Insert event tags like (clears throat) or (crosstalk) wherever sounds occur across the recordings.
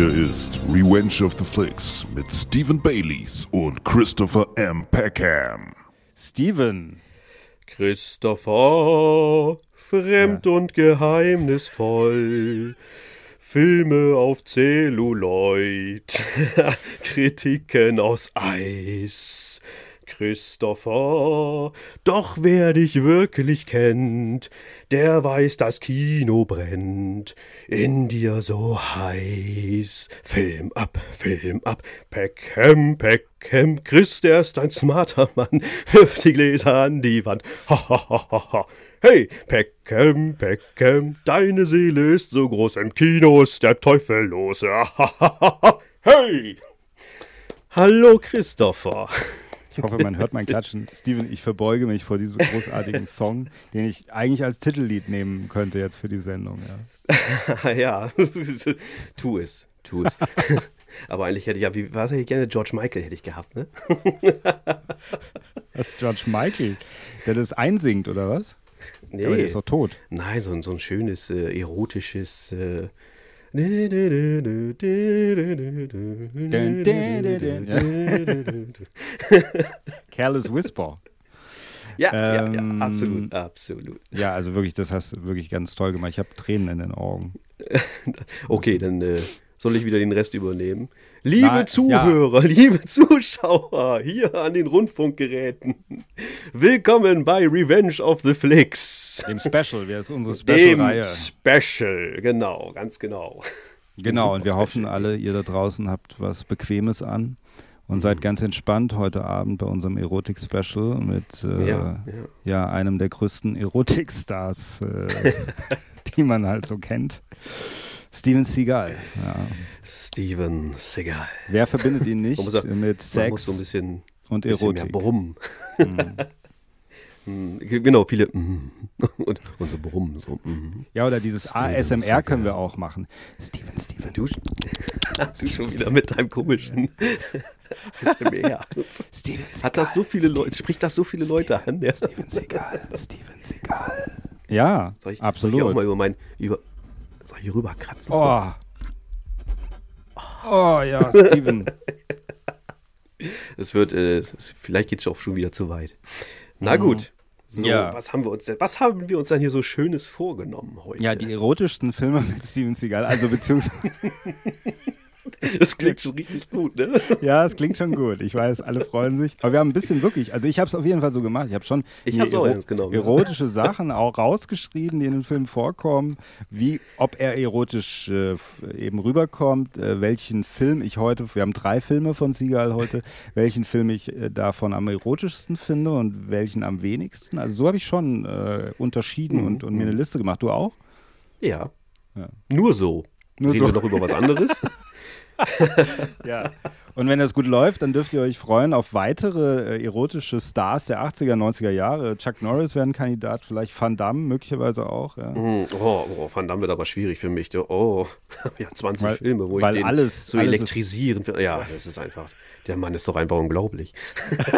Hier ist Revenge of the Flicks mit Stephen Baileys und Christopher M. Peckham. Steven. Christopher, fremd und geheimnisvoll. Filme auf Zelluloid, (laughs) Kritiken aus Eis. Christopher, doch wer dich wirklich kennt, der weiß, das Kino brennt in dir so heiß. Film ab, Film ab, Peckham, Peckham, Chris, der ist ein smarter Mann, wirft die Gläser an die Wand, ha, ha, ha, ha, ha. Hey, Peckham, Peckham, deine Seele ist so groß, im Kino ist der Teufel los, ha, ha, ha, ha. Hey! Hallo, Christopher. Ich hoffe, man hört mein Klatschen. (laughs) Steven, ich verbeuge mich vor diesem großartigen (laughs) Song, den ich eigentlich als Titellied nehmen könnte jetzt für die Sendung. Ja, (laughs) ja. tu es, tu es. Aber eigentlich hätte ich ja, wie was hätte ich gerne? George Michael hätte ich gehabt, ne? Was George Michael? Der das einsingt, oder was? Nee. Aber der ist doch tot. Nein, so, ein- so ein schönes, äh, erotisches. Äh, (laughs) Careless Whisper. Ja, ja, ja, Ähm, absolut, absolut. Ja, also wirklich, das hast du wirklich ganz toll gemacht. Ich habe Tränen in den Augen. (laughs) Okay, dann äh, soll ich wieder den Rest übernehmen. Liebe Nein, Zuhörer, (laughs) liebe Zuschauer, hier an den Rundfunkgeräten. Willkommen bei Revenge of the Flicks. Dem Special, wer ist unsere Dem Special-Reihe? Special, genau, ganz genau. Genau, und wir Super hoffen Special. alle, ihr da draußen habt was Bequemes an und seid ganz entspannt heute Abend bei unserem Erotik-Special mit äh, Ja, ja, ja. einem der größten Erotikstars, äh, (laughs) die man halt so kennt. Steven Seagal. Ja. Steven Seagal. Wer verbindet ihn nicht auch- mit Sex so ein bisschen, und bisschen Erotik? brummen. Mhm. (laughs) Mm, Genau, viele mm, und, und so brummen. So, mm. Ja, oder dieses Steven ASMR Seagal. können wir auch machen. Steven, Steven. Du, (laughs) du schon wieder mit deinem komischen ASMR. (laughs) Steven Hat das so viele Leute, spricht das so viele Leute an? Ja. Steven Seagal. Steven Seagal. Ja, Soll ich, absolut. Soll ich auch mal über mein, über, soll ich hier rüberkratzen? Oh. Oh ja, Steven. Es wird, äh, es, vielleicht geht es auch schon wieder zu weit. Na gut. So, Mhm. Ja. was haben wir uns denn, was haben wir uns denn hier so Schönes vorgenommen heute? Ja, die erotischsten Filme mit Steven Seagal, also beziehungsweise, (laughs) das klingt schon richtig gut, ne? ja, es klingt schon gut. Ich weiß, alle freuen sich. Aber wir haben ein bisschen wirklich, also ich habe es auf jeden Fall so gemacht. Ich habe schon Ich hab's auch ernst genommen, erotische Sachen auch rausgeschrieben, die in den Filmen vorkommen, wie, ob er erotisch äh, eben rüberkommt, äh, welchen Film ich heute, wir haben drei Filme von Seagal heute, (laughs) welchen Film ich äh, davon am erotischsten finde und welchen am wenigsten. Also so habe ich schon äh, unterschieden Mhm, und, und mir eine Liste gemacht. Du auch? Ja. Ja. Nur so. Nur Reden so. wir noch über was anderes? (laughs) (laughs) Ja. Und wenn das gut läuft, dann dürft ihr euch freuen auf weitere äh, erotische Stars der 80er, 90er Jahre. Chuck Norris wäre ein Kandidat, vielleicht Van Damme möglicherweise auch. Ja. Hm, oh, oh, Van Damme wird aber schwierig für mich. Oh, (laughs) ja, 20 Weil- Filme, wo weil ich den alles- so alles elektrisieren will. Ja, das ist einfach, der Mann ist doch einfach unglaublich.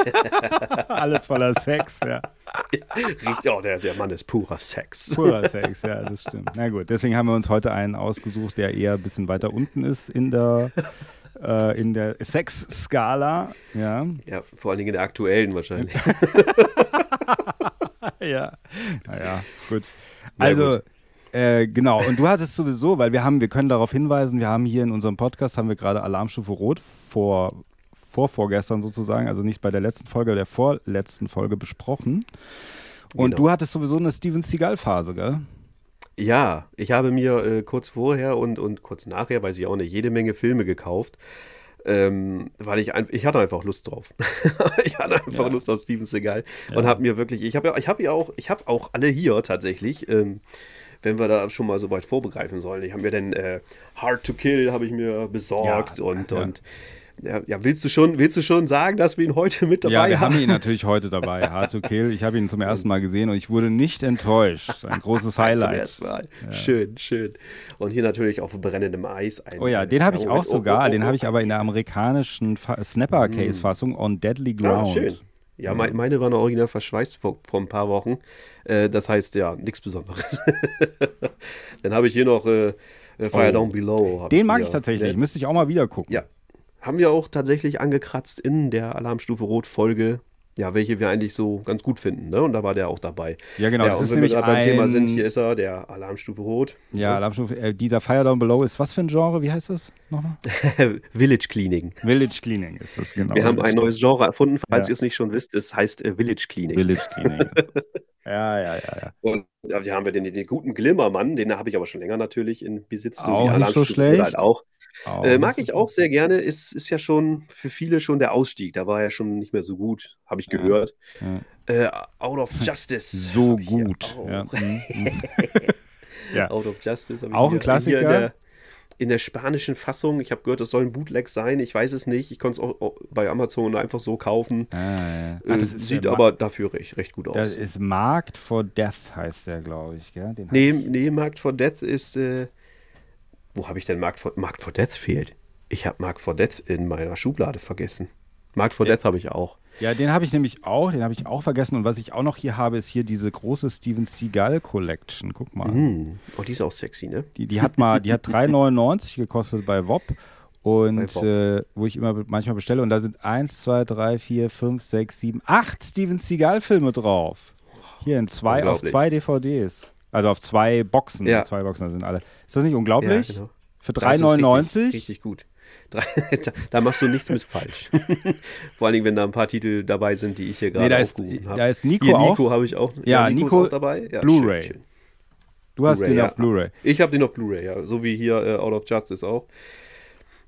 (laughs) Alles voller Sex, ja. (laughs) Richtig, oh, der, der Mann ist purer Sex. Purer (laughs) Sex, ja, das stimmt. Na gut, deswegen haben wir uns heute einen ausgesucht, der eher ein bisschen weiter unten ist in der, äh, in der Sex-Skala. Ja. Ja, vor allen Dingen in der aktuellen wahrscheinlich. (laughs) ja. Naja, gut. Na Also, gut. Äh, genau. Und du hattest sowieso, weil wir haben, wir können darauf hinweisen, wir haben hier in unserem Podcast, haben wir gerade Alarmstufe Rot vor, vor vorgestern sozusagen, also nicht bei der letzten Folge, der vorletzten Folge besprochen. Und Genau. du hattest sowieso eine Steven Seagal-Phase, gell? Ja, ich habe mir äh, kurz vorher und, und kurz nachher, weiß ich auch nicht, jede Menge Filme gekauft. Ähm, weil ich einfach, ich hatte einfach Lust drauf. (laughs) ich hatte einfach Ja. Lust auf Steven Seagal Ja. und habe mir wirklich, ich habe ja, ich habe ja auch, ich habe auch alle hier tatsächlich, ähm, wenn wir da schon mal so weit vorbegreifen sollen. Ich habe mir den äh, Hard to Kill habe ich mir besorgt Ja, und und ja, ja, willst du schon, willst du schon sagen, dass wir ihn heute mit dabei ja, wir haben? haben ihn natürlich heute dabei, Hard to Kill. Ich habe ihn zum ersten Mal gesehen und ich wurde nicht enttäuscht. Ein großes Zum Highlight. ersten Mal. Schön, schön. Und hier natürlich auf brennendem Eis. Ein, Oh ja, den habe ich oh, auch oh, sogar. oh, oh, Den oh, habe ich aber in der amerikanischen Fa- Snapper-Case-Fassung on Deadly Ah, Ground. schön. Ja, mei- meine war noch original verschweißt vor, vor ein paar Wochen. Äh, das heißt, ja, nichts Besonderes. (laughs) Dann habe ich hier noch äh, Äh, Fire Oh. Down Below. Den mag mir- ich tatsächlich. Der, Müsste ich auch mal wieder gucken. Ja. Haben wir auch tatsächlich angekratzt in der Alarmstufe Rot-Folge. Ja, welche wir eigentlich so ganz gut finden, ne? Und da war der auch dabei. Ja, genau, Ja, das und ist wenn wir nämlich gerade beim Thema sind, hier ist er, der Alarmstufe Rot. Ja, Alarmstufe, äh, dieser Fire Down Below ist was für ein Genre? Wie heißt das nochmal? (laughs) Village Cleaning. Village Cleaning ist das genau. Wir haben ein neues Genre erfunden, falls Ja. ihr es nicht schon wisst. Es heißt äh, Village Cleaning. Village Cleaning. (laughs) ja, ja, ja, ja. Und ja, hier haben wir den, den guten Glimmermann, den habe ich aber schon länger natürlich in Besitz. so Auch nicht so schlecht. Halt auch. Auch Äh, mag so ich auch sehr gerne. Ist, ist ja schon für viele schon der Ausstieg. Da war er schon nicht mehr so gut, habe ich Ja. gehört. Ja. Äh, Out of Justice. So gut. Ja. mhm, mhm. (laughs) ja. Out of Justice. Auch ein Klassiker. In, der, spanischen Fassung. Ich habe gehört, das soll ein Bootleg sein. Ich weiß es nicht. Ich konnte es auch auch bei Amazon einfach so kaufen. Ah, ja. Äh, Ach, das ist sieht aber dafür recht, recht gut Das aus. ist Marked for Death, heißt der, glaube ich. Gell? Den Nee, nee, Markt for Death ist. Äh, wo habe ich denn Markt for, Markt for Death fehlt? Ich habe Markt for Death in meiner Schublade vergessen. Markt for Death habe ich auch. Ja, den habe ich nämlich auch, den habe ich auch vergessen. Und was ich auch noch hier habe, ist hier diese große Steven Seagal Collection. Guck mal. Hm. Oh, die ist auch sexy, ne? Die, die hat mal, die hat 3,99 gekostet bei WOP. Und äh, wo ich immer manchmal bestelle. Und da sind 1, 2, 3, 4, 5, 6, 7, 8 Steven Seagal-Filme drauf. Hier in zwei, auf zwei DVDs. Also auf zwei Boxen. Ja. Zwei Boxen, sind alle. Ist das nicht unglaublich? Ja, genau. Für Das ist 3,99? Richtig, richtig gut. (laughs) Da, da machst du nichts mit falsch. (laughs) Vor allen Dingen, wenn da ein paar Titel dabei sind, die ich hier gerade Nee, aufgerufen habe. da ist Nico, Hier, auch. Nico habe ich auch. Ja, ist Nico, auch dabei. Ja, Blu-ray. Du hast den ja. auf Blu-ray. Ich habe den auf Blu-ray, ja. So wie hier äh, Out of Justice auch.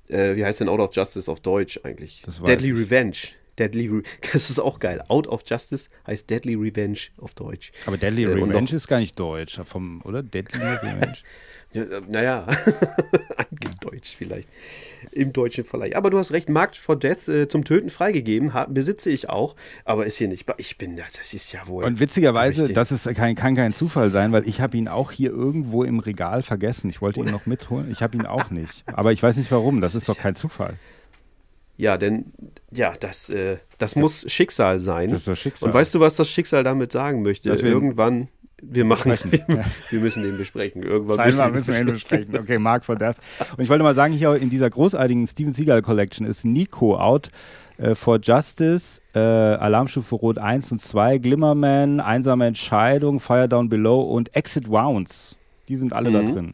Äh, wie heißt denn Out of Justice auf Deutsch eigentlich? Deadly ich. Revenge. Deadly Re (laughs) Das ist auch geil. Out of Justice heißt Deadly Revenge auf Deutsch. Aber Deadly Äh, Revenge ist gar nicht deutsch, vom, oder? Deadly Revenge. Ja, äh, naja, (laughs) Deutsch vielleicht. Im deutschen Verleih. Aber du hast recht, Markt for Death äh, zum Töten freigegeben, ha, besitze ich auch, aber ist hier nicht. Ich bin, das ist ja wohl. Und witzigerweise, das ist kein, kann kein Zufall sein, weil ich habe ihn auch hier irgendwo im Regal vergessen. Ich wollte ihn noch mitholen. Ich habe ihn auch nicht. Aber ich weiß nicht warum. Das ist doch kein Zufall. Ja, denn, ja, das, äh, das muss Schicksal sein. Das ist doch Schicksal. Und weißt du, was das Schicksal damit sagen möchte? Dass wir- Irgendwann, wir machen, wir, wir müssen den besprechen. Irgendwann Scheinbar müssen wir ihn besprechen. Okay, Mark for Death. Und ich wollte mal sagen, hier in dieser großartigen Steven Seagal Collection ist Nico out äh, for Justice, äh, Alarmstufe Rot 1 und 2, Glimmerman, Einsame Entscheidung, Fire Down Below und Exit Wounds. Die sind alle da Mhm. drin.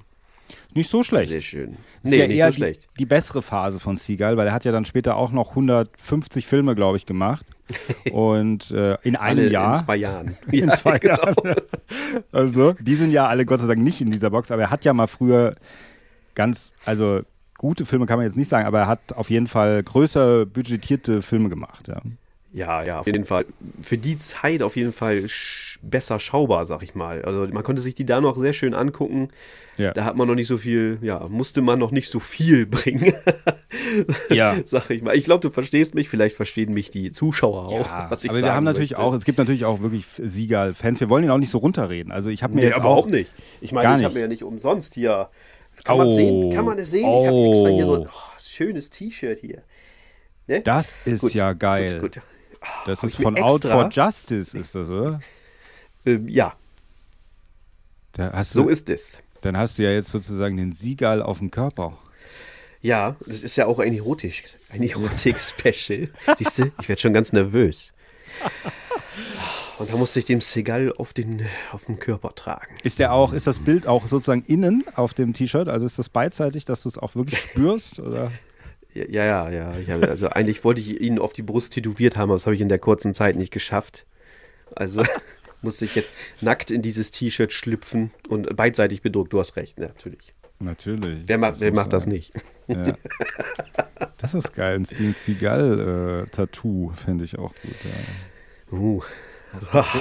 Nicht so schlecht. Sehr schön. Nee, ja nicht eher so schlecht. Die, die bessere Phase von Seagal, weil er hat ja dann später auch noch 150 Filme, glaube ich, gemacht. (laughs) Und äh, in einem Alle Jahr. In zwei Jahren. (laughs) in Ja, zwei genau. Jahren. (laughs) Also, die sind ja alle Gott sei Dank nicht in dieser Box, aber er hat ja mal früher ganz, also gute Filme kann man jetzt nicht sagen, aber er hat auf jeden Fall größer budgetierte Filme gemacht, ja. Ja, ja, auf jeden Fall. Für die Zeit auf jeden Fall besser schaubar, sag ich mal. Also man konnte sich die da noch sehr schön angucken. Ja. Da hat man noch nicht so viel, ja, musste man noch nicht so viel (laughs) bringen. Ja. (laughs) Sag ich mal. Ich glaube, du verstehst mich, vielleicht verstehen mich die Zuschauer auch, Ja, was ich aber wir haben natürlich möchte. auch, es gibt natürlich auch wirklich Siegal-Fans. Wir wollen ihn auch nicht so runterreden. Also ich habe mir Nee, jetzt auch überhaupt nicht. Ich meine, ich habe mir ja nicht umsonst hier. Kann man Oh. sehen? Kann man es sehen? Ich habe extra hier so ein Oh. oh, schönes T-Shirt hier. Ne? Das ist Gut, ja geil. Gut, gut. Das hab ist von Out for Justice, ist das, oder? Ähm, ja, Da so du, ist es. dann hast du ja jetzt sozusagen den Siegal auf dem Körper. Ja, das ist ja auch ein Erotik, ein Erotik-Special. (laughs) Siehst du, ich werde schon ganz nervös. Und da musste ich dem Segal auf den, auf den Körper tragen. Ist der auch, ist das Bild auch sozusagen innen auf dem T-Shirt? Also ist das beidseitig, dass du es auch wirklich spürst? Oder? Ja, ja, ja. ja. Ich habe, also eigentlich wollte ich ihn auf die Brust tätowiert haben, aber das habe ich in der kurzen Zeit nicht geschafft. Also (laughs) musste ich jetzt nackt in dieses T-Shirt schlüpfen und beidseitig bedruckt. Du hast recht, natürlich. Natürlich. Wer, macht, wer macht das sein. nicht? Ja. (laughs) Das ist geil. Ein Steven Seagal-Tattoo finde ich auch gut. Ja. Uh,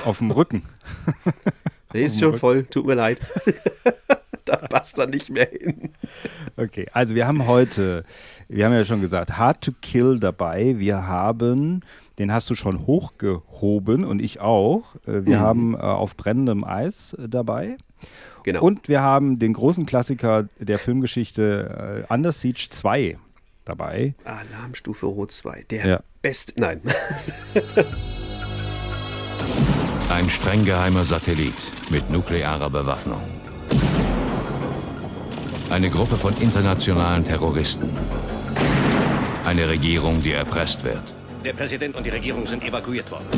Auf dem Rücken. (laughs) der ist schon voll, tut mir leid. Da passt er nicht mehr hin. Okay, also wir haben heute, wir haben ja schon gesagt, Hard to Kill dabei. Wir haben, den hast du schon hochgehoben und ich auch. Äh, Wir Mhm. haben äh, auf brennendem Eis äh, dabei. Genau. Und wir haben den großen Klassiker der Filmgeschichte äh, Under Siege 2 dabei. Alarmstufe Rot 2. Der Ja. beste. Nein. Ein streng geheimer Satellit mit nuklearer Bewaffnung. Eine Gruppe von internationalen Terroristen. Eine Regierung, die erpresst wird. Der Präsident und die Regierung sind evakuiert worden.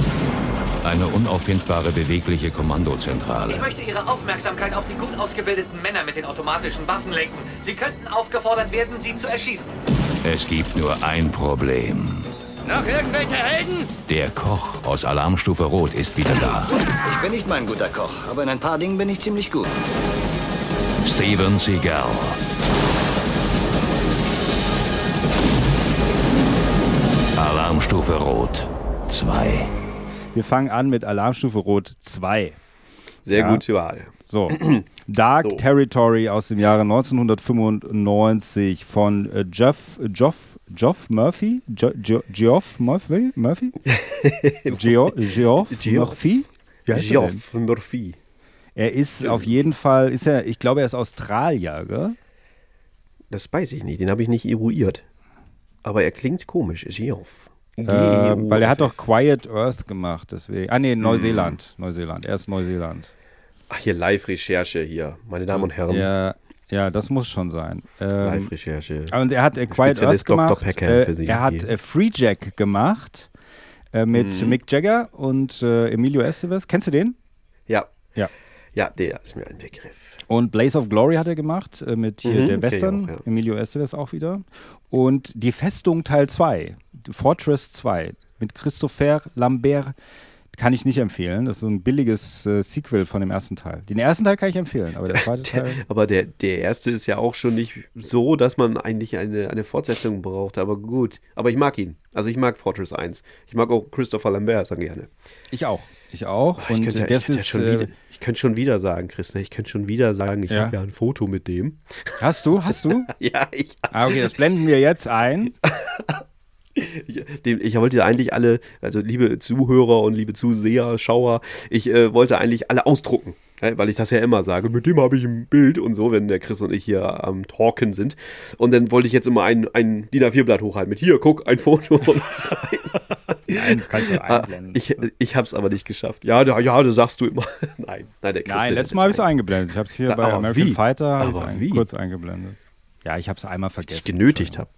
Eine unauffindbare, bewegliche Kommandozentrale. Ich möchte Ihre Aufmerksamkeit auf die gut ausgebildeten Männer mit den automatischen Waffen lenken. Sie könnten aufgefordert werden, sie zu erschießen. Es gibt nur ein Problem. Noch irgendwelche Helden? Der Koch aus Alarmstufe Rot ist wieder da. Ich bin nicht mein guter Koch, aber in ein paar Dingen bin ich ziemlich gut. Steven Seagal. Alarmstufe Rot 2. Wir fangen an mit Alarmstufe Rot 2. Sehr Ja. gute Wahl. So, (clears throat) Dark So. Territory aus dem Jahre 1995 von äh, Jeff, Geoff, Geoff Murphy? Jo, jo, Geoff Murphy? Murphy? (laughs) Geo, Geoff Geoff. Murphy? Geoff Murphy. Er ist auf jeden Fall, ist er, ich glaube, er ist Australier, gell? Das weiß ich nicht, den habe ich nicht eruiert. Aber er klingt komisch, Geoff. Äh, weil er hat doch Quiet Earth gemacht, deswegen. Ah, nee. Neuseeland. Neuseeland. Er ist Neuseeland. Ach, hier Live-Recherche hier, meine Damen und Herren. Ja, ja, das muss schon sein. Ähm, Live-Recherche. Und er hat äh, Quiet Earth Spezialist Dr. gemacht. Äh, für Sie er hat hier. äh, Free Jack gemacht äh, mit Mhm. Mick Jagger und äh, Emilio Estevez. Kennst du den? Ja. Ja. Ja, der ist mir ein Begriff. Und Blaze of Glory hat er gemacht äh, mit hier Mhm, der Western. auch, ja. Emilio Estevez auch wieder. Und Die Festung Teil 2, Fortress 2 mit Christopher Lambert. Kann ich nicht empfehlen. Das ist so ein billiges äh, Sequel von dem ersten Teil. Den ersten Teil kann ich empfehlen, aber der (laughs) zweite Der, Teil. aber der, der erste ist ja auch schon nicht so, dass man eigentlich eine, eine Fortsetzung braucht. Aber gut. Aber ich mag ihn. Also ich mag Fortress 1. Ich mag auch Christopher Lambert sehr gerne. Ich auch. Ich auch. Ich Und könnte, der ich, ist, schon äh, wieder, ich könnte schon wieder sagen, Chris, ne? ich könnte schon wieder sagen, ich Ja. habe ja ein Foto mit dem. Hast du? Hast du? (laughs) Ja, ich, Ah, okay, das blenden wir jetzt ein. (laughs) ich, dem, ich wollte eigentlich alle, also liebe Zuhörer und liebe Zuseher, Schauer, ich äh, wollte eigentlich alle ausdrucken. Weil ich das ja immer sage, mit dem habe ich ein Bild und so, wenn der Chris und ich hier am Talken sind. Und dann wollte ich jetzt immer ein, ein DIN A4-Blatt hochhalten mit hier, guck, ein Foto und zeigen. (laughs) Nein, das kann ich doch Ah, einblenden. ich ich habe es aber nicht geschafft. Ja, da, ja, das sagst du immer. (laughs) nein, nein, der Chris, Nein, letztes Mal habe ich es ein- eingeblendet. Ich habe es hier Da- bei American wie? Fighter ein, kurz eingeblendet. Ja, ich habe es einmal vergessen. ich genötigt habe.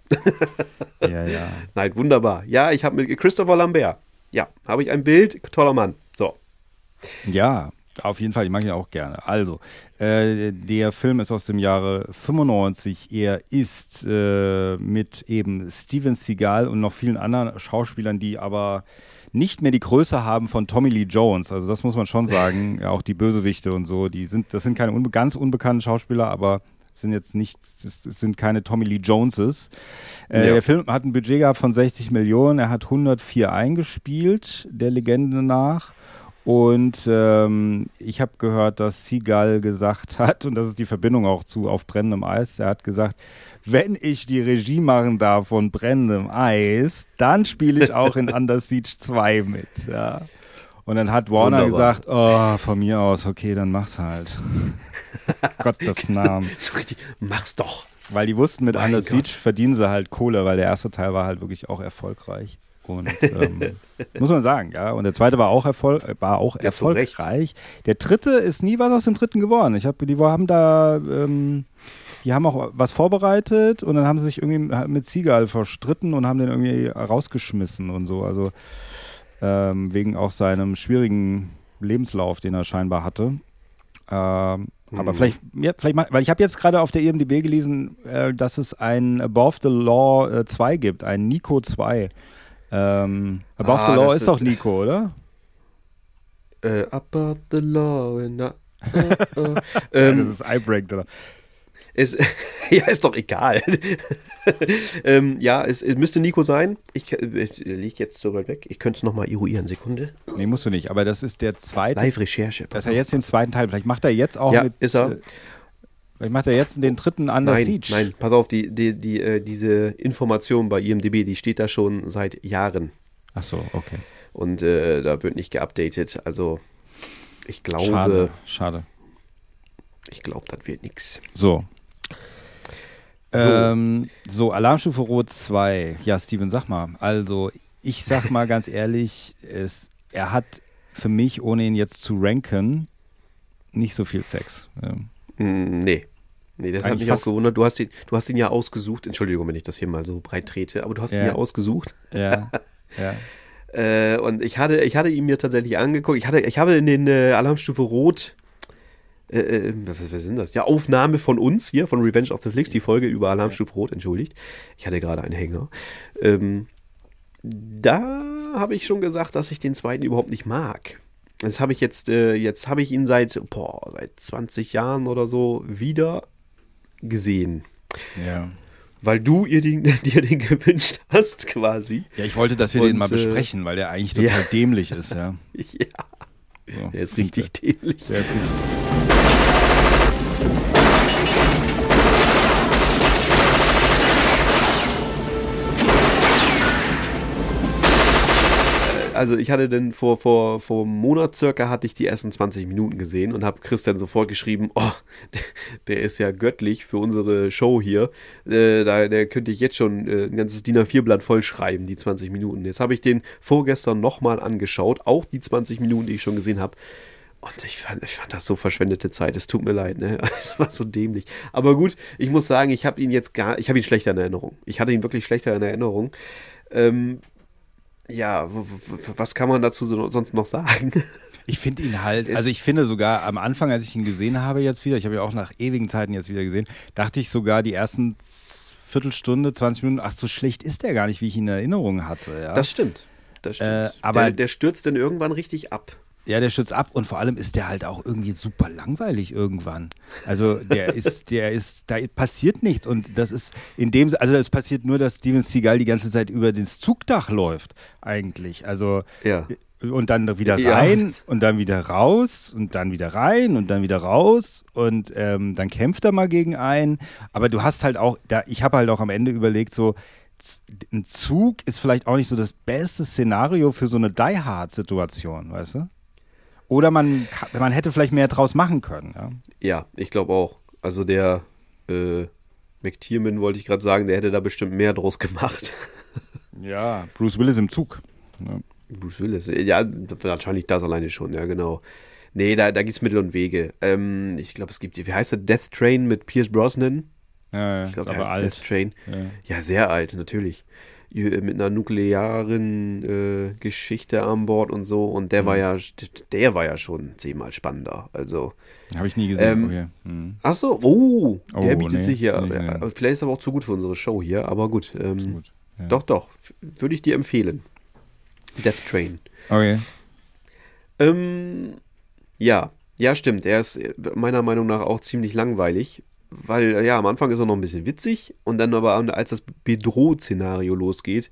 Ja, ja. (laughs) Nein, wunderbar. Ja, ich habe mit Christopher Lambert. Ja, habe ich ein Bild. Toller Mann. So. Ja, auf jeden Fall. Ich mag ihn auch gerne. Also, äh, der Film ist aus dem Jahre 95. Er ist äh, mit eben Steven Seagal und noch vielen anderen Schauspielern, die aber nicht mehr die Größe haben von Tommy Lee Jones. Also das muss man schon sagen. (laughs) Auch die Bösewichte und so, die sind, das sind keine unbe ganz unbekannten Schauspieler, aber sind jetzt nicht, es sind keine Tommy Lee Joneses. Äh, Ja. Der Film hat ein Budget gehabt von 60 Millionen. Er hat 104 eingespielt, der Legende nach. Und ähm, ich habe gehört, dass Seagal gesagt (laughs) hat, und das ist die Verbindung auch zu Auf brennendem Eis, er hat gesagt, wenn ich die Regie machen darf von brennendem Eis, dann spiele ich auch in (laughs) Under Siege 2 mit. Ja. Und dann hat Warner Wunderbar. gesagt, oh, von mir aus, okay, dann mach's halt. (laughs) Gottes Namen. So richtig, mach's doch. Weil die wussten, mit Mein Under. Siege verdienen sie halt Kohle, weil der erste Teil war halt wirklich auch erfolgreich. Und ähm, (laughs) muss man sagen, ja. Und der zweite war auch, Erfol äh, war auch Ja, erfolgreich. Der dritte ist nie was aus dem dritten geworden. Ich habe, die haben da, ähm, die haben auch was vorbereitet und dann haben sie sich irgendwie mit Seagal verstritten und haben den irgendwie rausgeschmissen und so. Also ähm, wegen auch seinem schwierigen Lebenslauf, den er scheinbar hatte. Ähm, aber Mhm. vielleicht, ja, vielleicht mal, weil ich habe jetzt gerade auf der E IMDb gelesen, äh, dass es ein Above the Law äh, 2 gibt, ein Nico 2. Ähm, Above Ah, the Law das ist ist- doch Nico, oder? Äh, about the law. I- uh, uh. das ähm, ist Eyebreak, oder? es, (laughs) ja, ist doch egal. (laughs) ähm, ja, es, es müsste Nico sein. Ich, ich liege jetzt so weit weg. Ich könnte es nochmal eruieren. Sekunde. Nee, musst du nicht, aber das ist der zweite. Live-Recherche. Dass er auf. jetzt den zweiten Teil, vielleicht macht er jetzt auch Ja, mit. ist er. Vielleicht macht er jetzt den dritten Under Nein, Siege. nein, pass auf, die, die, die, äh, diese Information bei IMDb, die steht da schon seit Jahren. Ach so, okay. Und äh, da wird nicht geupdatet. Also, ich glaube, Schade, schade. ich glaube, das wird nichts. So. So. Ähm, so, Alarmstufe Rot 2. Ja, Steven, sag mal. Also, ich sag (laughs) mal ganz ehrlich, es, er hat für mich, ohne ihn jetzt zu ranken, nicht so viel Sex. Ähm, nee. Nee, das hat mich auch gewundert. Du hast, ihn, du hast ihn ja ausgesucht. Entschuldigung, wenn ich das hier mal so breit trete, aber du hast ihn Ja. ja ausgesucht. Ja, ja. (laughs) Äh, und ich hatte, ich hatte ihn mir tatsächlich angeguckt. Ich, hatte, ich habe in den äh, Alarmstufe Rot, äh, äh, was, was sind das? Ja, Aufnahme von uns hier, von Revenge of the Flicks, die Folge über Alarmstufe Rot, entschuldigt. Ich hatte gerade einen Hänger. Ähm, da habe ich schon gesagt, dass ich den zweiten überhaupt nicht mag. Das habe ich jetzt, äh, jetzt habe ich ihn seit, boah, seit 20 Jahren oder so wieder gesehen. ja. Weil du ihr den, (laughs) dir den gewünscht hast, quasi. Ja, ich wollte, dass wir Und, den mal äh, besprechen, weil der eigentlich total (laughs) ja. dämlich ist, ja. (laughs) Ja, So. der ist richtig dämlich. Der ist richtig. Also ich hatte dann vor, vor, vor einem Monat circa hatte ich die ersten 20 Minuten gesehen und habe Christian sofort geschrieben, oh, (laughs) der, ist ja göttlich für unsere Show hier. Äh, da der könnte ich jetzt schon äh, ein ganzes DIN A4-Blatt voll schreiben, die 20 Minuten. Jetzt habe ich den vorgestern nochmal angeschaut, auch die 20 Minuten, die ich schon gesehen habe. Und ich fand, ich fand das so verschwendete Zeit. Es tut mir leid, ne? (laughs) Es war so dämlich. Aber gut, ich muss sagen, ich habe ihn jetzt gar, ich habe ihn schlechter in Erinnerung. Ich hatte ihn wirklich schlechter in Erinnerung. Ähm, ja, was kann man dazu so, sonst noch sagen? (laughs) Ich finde ihn halt, also ich finde sogar am Anfang, als ich ihn gesehen habe jetzt wieder, ich habe ihn auch nach ewigen Zeiten jetzt wieder gesehen, dachte ich sogar die ersten Viertelstunde, 20 Minuten, ach so schlecht ist der gar nicht, wie ich ihn in Erinnerung hatte. Ja, Das stimmt. Das stimmt. Äh, aber- der, der stürzt dann irgendwann richtig ab. Ja der stürzt ab und vor allem ist der halt auch irgendwie super langweilig irgendwann. Also der (laughs) ist, der ist, da passiert nichts und das ist in dem, also es passiert nur, dass Steven Seagal die ganze Zeit über das Zugdach läuft eigentlich. Also Ja. und dann wieder Ja. rein und dann wieder raus und dann wieder rein und dann wieder raus und ähm, dann kämpft er mal gegen einen. Aber du hast halt auch, da, ich habe halt auch am Ende überlegt, so ein Zug ist vielleicht auch nicht so das beste Szenario für so eine Die Hard-Situation, weißt du? Oder man, man hätte vielleicht mehr draus machen können. Ja? Ja, ich glaube auch. Also der äh, McTierman wollte ich gerade sagen, der hätte da bestimmt mehr draus gemacht. (laughs) ja, Bruce Willis im Zug. Ja. Bruce Willis. Ja, wahrscheinlich das alleine schon, ja, genau. Nee, da, da gibt es Mittel und Wege. Ähm, ich glaube, es gibt, wie heißt der, Death Train mit Pierce Brosnan? Ja, ja, Ich glaube, der heißt alt. Death Train. Ja. Ja, sehr alt, natürlich. Ju- Mit einer nuklearen äh, Geschichte an Bord und so. Und der Mhm. war ja, der war ja schon zehnmal spannender. Also, Habe ich nie gesehen. Ähm, okay. Hm. ach so, oh, der Oh, bietet nee, sich ja. nee, äh, Vielleicht ist aber auch zu gut für unsere Show hier, aber gut. Ähm, Gut. Ja. Doch, doch, würde ich dir empfehlen. Death Train. Okay. Ähm, ja, ja, stimmt. Er ist äh, meiner Meinung nach auch ziemlich langweilig, weil ja, am Anfang ist er noch ein bisschen witzig und dann aber, als das Bedroh-Szenario losgeht,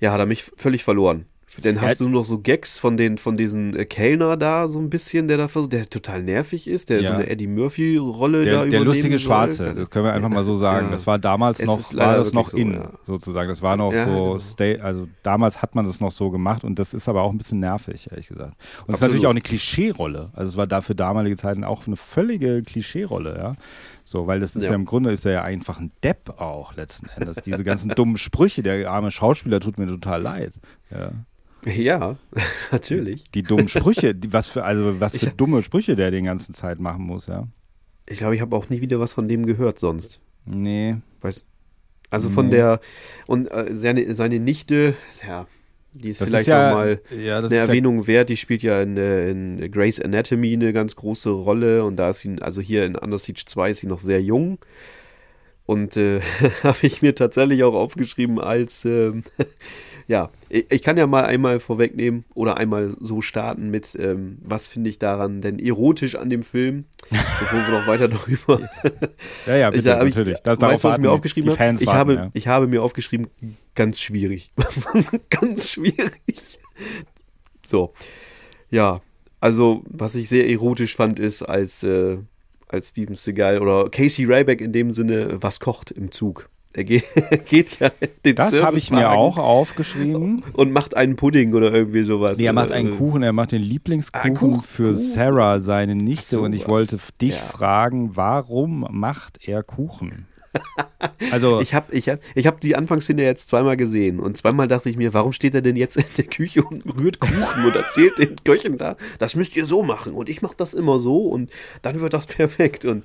ja, hat er mich völlig verloren. Dann hast Ja. du noch so Gags von den von diesen äh, Kellner da so ein bisschen, der da versucht, der total nervig ist, der Ja. so eine Eddie Murphy Rolle da Der, der übernehmen lustige soll. Schwarze, das können wir einfach mal so sagen. Ja. Das war damals Es noch, war das noch so, in, ja. sozusagen. Das war noch so, genau. stay, also damals hat man das noch so gemacht und das ist aber auch ein bisschen nervig, ehrlich gesagt. Und es ist natürlich auch eine Klischee-Rolle. Also es war da für damalige Zeiten auch eine völlige Klischee-Rolle, ja. So, weil das ist ja. Ja. im Grunde ist er ja einfach ein Depp auch letzten Endes. Diese ganzen dummen Sprüche, der arme Schauspieler tut mir total leid. Ja. Ja, (laughs) natürlich. Die dummen Sprüche, die, was für, also was für Ich- dumme Sprüche der die ganze Zeit machen muss, ja. Ich glaube, ich habe auch nie wieder was von dem gehört sonst. Nee. Weiß, also von Nee. der und äh, seine, seine Nichte, ja, die ist Das vielleicht ist ja, nochmal ja, das eine ist ja Erwähnung wert. Die spielt ja in, äh, in Grey's Anatomy eine ganz große Rolle und da ist sie, also hier in Under Siege 2 ist sie noch sehr jung. Und äh, (laughs) habe ich mir tatsächlich auch aufgeschrieben als, ähm, ja, ich, kann ja mal einmal vorwegnehmen oder einmal so starten mit, ähm, was finde ich daran denn erotisch an dem Film, (laughs) bevor wir noch weiter darüber (laughs) Ja, ja, bitte, da ich, natürlich. Das, weißt du, was ich mir aufgeschrieben habe? Ich, habe ja. ich habe mir aufgeschrieben, ganz schwierig. (laughs) ganz schwierig. So. Ja, also, was ich sehr erotisch fand, ist, als, äh, als Steven Seagal oder Casey Ryback in dem Sinne was kocht im Zug. Er geht, (laughs) geht ja den Das habe ich mir auch aufgeschrieben. Und macht einen Pudding oder irgendwie sowas. Nee, er macht einen Äh, Kuchen, er macht den Lieblingskuchen Ah, Kuchen, für Kuchen. Sarah, seine Nichte. So, und ich wollte dich Ja. fragen, warum macht er Kuchen? (laughs) Also, Ich habe ich hab, ich hab die Anfangsszene jetzt zweimal gesehen und zweimal dachte ich mir, warum steht er denn jetzt in der Küche und rührt Kuchen und erzählt den Köchen da, das müsst ihr so machen und ich mache das immer so und dann wird das (laughs) perfekt und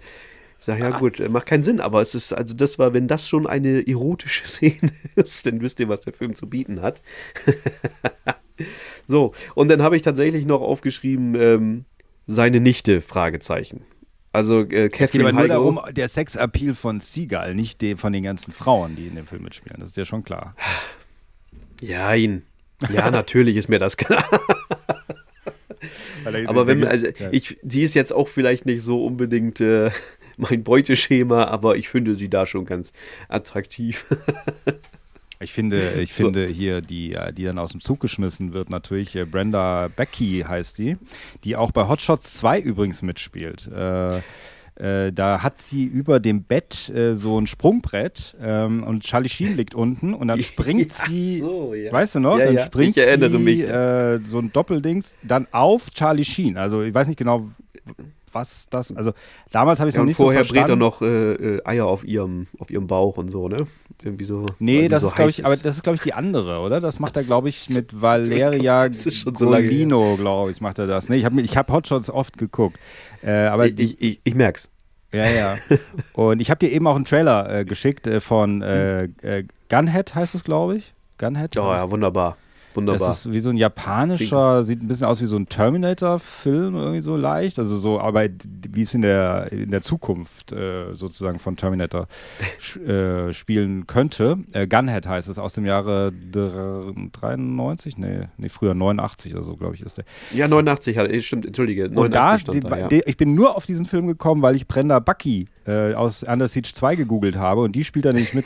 Ich sag, ja gut, äh, macht keinen Sinn, aber es ist, also das war, wenn das schon eine erotische (laughs) Szene ist, dann wisst ihr, was der Film zu bieten hat. (laughs) so, und dann habe ich tatsächlich noch aufgeschrieben, ähm, seine Nichte, Fragezeichen. Also äh, Es geht Catherine aber nur darum, der Sexappeal von Seagal, nicht de, von den ganzen Frauen, die in dem Film mitspielen. Das ist ja schon klar. (sighs) Jein. Ja, natürlich ist mir das klar. (laughs) Aber wenn, also ich, sie ist jetzt auch vielleicht nicht so unbedingt äh, mein Beuteschema, aber ich finde sie da schon ganz attraktiv. Ich finde, ich finde hier, die, äh, die dann aus dem Zug geschmissen wird, natürlich äh, Brenda Becky heißt die, die auch bei Hot Shots 2 übrigens mitspielt. Äh, äh, da hat sie über dem Bett äh, so ein Sprungbrett ähm, und Charlie Sheen liegt unten und dann (laughs) springt sie, so, ja. weißt du noch, Ja, dann ja, springt ich erinnere sie mich. Äh, so ein Doppeldings dann auf Charlie Sheen. Also ich weiß nicht genau, was das, also damals habe ich es Ja, noch nicht vorher so brät er verstanden. noch äh, äh, Eier auf ihrem, auf ihrem Bauch und so, ne? Irgendwie so. Nee, das so ist, glaube ich, aber das ist, glaube ich, die andere, oder? Das macht er, Ach so, glaube ich, mit Valeria das ist schon so. Golino, glaube ich, macht er das. Nee, ich habe ich hab Hotshots oft geguckt. Äh, aber ich, ich, ich, ich merk's. ja, ja. (laughs) Und ich habe dir eben auch einen Trailer äh, geschickt äh, von äh, äh, Gunhead, heißt es, glaube ich. Gunhead? Oh ja, wunderbar. Wunderbar. Das ist wie so ein japanischer, sieht ein bisschen aus wie so ein Terminator-Film, irgendwie so leicht. Also so, aber wie es in der, in der Zukunft äh, sozusagen von Terminator (laughs) äh, spielen könnte. Äh, Gunhead heißt es, aus dem Jahre dr- 93? Nee, nee, früher 89 oder so, glaube ich, ist der. ja, 89 hat, eh, stimmt, entschuldige, Und da, 89 stand die, da, ja. die, ich bin nur auf diesen Film gekommen, weil ich Brenda Bucky äh, aus Under Siege 2 gegoogelt habe und die spielt da nämlich mit.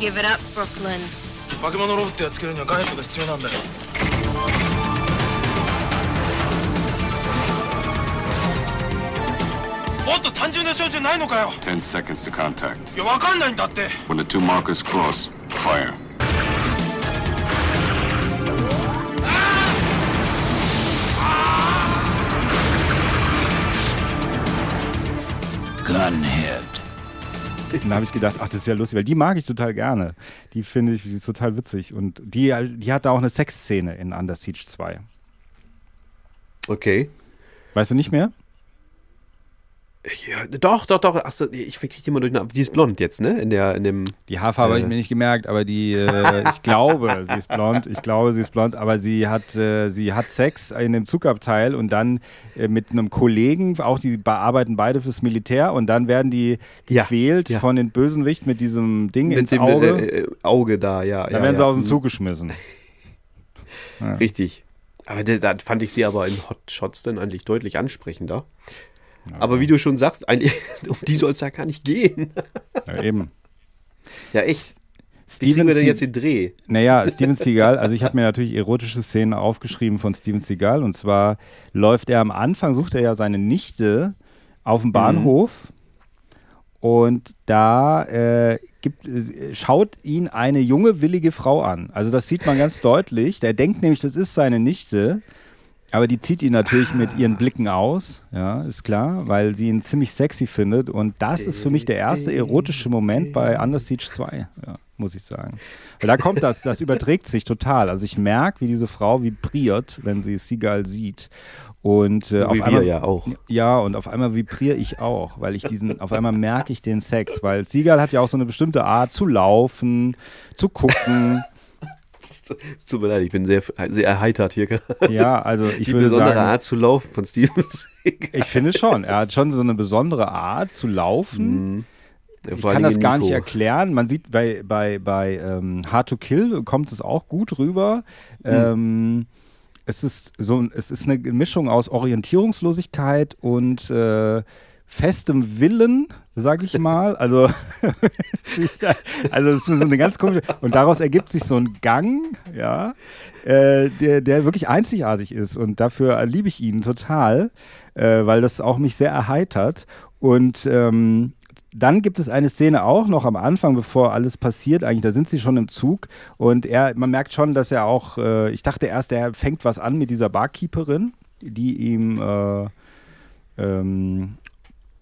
Give it up, Brooklyn. 化け物ロボットやっつけるにはガンヘッドが必要なんだよもっと単純な照準ないのかよ Ten seconds to contact. いやわかんないんだって When the two markers cross, fire. Gunhead. (laughs) Und da habe ich gedacht, ach, das ist ja lustig, weil die mag ich total gerne. Die finde ich total witzig. Und die, die hat da auch eine Sexszene in Under Siege 2. Okay. Weißt du nicht mehr? Ja, doch, doch, doch. Achso, ich krieg die mal durch. Die ist blond jetzt, ne? In, der, in dem. Die Haarfarbe habe Äh. ich mir nicht gemerkt, aber die, äh, (laughs) ich glaube, sie ist blond. Ich glaube, sie ist blond, aber sie hat, äh, sie hat Sex in dem Zugabteil und dann äh, mit einem Kollegen, auch die bearbeiten beide fürs Militär und dann werden die Ja, gequält ja. von den Bösenwicht mit diesem Ding ins mit dem Auge. Äh, äh, Auge da, ja. dann ja, werden sie ja. aus dem Mhm. Zug geschmissen. (laughs) Richtig. Aber da fand ich sie aber in Hot Shots dann eigentlich deutlich ansprechender. Aber wie du schon sagst, eigentlich, (laughs) um die soll es ja gar nicht gehen. Ja, eben. Ja, echt. Wie kriegen wir denn jetzt den Dreh? Naja, Steven Seagal, also ich habe mir natürlich erotische Szenen aufgeschrieben von Steven Seagal und zwar läuft er am Anfang, sucht er ja seine Nichte auf dem Bahnhof und da äh, gibt, äh, schaut ihn eine junge, willige Frau an. Also das sieht man ganz deutlich. Der denkt nämlich, das ist seine Nichte. Aber die zieht ihn natürlich mit ihren Blicken aus, ja, ist klar, weil sie ihn ziemlich sexy findet. Und das ist für mich der erste erotische Moment bei Under Siege 2, ja, muss ich sagen. Weil da kommt das, das überträgt sich total. Also ich merke, wie diese Frau vibriert, wenn sie Seagal sieht. Und äh, So auf einmal, wir ja auch. ja, und auf einmal vibriere ich auch, weil ich diesen, auf einmal merke ich den Sex, weil Seagal hat ja auch so eine bestimmte Art zu laufen, zu gucken. Es tut mir leid, ich bin sehr, sehr erheitert hier gerade. Ja, also ich Die würde besondere sagen, Art zu laufen von Steven Seagal. ich finde schon, er hat schon so eine besondere Art zu laufen. Mhm. Ich kann das gar Dingen nicht Nico. erklären. Man sieht bei, bei, bei ähm, Hard to Kill kommt es auch gut rüber. Ähm, es ist so es ist eine Mischung aus Orientierungslosigkeit und äh, festem Willen, sag ich mal. Also, (laughs) also es ist so eine ganz komische. Und daraus ergibt sich so ein Gang, ja, äh, der, der wirklich einzigartig ist. Und dafür liebe ich ihn total, äh, weil das auch mich sehr erheitert. Und ähm, dann gibt es eine Szene auch noch am Anfang, bevor alles passiert. Eigentlich, da sind sie schon im Zug und er, man merkt schon, dass er auch, äh, ich dachte erst, er fängt was an mit dieser Barkeeperin, die ihm äh, ähm,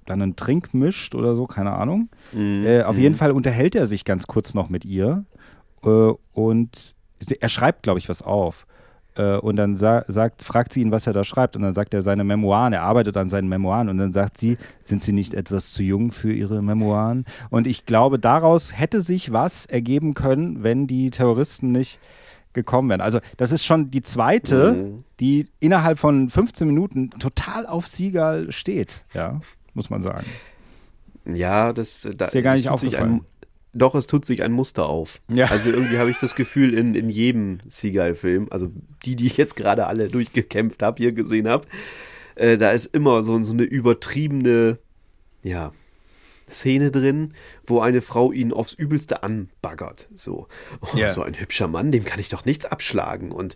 dann einen Trink mischt oder so, keine Ahnung. Mhm. Äh, auf jeden Fall unterhält er sich ganz kurz noch mit ihr äh, und er schreibt, glaube ich, was auf. Äh, und dann sa sagt, fragt sie ihn, was er da schreibt. Und dann sagt er seine Memoiren, er arbeitet an seinen Memoiren. Und dann sagt sie, sind sie nicht etwas zu jung für ihre Memoiren? Und ich glaube, daraus hätte sich was ergeben können, wenn die Terroristen nicht gekommen wären. Also das ist schon die zweite, Mhm. die innerhalb von 15 Minuten total auf Siegal steht, ja, muss man sagen. Ja, das da, Ist dir gar nicht aufgefallen? ein, Doch, es tut sich ein Muster auf. Ja. Also irgendwie habe ich das Gefühl, in, in jedem Seagull-Film, also die, die ich jetzt gerade alle durchgekämpft habe, hier gesehen habe, äh, da ist immer so, so eine übertriebene, ja, Szene drin, wo eine Frau ihn aufs Übelste anbaggert. So, oh, Ja. so ein hübscher Mann, dem kann ich doch nichts abschlagen. Und,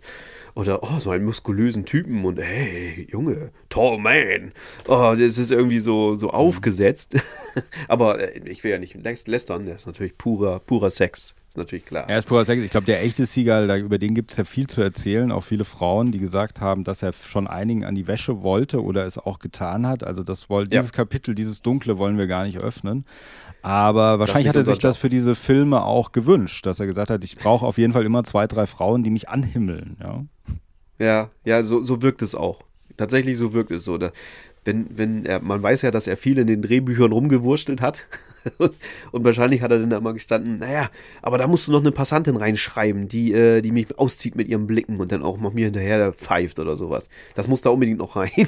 oder, oh, so einen muskulösen Typen und hey, Junge, tall man. Oh, das ist irgendwie so, so aufgesetzt. (laughs) Aber äh, ich will ja nicht läs- lästern, das ist natürlich purer, purer Sex. Ist natürlich klar. Er ist purer Sex. Ich glaube, der echte Seagull, da, über den gibt es ja viel zu erzählen. Auch viele Frauen, die gesagt haben, dass er schon einigen an die Wäsche wollte oder es auch getan hat. Also das woll, Ja. dieses Kapitel, dieses Dunkle wollen wir gar nicht öffnen. Aber wahrscheinlich hat er sich das für diese Filme auch gewünscht, dass er gesagt hat, ich brauche auf jeden Fall immer zwei, drei Frauen, die mich anhimmeln. Ja. Ja, ja, so, so wirkt es auch. Tatsächlich so wirkt es so. Da, wenn, wenn er, man weiß ja, dass er viel in den Drehbüchern rumgewurstelt hat. (laughs) und, wahrscheinlich hat er dann da mal gestanden, naja, aber da musst du noch eine Passantin reinschreiben, die, äh, die mich auszieht mit ihren Blicken und dann auch noch mir hinterher pfeift oder sowas. Das muss da unbedingt noch rein. (laughs)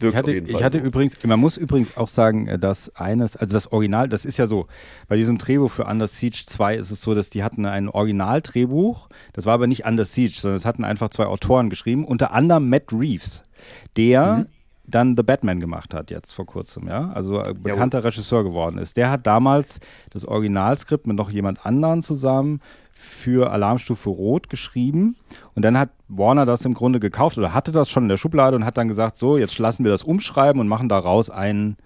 Wirkt Ich hatte, ich hatte so. übrigens, man muss übrigens auch sagen, äh, dass eines, also das Original, das ist ja so, bei diesem Drehbuch für Under Siege 2 ist es so, dass die hatten ein Originaldrehbuch, das war aber nicht Under Siege, sondern es hatten einfach zwei Autoren geschrieben, unter anderem Matt Reeves, der dann The Batman gemacht hat, jetzt vor kurzem, ja, also äh, bekannter Regisseur geworden ist. Der hat damals das Originalskript mit noch jemand anderen zusammen für Alarmstufe Rot geschrieben und dann hat Warner das im Grunde gekauft oder hatte das schon in der Schublade und hat dann gesagt, so, jetzt lassen wir das umschreiben und machen daraus einen,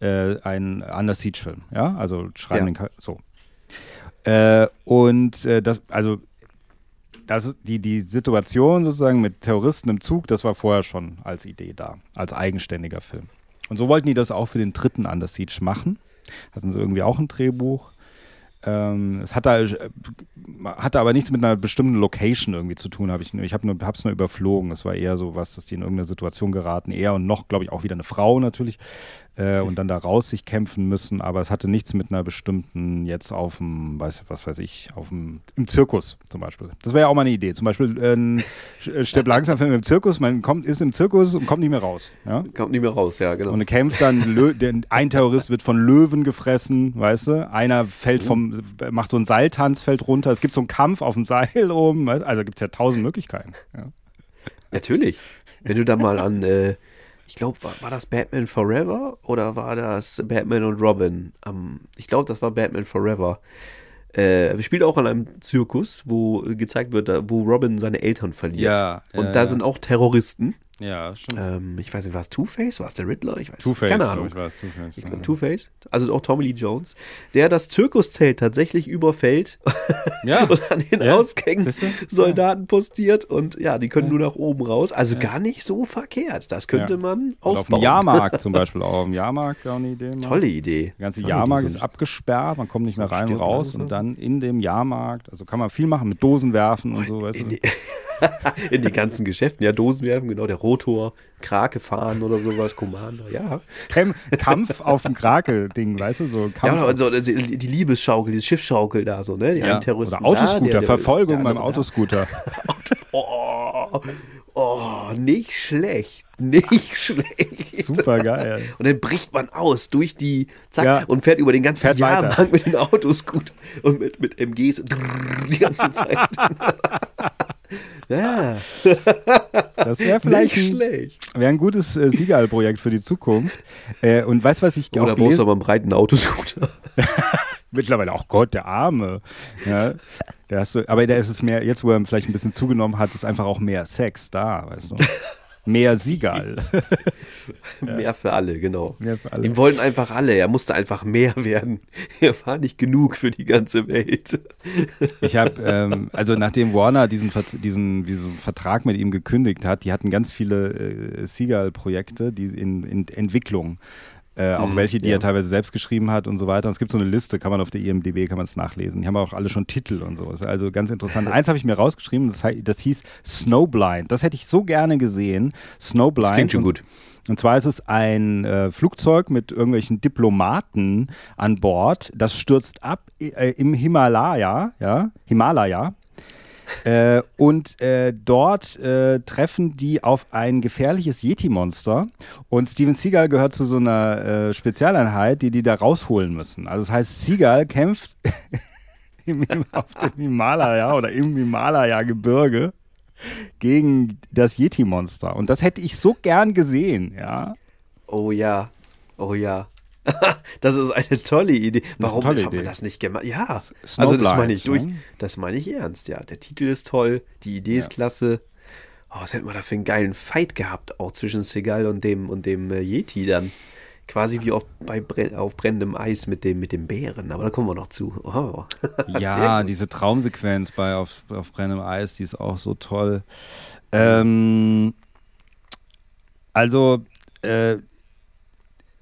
äh, einen Under Siege Film, ja, also schreiben Ja. den, Ka- so. Äh, und äh, das, also das, die, die Situation sozusagen mit Terroristen im Zug, das war vorher schon als Idee da, als eigenständiger Film. Und so wollten die das auch für den dritten Under Siege machen. Hatten sie irgendwie auch ein Drehbuch. Ähm, es hatte, äh, hatte aber nichts mit einer bestimmten Location irgendwie zu tun, habe ich. nur- Ich habe es nur überflogen. Es war eher so was, dass die in irgendeine Situation geraten. Er und noch, glaube ich, auch wieder eine Frau natürlich. Äh, und dann da raus sich kämpfen müssen. Aber es hatte nichts mit einer bestimmten, jetzt auf dem, weiß, was weiß ich, auf dem, im Zirkus zum Beispiel. Das wäre ja auch mal eine Idee. Zum Beispiel äh, ein Sch- Stirb langsam Film im Zirkus. Man kommt, ist im Zirkus und kommt nicht mehr raus. Ja? Kommt nicht mehr raus, ja, genau. Und kämpft dann, Lö (laughs) ein Terrorist wird von Löwen gefressen, weißt du? Einer fällt vom, macht so einen Seiltanz, fällt runter. Es gibt so einen Kampf auf dem Seil oben. Also gibt es ja tausend Möglichkeiten. Ja. Natürlich. Wenn du da mal an, äh, ich glaube, war, war das Batman Forever oder war das Batman und Robin? Am, ich glaube, das war Batman Forever. Äh, wir spielen auch an einem Zirkus, wo gezeigt wird, wo Robin seine Eltern verliert. Ja, Und ja, da ja. sind auch Terroristen. Ja, stimmt. Ähm, ich weiß nicht, war es Two-Face? War es der Riddler? Ich weiß Two-Face, Keine Ahnung. ich, war es Two-Face, Ich ja. glaub, Two-Face. Also auch Tommy Lee Jones, der das Zirkuszelt tatsächlich überfällt (laughs) Ja. und an den Ja. Ausgängen? Soldaten postiert und ja, die können nur nach oben raus. Also Ja. gar nicht so verkehrt. Das könnte Ja. man Und auf dem ausbauen. Jahrmarkt (laughs) zum Beispiel auch. Auf dem Jahrmarkt auch eine Idee. Mal. Tolle Idee. Der ganze Tolle Jahrmarkt Idee. ist abgesperrt, man kommt nicht mehr rein und raus. Und dann in dem Jahrmarkt, also kann man viel machen mit Dosen werfen und so. Weißt In die, (laughs) in die ganzen Geschäften, ja, Dosen werfen, genau, der Rotor, Krake fahren oder sowas, Commander, ja. Kampf auf dem Krake-Ding, weißt du? So Kampf Ja, oder so, die, die Liebesschaukel, die Schiffsschaukel da, so, ne? Die Ja, einen Terroristen Oder Autoscooter, da, der- der- Verfolgung der beim da. Autoscooter. (laughs) Oh, oh, nicht schlecht, nicht schlecht. Super geil. Und dann bricht man aus durch die, zack, Ja. und fährt über den ganzen Fährt. Jahrmarkt mit den Autoscootern und mit, mit MGs die ganze Zeit. (laughs) ja, Das wäre vielleicht nicht ein, schlecht. wär ein gutes äh, Siegal-Projekt für die Zukunft. Äh, und weißt du, was ich Oder auch brauchst du aber einen breiten Autoscooter. (laughs) Mittlerweile auch Gott, der Arme. Ja, der hast du, aber da ist es mehr, jetzt wo er vielleicht ein bisschen zugenommen hat, ist einfach auch mehr Sex da, weißt du. (laughs) Mehr Siegal. (laughs) Mehr für alle, genau. Mehr für alle. Ihm wollten einfach alle, er musste einfach mehr werden. (laughs) Er war nicht genug für die ganze Welt. Ich habe, ähm, also nachdem Warner diesen, diesen, diesen Vertrag mit ihm gekündigt hat, die hatten ganz viele äh, Seagal-Projekte, die in, in Entwicklung. Äh, auch Mhm, welche, die ja. er teilweise selbst geschrieben hat und so weiter. Und es gibt so eine Liste, kann man auf der IMDb, kann man es nachlesen. Die haben auch alle schon Titel und so. Ist Also ganz interessant. (laughs) Eins habe ich mir rausgeschrieben, das, das hieß Snowblind. Das hätte ich so gerne gesehen. Snowblind. Das klingt schon Und- gut. und zwar ist es ein äh, Flugzeug mit irgendwelchen Diplomaten an Bord. Das stürzt ab äh, im Himalaya, ja, Himalaya. Äh, und äh, dort äh, treffen die auf ein gefährliches Yeti-Monster. Und Steven Seagal gehört zu so einer äh, Spezialeinheit, die die da rausholen müssen. Also das heißt, Seagal kämpft (laughs) auf dem Himalaya oder im Himalaya-Gebirge gegen das Yeti-Monster. Und das hätte ich so gern gesehen, ja. Oh ja, oh ja. (laughs) das ist eine tolle Idee. Warum tolle hat man Idee. das nicht gemacht? Ja, also das Snowblind, meine ich durch. ne? Das meine ich ernst, ja. Der Titel ist toll, die Idee ist klasse. Oh, was hätten wir da für einen geilen Fight gehabt, auch zwischen Seagal und dem und dem äh, Yeti dann. Quasi wie auf, bei auf brennendem Eis mit dem, mit dem Bären, aber da kommen wir noch zu. Oh. (laughs) Ja, diese Traumsequenz bei auf, auf brennendem Eis, die ist auch so toll. Ähm, also, äh,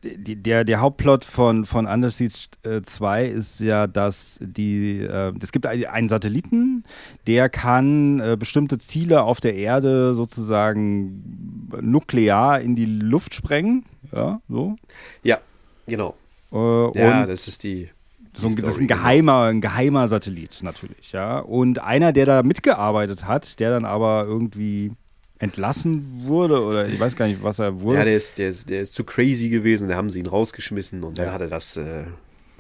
der, der Hauptplot von, von Under Siege äh, 2 ist ja, dass die, äh, es gibt ein- einen Satelliten, der kann äh, bestimmte Ziele auf der Erde sozusagen nuklear in die Luft sprengen. Ja, so. Ja, genau. Äh, Ja, das ist die. so ein, das ist ein genau. geheimer, ein geheimer Satellit natürlich, ja. Und einer, der da mitgearbeitet hat, der dann aber irgendwie entlassen wurde oder ich weiß gar nicht, was er wurde. Ja, der ist, der, ist, der ist zu crazy gewesen, da haben sie ihn rausgeschmissen und dann hat er das äh,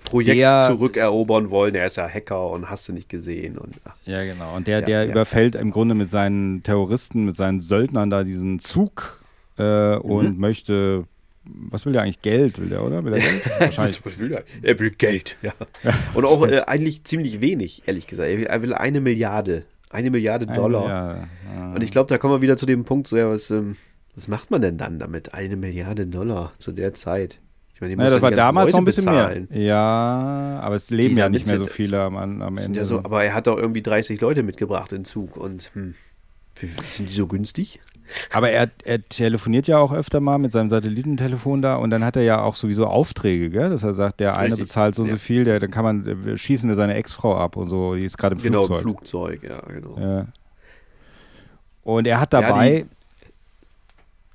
Projekt Der- zurückerobern wollen. Er ist ja Hacker und hast du nicht gesehen. Und, ach, Ja, genau. Und der, Ja, der ja. überfällt im Grunde mit seinen Terroristen, mit seinen Söldnern da diesen Zug äh, Mhm. und möchte, was will der eigentlich? Geld will der, oder? Will er Geld? (laughs) Wahrscheinlich. was, will er? Er will Geld, ja. (laughs) Und auch äh, eigentlich ziemlich wenig, ehrlich gesagt. Er will, er will eine Milliarde. Eine Milliarde Dollar. Milliarde, ja. Und ich glaube, da kommen wir wieder zu dem Punkt, so, ja, was, ähm, was macht man denn dann damit? Eine Milliarde Dollar zu der Zeit. Ich meine, die Naja, das war damals Leute noch ein bisschen bezahlen. mehr. Ja, aber es leben Die ja nicht mehr so viele am, am Ende. ja so, aber er hat doch irgendwie 30 Leute mitgebracht in Zug und hm, sind die so günstig? Aber er, er telefoniert ja auch öfter mal mit seinem Satellitentelefon da und dann hat er ja auch sowieso Aufträge, gell? dass er sagt, der eine Richtig, bezahlt so und ja. so viel, der, dann kann man, schießen wir seine Ex-Frau ab und so, die ist gerade im Genau, im Flugzeug. Flugzeug, ja, genau. Ja. Und er hat Ja, dabei.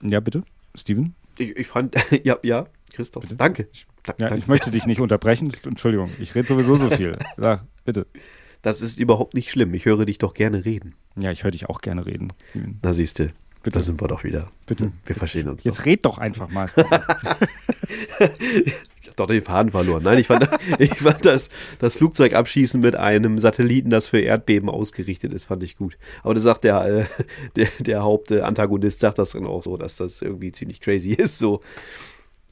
Ja, bitte, Steven? Ich, ich fand, (laughs) ja, ja, Christoph, danke. Da- Ja, danke. ich möchte dich nicht unterbrechen. (laughs) Entschuldigung, ich rede sowieso so viel. Sag, bitte. Das ist überhaupt nicht schlimm. Ich höre dich doch gerne reden. Ja, ich höre dich auch gerne reden, Steven. Na siehst du, Bitte. da sind wir doch wieder. Bitte. Wir verstehen uns Jetzt doch. red doch einfach mal. (laughs) (laughs) Ich hab doch den Faden verloren. Nein, ich fand, ich fand das, das Flugzeugabschießen mit einem Satelliten, das für Erdbeben ausgerichtet ist, fand ich gut. Aber da sagt der, äh, der, der Hauptantagonist, sagt das dann auch so, dass das irgendwie ziemlich crazy ist. So.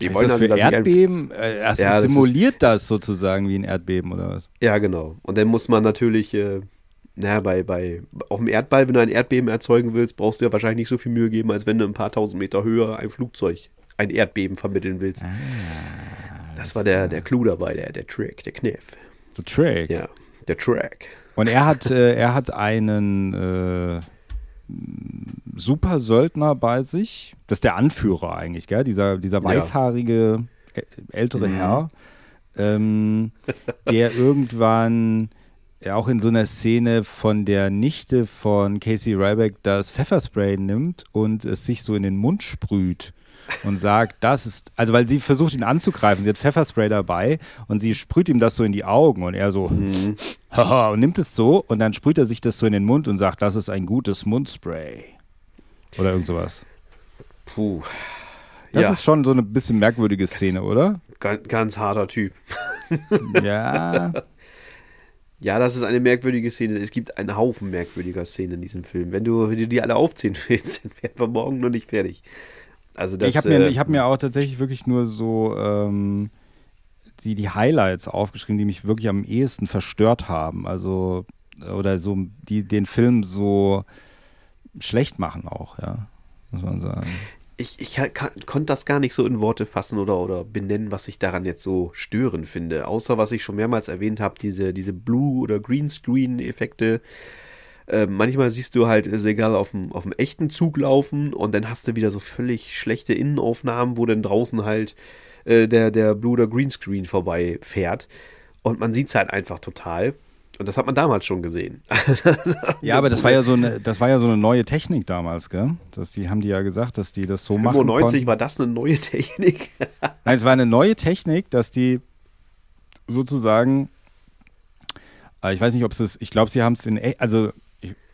Die ist wollen das also, für ein- Erdbeben? Also Ja, das ist- simuliert das sozusagen wie ein Erdbeben oder was? Ja, genau. Und dann muss man natürlich, äh, naja, bei, bei, auf dem Erdball, wenn du ein Erdbeben erzeugen willst, brauchst du ja wahrscheinlich nicht so viel Mühe geben, als wenn du ein paar tausend Meter höher ein Flugzeug, ein Erdbeben vermitteln willst. Das war der, der Clou dabei, der, der Trick, der Kniff. The Trick. Ja, der Track. Und er hat, äh, er hat einen äh, super Söldner bei sich. Das ist der Anführer eigentlich, gell? Dieser, dieser weißhaarige ältere Mhm. Herr, ähm, der (laughs) irgendwann ja auch in so einer Szene von der Nichte von Casey Ryback das Pfefferspray nimmt und es sich so in den Mund sprüht und sagt, das ist, also weil sie versucht ihn anzugreifen, sie hat Pfefferspray dabei und sie sprüht ihm das so in die Augen und er so, haha, und nimmt es so und dann sprüht er sich das so in den Mund und sagt, das ist ein gutes Mundspray. Oder irgend sowas. Puh. Das ja, ist schon so eine bisschen merkwürdige Szene, oder? ganz, ganz harter Typ. Ja. Ja, das ist eine merkwürdige Szene. Es gibt einen Haufen merkwürdiger Szenen in diesem Film. Wenn du, wenn du die alle aufzählen (laughs) willst, dann wären wir morgen noch nicht fertig. Also das, ich habe mir, äh, ich hab mir auch tatsächlich wirklich nur so ähm, die, die Highlights aufgeschrieben, die mich wirklich am ehesten verstört haben. Also, oder so, die den Film so schlecht machen auch, ja. Muss man sagen. Ich, ich konnte das gar nicht so in Worte fassen oder, oder benennen, was ich daran jetzt so störend finde. Außer was ich schon mehrmals erwähnt habe, diese, diese Blue- oder Greenscreen-Effekte. äh, manchmal siehst du halt Segal auf dem, auf dem echten Zug laufen und dann hast du wieder so völlig schlechte Innenaufnahmen, wo dann draußen halt äh, der, der Blue oder Greenscreen vorbei fährt. Und man sieht es halt einfach total. Und das hat man damals schon gesehen. (laughs) ja, aber das war ja so eine, das war ja so eine neue Technik damals, gell? Dass die haben die ja gesagt, dass die das so 95 machen 95 war das eine neue Technik. (laughs) Nein, es war eine neue Technik, dass die sozusagen ich weiß nicht, ob es ist, ich glaube, sie haben es in, e, also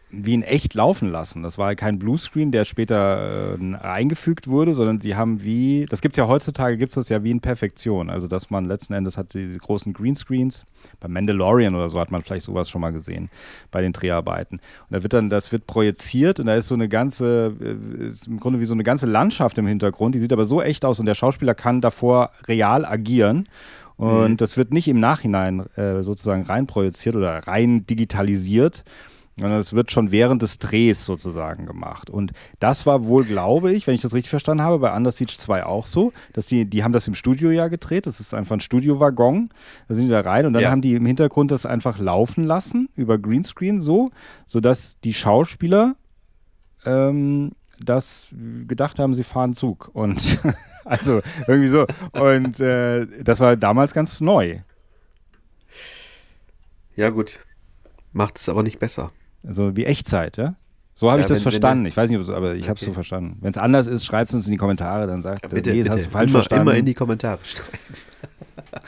wie in echt laufen lassen. Das war kein Bluescreen, der später äh, eingefügt wurde, sondern sie haben wie, das gibt es ja heutzutage, gibt es das ja wie in Perfektion. Also dass man letzten Endes hat diese großen Greenscreens, bei Mandalorian oder so hat man vielleicht sowas schon mal gesehen, bei den Dreharbeiten. Und da wird dann, das wird projiziert und da ist so eine ganze, äh, ist im Grunde wie so eine ganze Landschaft im Hintergrund, die sieht aber so echt aus und der Schauspieler kann davor real agieren. Und mhm. das wird nicht im Nachhinein äh, sozusagen reinprojiziert oder rein digitalisiert, sondern es wird schon während des Drehs sozusagen gemacht. Und das war wohl, glaube ich, wenn ich das richtig verstanden habe, bei Under Siege 2 auch so, dass die, die haben das im Studio ja gedreht, das ist einfach ein Studiowaggon, da sind die da rein und dann ja. haben die im Hintergrund das einfach laufen lassen über Greenscreen so, sodass die Schauspieler ähm, das gedacht haben, sie fahren Zug. Und (laughs) also irgendwie so. Und äh, das war damals ganz neu. Ja, gut. Macht es aber nicht besser. Also wie Echtzeit, ja? So habe ja, ich das wenn, verstanden. Wenn ich weiß nicht, so, aber ich okay. habe es so verstanden. Wenn es anders ist, schreibt es uns in die Kommentare, dann sagt ja, bitte, nee, bitte. hast du falsch immer, verstanden. Immer in die Kommentare schreiben. (laughs)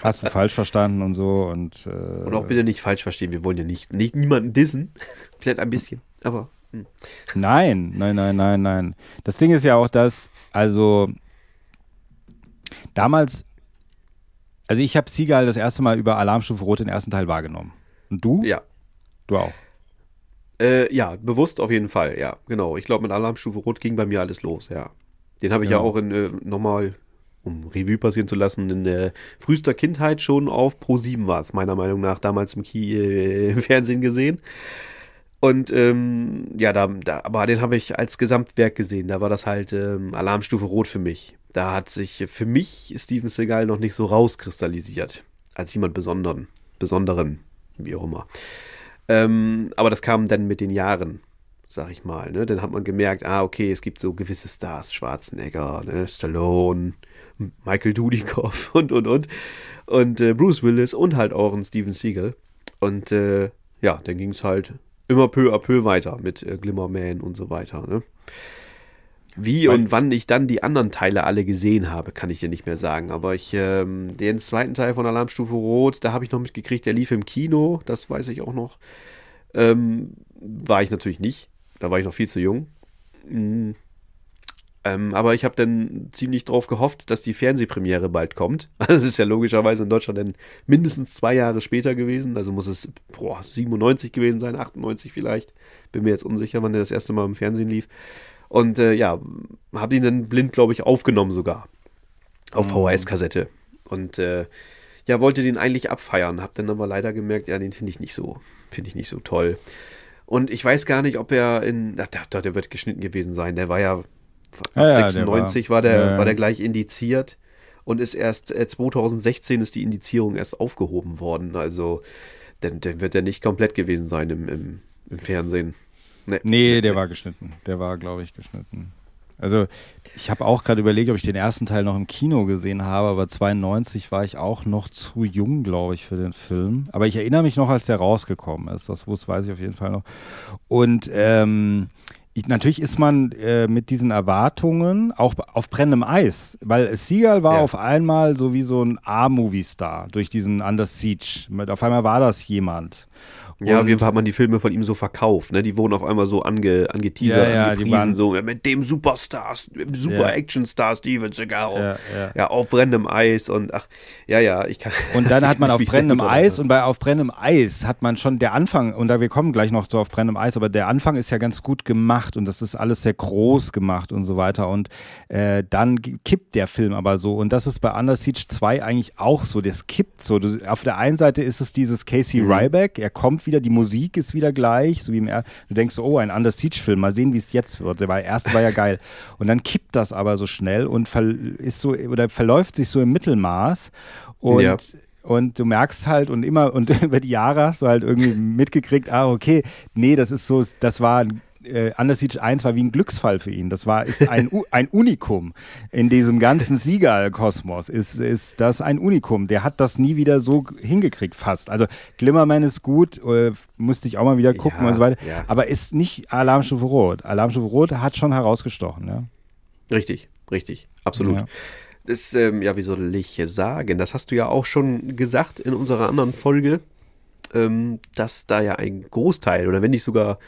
Hast du falsch verstanden und so und äh, und auch bitte nicht falsch verstehen. Wir wollen ja nicht, nicht niemanden dissen, (laughs) vielleicht ein bisschen, aber hm. nein, nein, nein, nein, nein. Das Ding ist ja auch, dass also damals, also ich habe Siegal das erste Mal über Alarmstufe Rot den ersten Teil wahrgenommen. Und du? Ja. Du auch. Äh, ja, bewusst auf jeden Fall, ja, genau. Ich glaube, mit Alarmstufe Rot ging bei mir alles los, ja. Den habe ich ja. ja, auch in äh, nochmal, um Revue passieren zu lassen, in der frühester Kindheit schon auf Pro 7 war es, meiner Meinung nach, damals im, Ki äh, im (laughs) Fernsehen gesehen. Und ähm, ja, da, da, aber den habe ich als Gesamtwerk gesehen. Da war das halt ähm, Alarmstufe Rot für mich. Da hat sich für mich Steven Seagal noch nicht so rauskristallisiert. Als jemand Besonderen. Besonderen, wie auch immer. Ähm, aber das kam dann mit den Jahren, sag ich mal. Ne? Dann hat man gemerkt, ah, okay, es gibt so gewisse Stars, Schwarzenegger, ne? Stallone, Michael Dudikoff (laughs) und, und, und. Und äh, Bruce Willis und halt auch ein Steven Seagal. Und äh, ja, dann ging es halt immer peu à peu weiter mit äh, Glimmerman und so weiter. Ne? Wie Weil, und wann ich dann die anderen Teile alle gesehen habe, kann ich dir nicht mehr sagen. Aber ich, ähm, den zweiten Teil von Alarmstufe Rot, da habe ich noch mitgekriegt, der lief im Kino, das weiß ich auch noch. Ähm, war ich natürlich nicht. Da war ich noch viel zu jung. Mhm. Ähm, aber ich habe dann ziemlich drauf gehofft, dass die Fernsehpremiere bald kommt. (laughs) Das ist ja logischerweise in Deutschland dann mindestens zwei Jahre später gewesen. Also muss es boah, 97 gewesen sein, 98 vielleicht. Bin mir jetzt unsicher, wann der das erste Mal im Fernsehen lief. Und äh, ja, habe ihn dann blind, glaube ich, aufgenommen sogar. Auf mhm. VHS-Kassette. Und äh, ja, wollte den eigentlich abfeiern. Habe dann aber leider gemerkt, ja, den finde ich nicht so, finde ich nicht so toll. Und ich weiß gar nicht, ob er in, ach, der, der wird geschnitten gewesen sein. Der war ja, ab ja, 96 der war, war, der, ja, war der gleich indiziert und ist erst äh, 2016 ist die Indizierung erst aufgehoben worden. Also, dann, dann wird er nicht komplett gewesen sein im, im, im Fernsehen. Nee, nee der war geschnitten. Der war, glaube ich, geschnitten. Also ich habe auch gerade überlegt, ob ich den ersten Teil noch im Kino gesehen habe, aber 92 war ich auch noch zu jung, glaube ich, für den Film. Aber ich erinnere mich noch, als der rausgekommen ist. Das wusste, weiß ich auf jeden Fall noch. Und ähm, ich, natürlich ist man äh, mit diesen Erwartungen auch auf brennendem Eis, weil Seagal war ja. auf einmal so wie so ein A-Movie-Star durch diesen Under Siege. Auf einmal war das jemand. Ja, auf jeden Fall hat man die Filme von ihm so verkauft, ne? Die wurden auf einmal so ange, angeteasert, ja, ja, angepriesen, waren, so mit dem Superstar, Super ja. Actionstar Steven Seagal. Ja, ja. ja, auf brennendem Eis und ach, ja, ja, ich kann. (laughs) Und dann hat man auf brennendem Eis und bei auf brennendem Eis hat man schon der Anfang, und da wir kommen gleich noch so auf brennendem Eis, aber der Anfang ist ja ganz gut gemacht und das ist alles sehr groß gemacht und so weiter. Und äh, dann kippt der Film aber so. Und das ist bei Under Siege 2 eigentlich auch so. Das kippt so. Du, auf der einen Seite ist es dieses Casey mhm. Ryback, er kommt wieder, die Musik ist wieder gleich, so wie im er du denkst so, oh, ein Under Siege-Film, mal sehen, wie es jetzt wird. Der erste war ja geil. Und dann kippt das aber so schnell und ist so oder verläuft sich so im Mittelmaß und ja. und du merkst halt und immer und (laughs) über die Jahre hast du halt irgendwie mitgekriegt, ah, okay, nee, das ist so, das war äh, Under Siege 1 war wie ein Glücksfall für ihn. Das war ist ein, ein Unikum in diesem ganzen Siegal-Kosmos. Ist, ist das ein Unikum. Der hat das nie wieder so hingekriegt, fast. Also Glimmerman ist gut, äh, musste ich auch mal wieder gucken Ja, und so weiter. ja. Aber ist nicht Alarmstufe Rot. Alarmstufe Rot hat schon herausgestochen, ja. Richtig, richtig, absolut. Ja. Das, ähm, ja, wie soll ich sagen? Das hast du ja auch schon gesagt in unserer anderen Folge, ähm, dass da ja ein Großteil oder wenn nicht sogar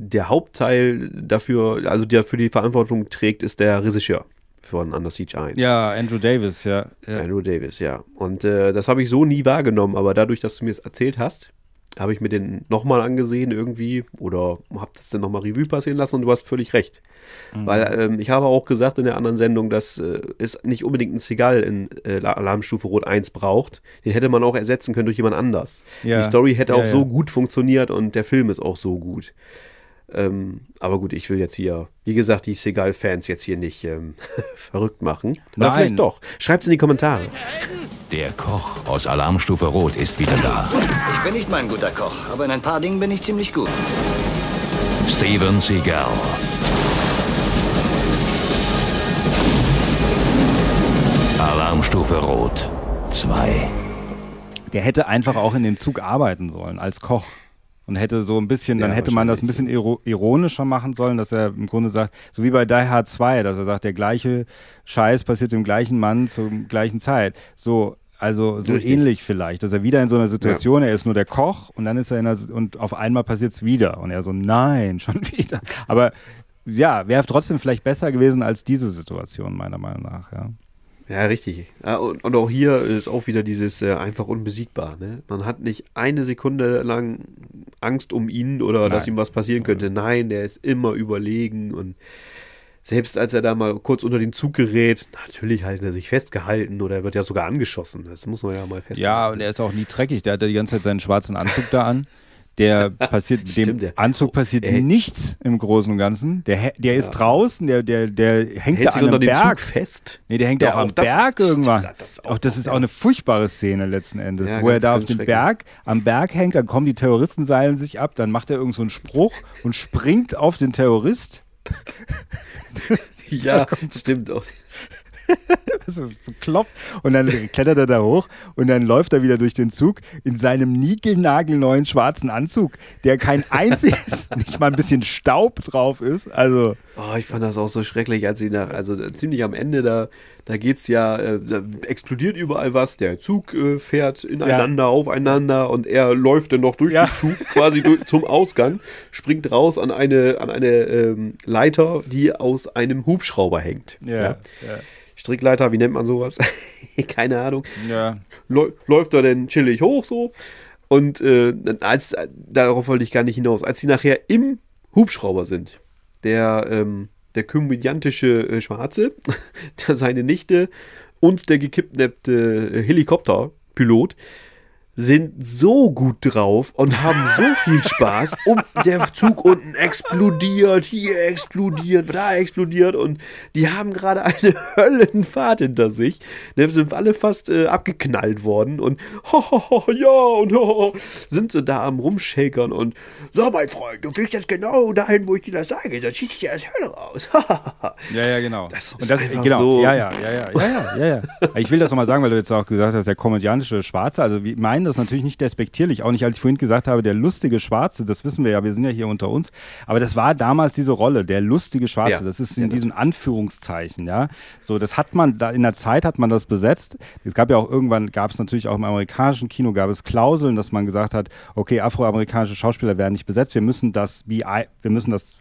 der Hauptteil dafür, also der für die Verantwortung trägt, ist der Regisseur von Under Siege 1. Ja, Andrew Davis, ja. ja. Andrew Davis, ja. Und äh, das habe ich so nie wahrgenommen, aber dadurch, dass du mir es erzählt hast, habe ich mir den nochmal angesehen irgendwie oder habe das dann nochmal Revue passieren lassen und du hast völlig recht. Mhm. Weil ähm, ich habe auch gesagt in der anderen Sendung, dass äh, es nicht unbedingt einen Seagal in äh, Alarmstufe Rot 1 braucht. Den hätte man auch ersetzen können durch jemand anders. Ja. Die Story hätte Ja, auch so ja. gut funktioniert und der Film ist auch so gut. Ähm, aber gut, ich will jetzt hier, wie gesagt, die Seagal-Fans jetzt hier nicht ähm, (laughs) verrückt machen. Oder Nein. vielleicht doch. Schreibt's in die Kommentare. Der Koch aus Alarmstufe Rot ist wieder da. Ich bin nicht mal ein guter Koch, aber in ein paar Dingen bin ich ziemlich gut. Steven Seagal. Alarmstufe Rot 2. Der hätte einfach auch in dem Zug arbeiten sollen als Koch. Und hätte so ein bisschen, dann Ja, hätte man das ein bisschen ironischer machen sollen, dass er im Grunde sagt, so wie bei Die Hard 2, dass er sagt, der gleiche Scheiß passiert dem gleichen Mann zur gleichen Zeit. So, also so Richtig. ähnlich vielleicht, dass er wieder in so einer Situation, er ist nur der Koch und dann ist er in einer, und auf einmal passiert es wieder. Und er so, nein, (laughs) schon wieder. Aber ja, wäre trotzdem vielleicht besser gewesen als diese Situation, meiner Meinung nach, ja. Ja, richtig. Und, auch hier ist auch wieder dieses äh, einfach unbesiegbar. Ne? Man hat nicht eine Sekunde lang Angst um ihn oder dass Nein. ihm was passieren könnte. Nein, der ist immer überlegen und selbst als er da mal kurz unter den Zug gerät, natürlich hat er sich festgehalten oder er wird ja sogar angeschossen. Das muss man ja mal festhalten. Ja, und er ist auch nie dreckig. Der hat ja die ganze Zeit seinen schwarzen Anzug da an. (laughs) Der passiert, dem Stimmt, der- Anzug passiert er- nichts im Großen und Ganzen. Der, der ist draußen, der, der, der hängt hält da an unter einem dem Berg. Zug fest. Nee, der hängt Ja, auch am auch das- Berg irgendwann. das auch, auch das ist ja. auch eine furchtbare Szene letzten Endes, Ja, wo er ganz, da auf dem. Berg, am Berg hängt, dann kommen die Terroristen, seilen sich ab, dann macht er irgend so einen Spruch und springt auf den Terrorist. (laughs) Ja, (laughs) stimmt auch. (laughs) so bekloppt. Und dann klettert er da hoch und dann läuft er wieder durch den Zug in seinem niegelnagelneuen schwarzen Anzug, der kein einziges, (laughs) nicht mal ein bisschen Staub drauf ist. Also, Oh, ich fand das auch so schrecklich, als sie nach, also ziemlich am Ende, da, da geht's ja, äh, da explodiert überall was, der Zug äh, fährt ineinander, aufeinander und er läuft dann noch durch Ja. den Zug (laughs) quasi durch, zum Ausgang, springt raus an eine, an eine ähm, Leiter, die aus einem Hubschrauber hängt. ja. Strickleiter, wie nennt man sowas? (laughs) Keine Ahnung. Ja. Läu- läuft er denn chillig hoch so. Und äh, als, darauf wollte ich gar nicht hinaus. Als sie nachher im Hubschrauber sind, der, ähm, der komödiantische äh, Schwarze, (laughs) seine Nichte und der gekidnappte äh, Helikopterpilot sind so gut drauf und haben so viel Spaß. Und der Zug unten explodiert, hier explodiert, da explodiert und die haben gerade eine (laughs) Höllenfahrt hinter sich. Da sind alle fast äh, abgeknallt worden und ho, ho, ho, ja und ho, (laughs) ho, sind sie da am Rumshakern und so, mein Freund, du fliegst jetzt genau dahin, wo ich dir das sage, dann schieß ich dir das Hölle raus. (laughs) Ja, ja, genau. Das ist das, einfach genau, so- Ja, ja, ja, ja, ja, ja, ja, ja. Ich will das nochmal sagen, weil du jetzt auch gesagt hast, der komödiantische Schwarze. Also wir meinen das natürlich nicht despektierlich, auch nicht, als ich vorhin gesagt habe, der lustige Schwarze, das wissen wir ja, wir sind ja hier unter uns. Aber das war damals diese Rolle, der lustige Schwarze. Ja. Das ist in Ja, diesen Anführungszeichen, ja. So, das hat man, da in der Zeit hat man das besetzt. Es gab ja auch irgendwann, gab es natürlich auch im amerikanischen Kino, gab es Klauseln, dass man gesagt hat, okay, afroamerikanische Schauspieler werden nicht besetzt, wir müssen das, wie, wir müssen das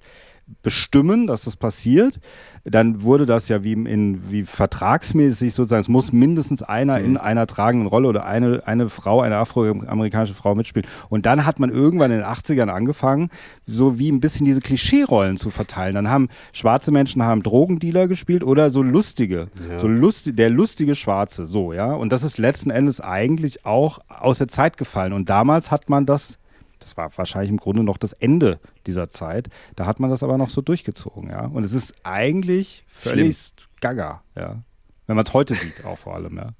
bestimmen, dass das passiert, dann wurde das ja wie, in, wie vertragsmäßig sozusagen, es muss mindestens einer in einer tragenden Rolle oder eine, eine Frau, eine afroamerikanische Frau mitspielen. Und dann hat man irgendwann in den 80ern angefangen, so wie ein bisschen diese Klischee-Rollen zu verteilen. Dann haben schwarze Menschen haben Drogendealer gespielt oder so lustige, so lustig, der lustige Schwarze, so, ja. Und das ist letzten Endes eigentlich auch aus der Zeit gefallen. Und damals hat man das das war wahrscheinlich im Grunde noch das Ende dieser Zeit. Da hat man das aber noch so durchgezogen, ja. Und es ist eigentlich völlig gaga, ja. Wenn man es heute sieht, auch vor allem, ja.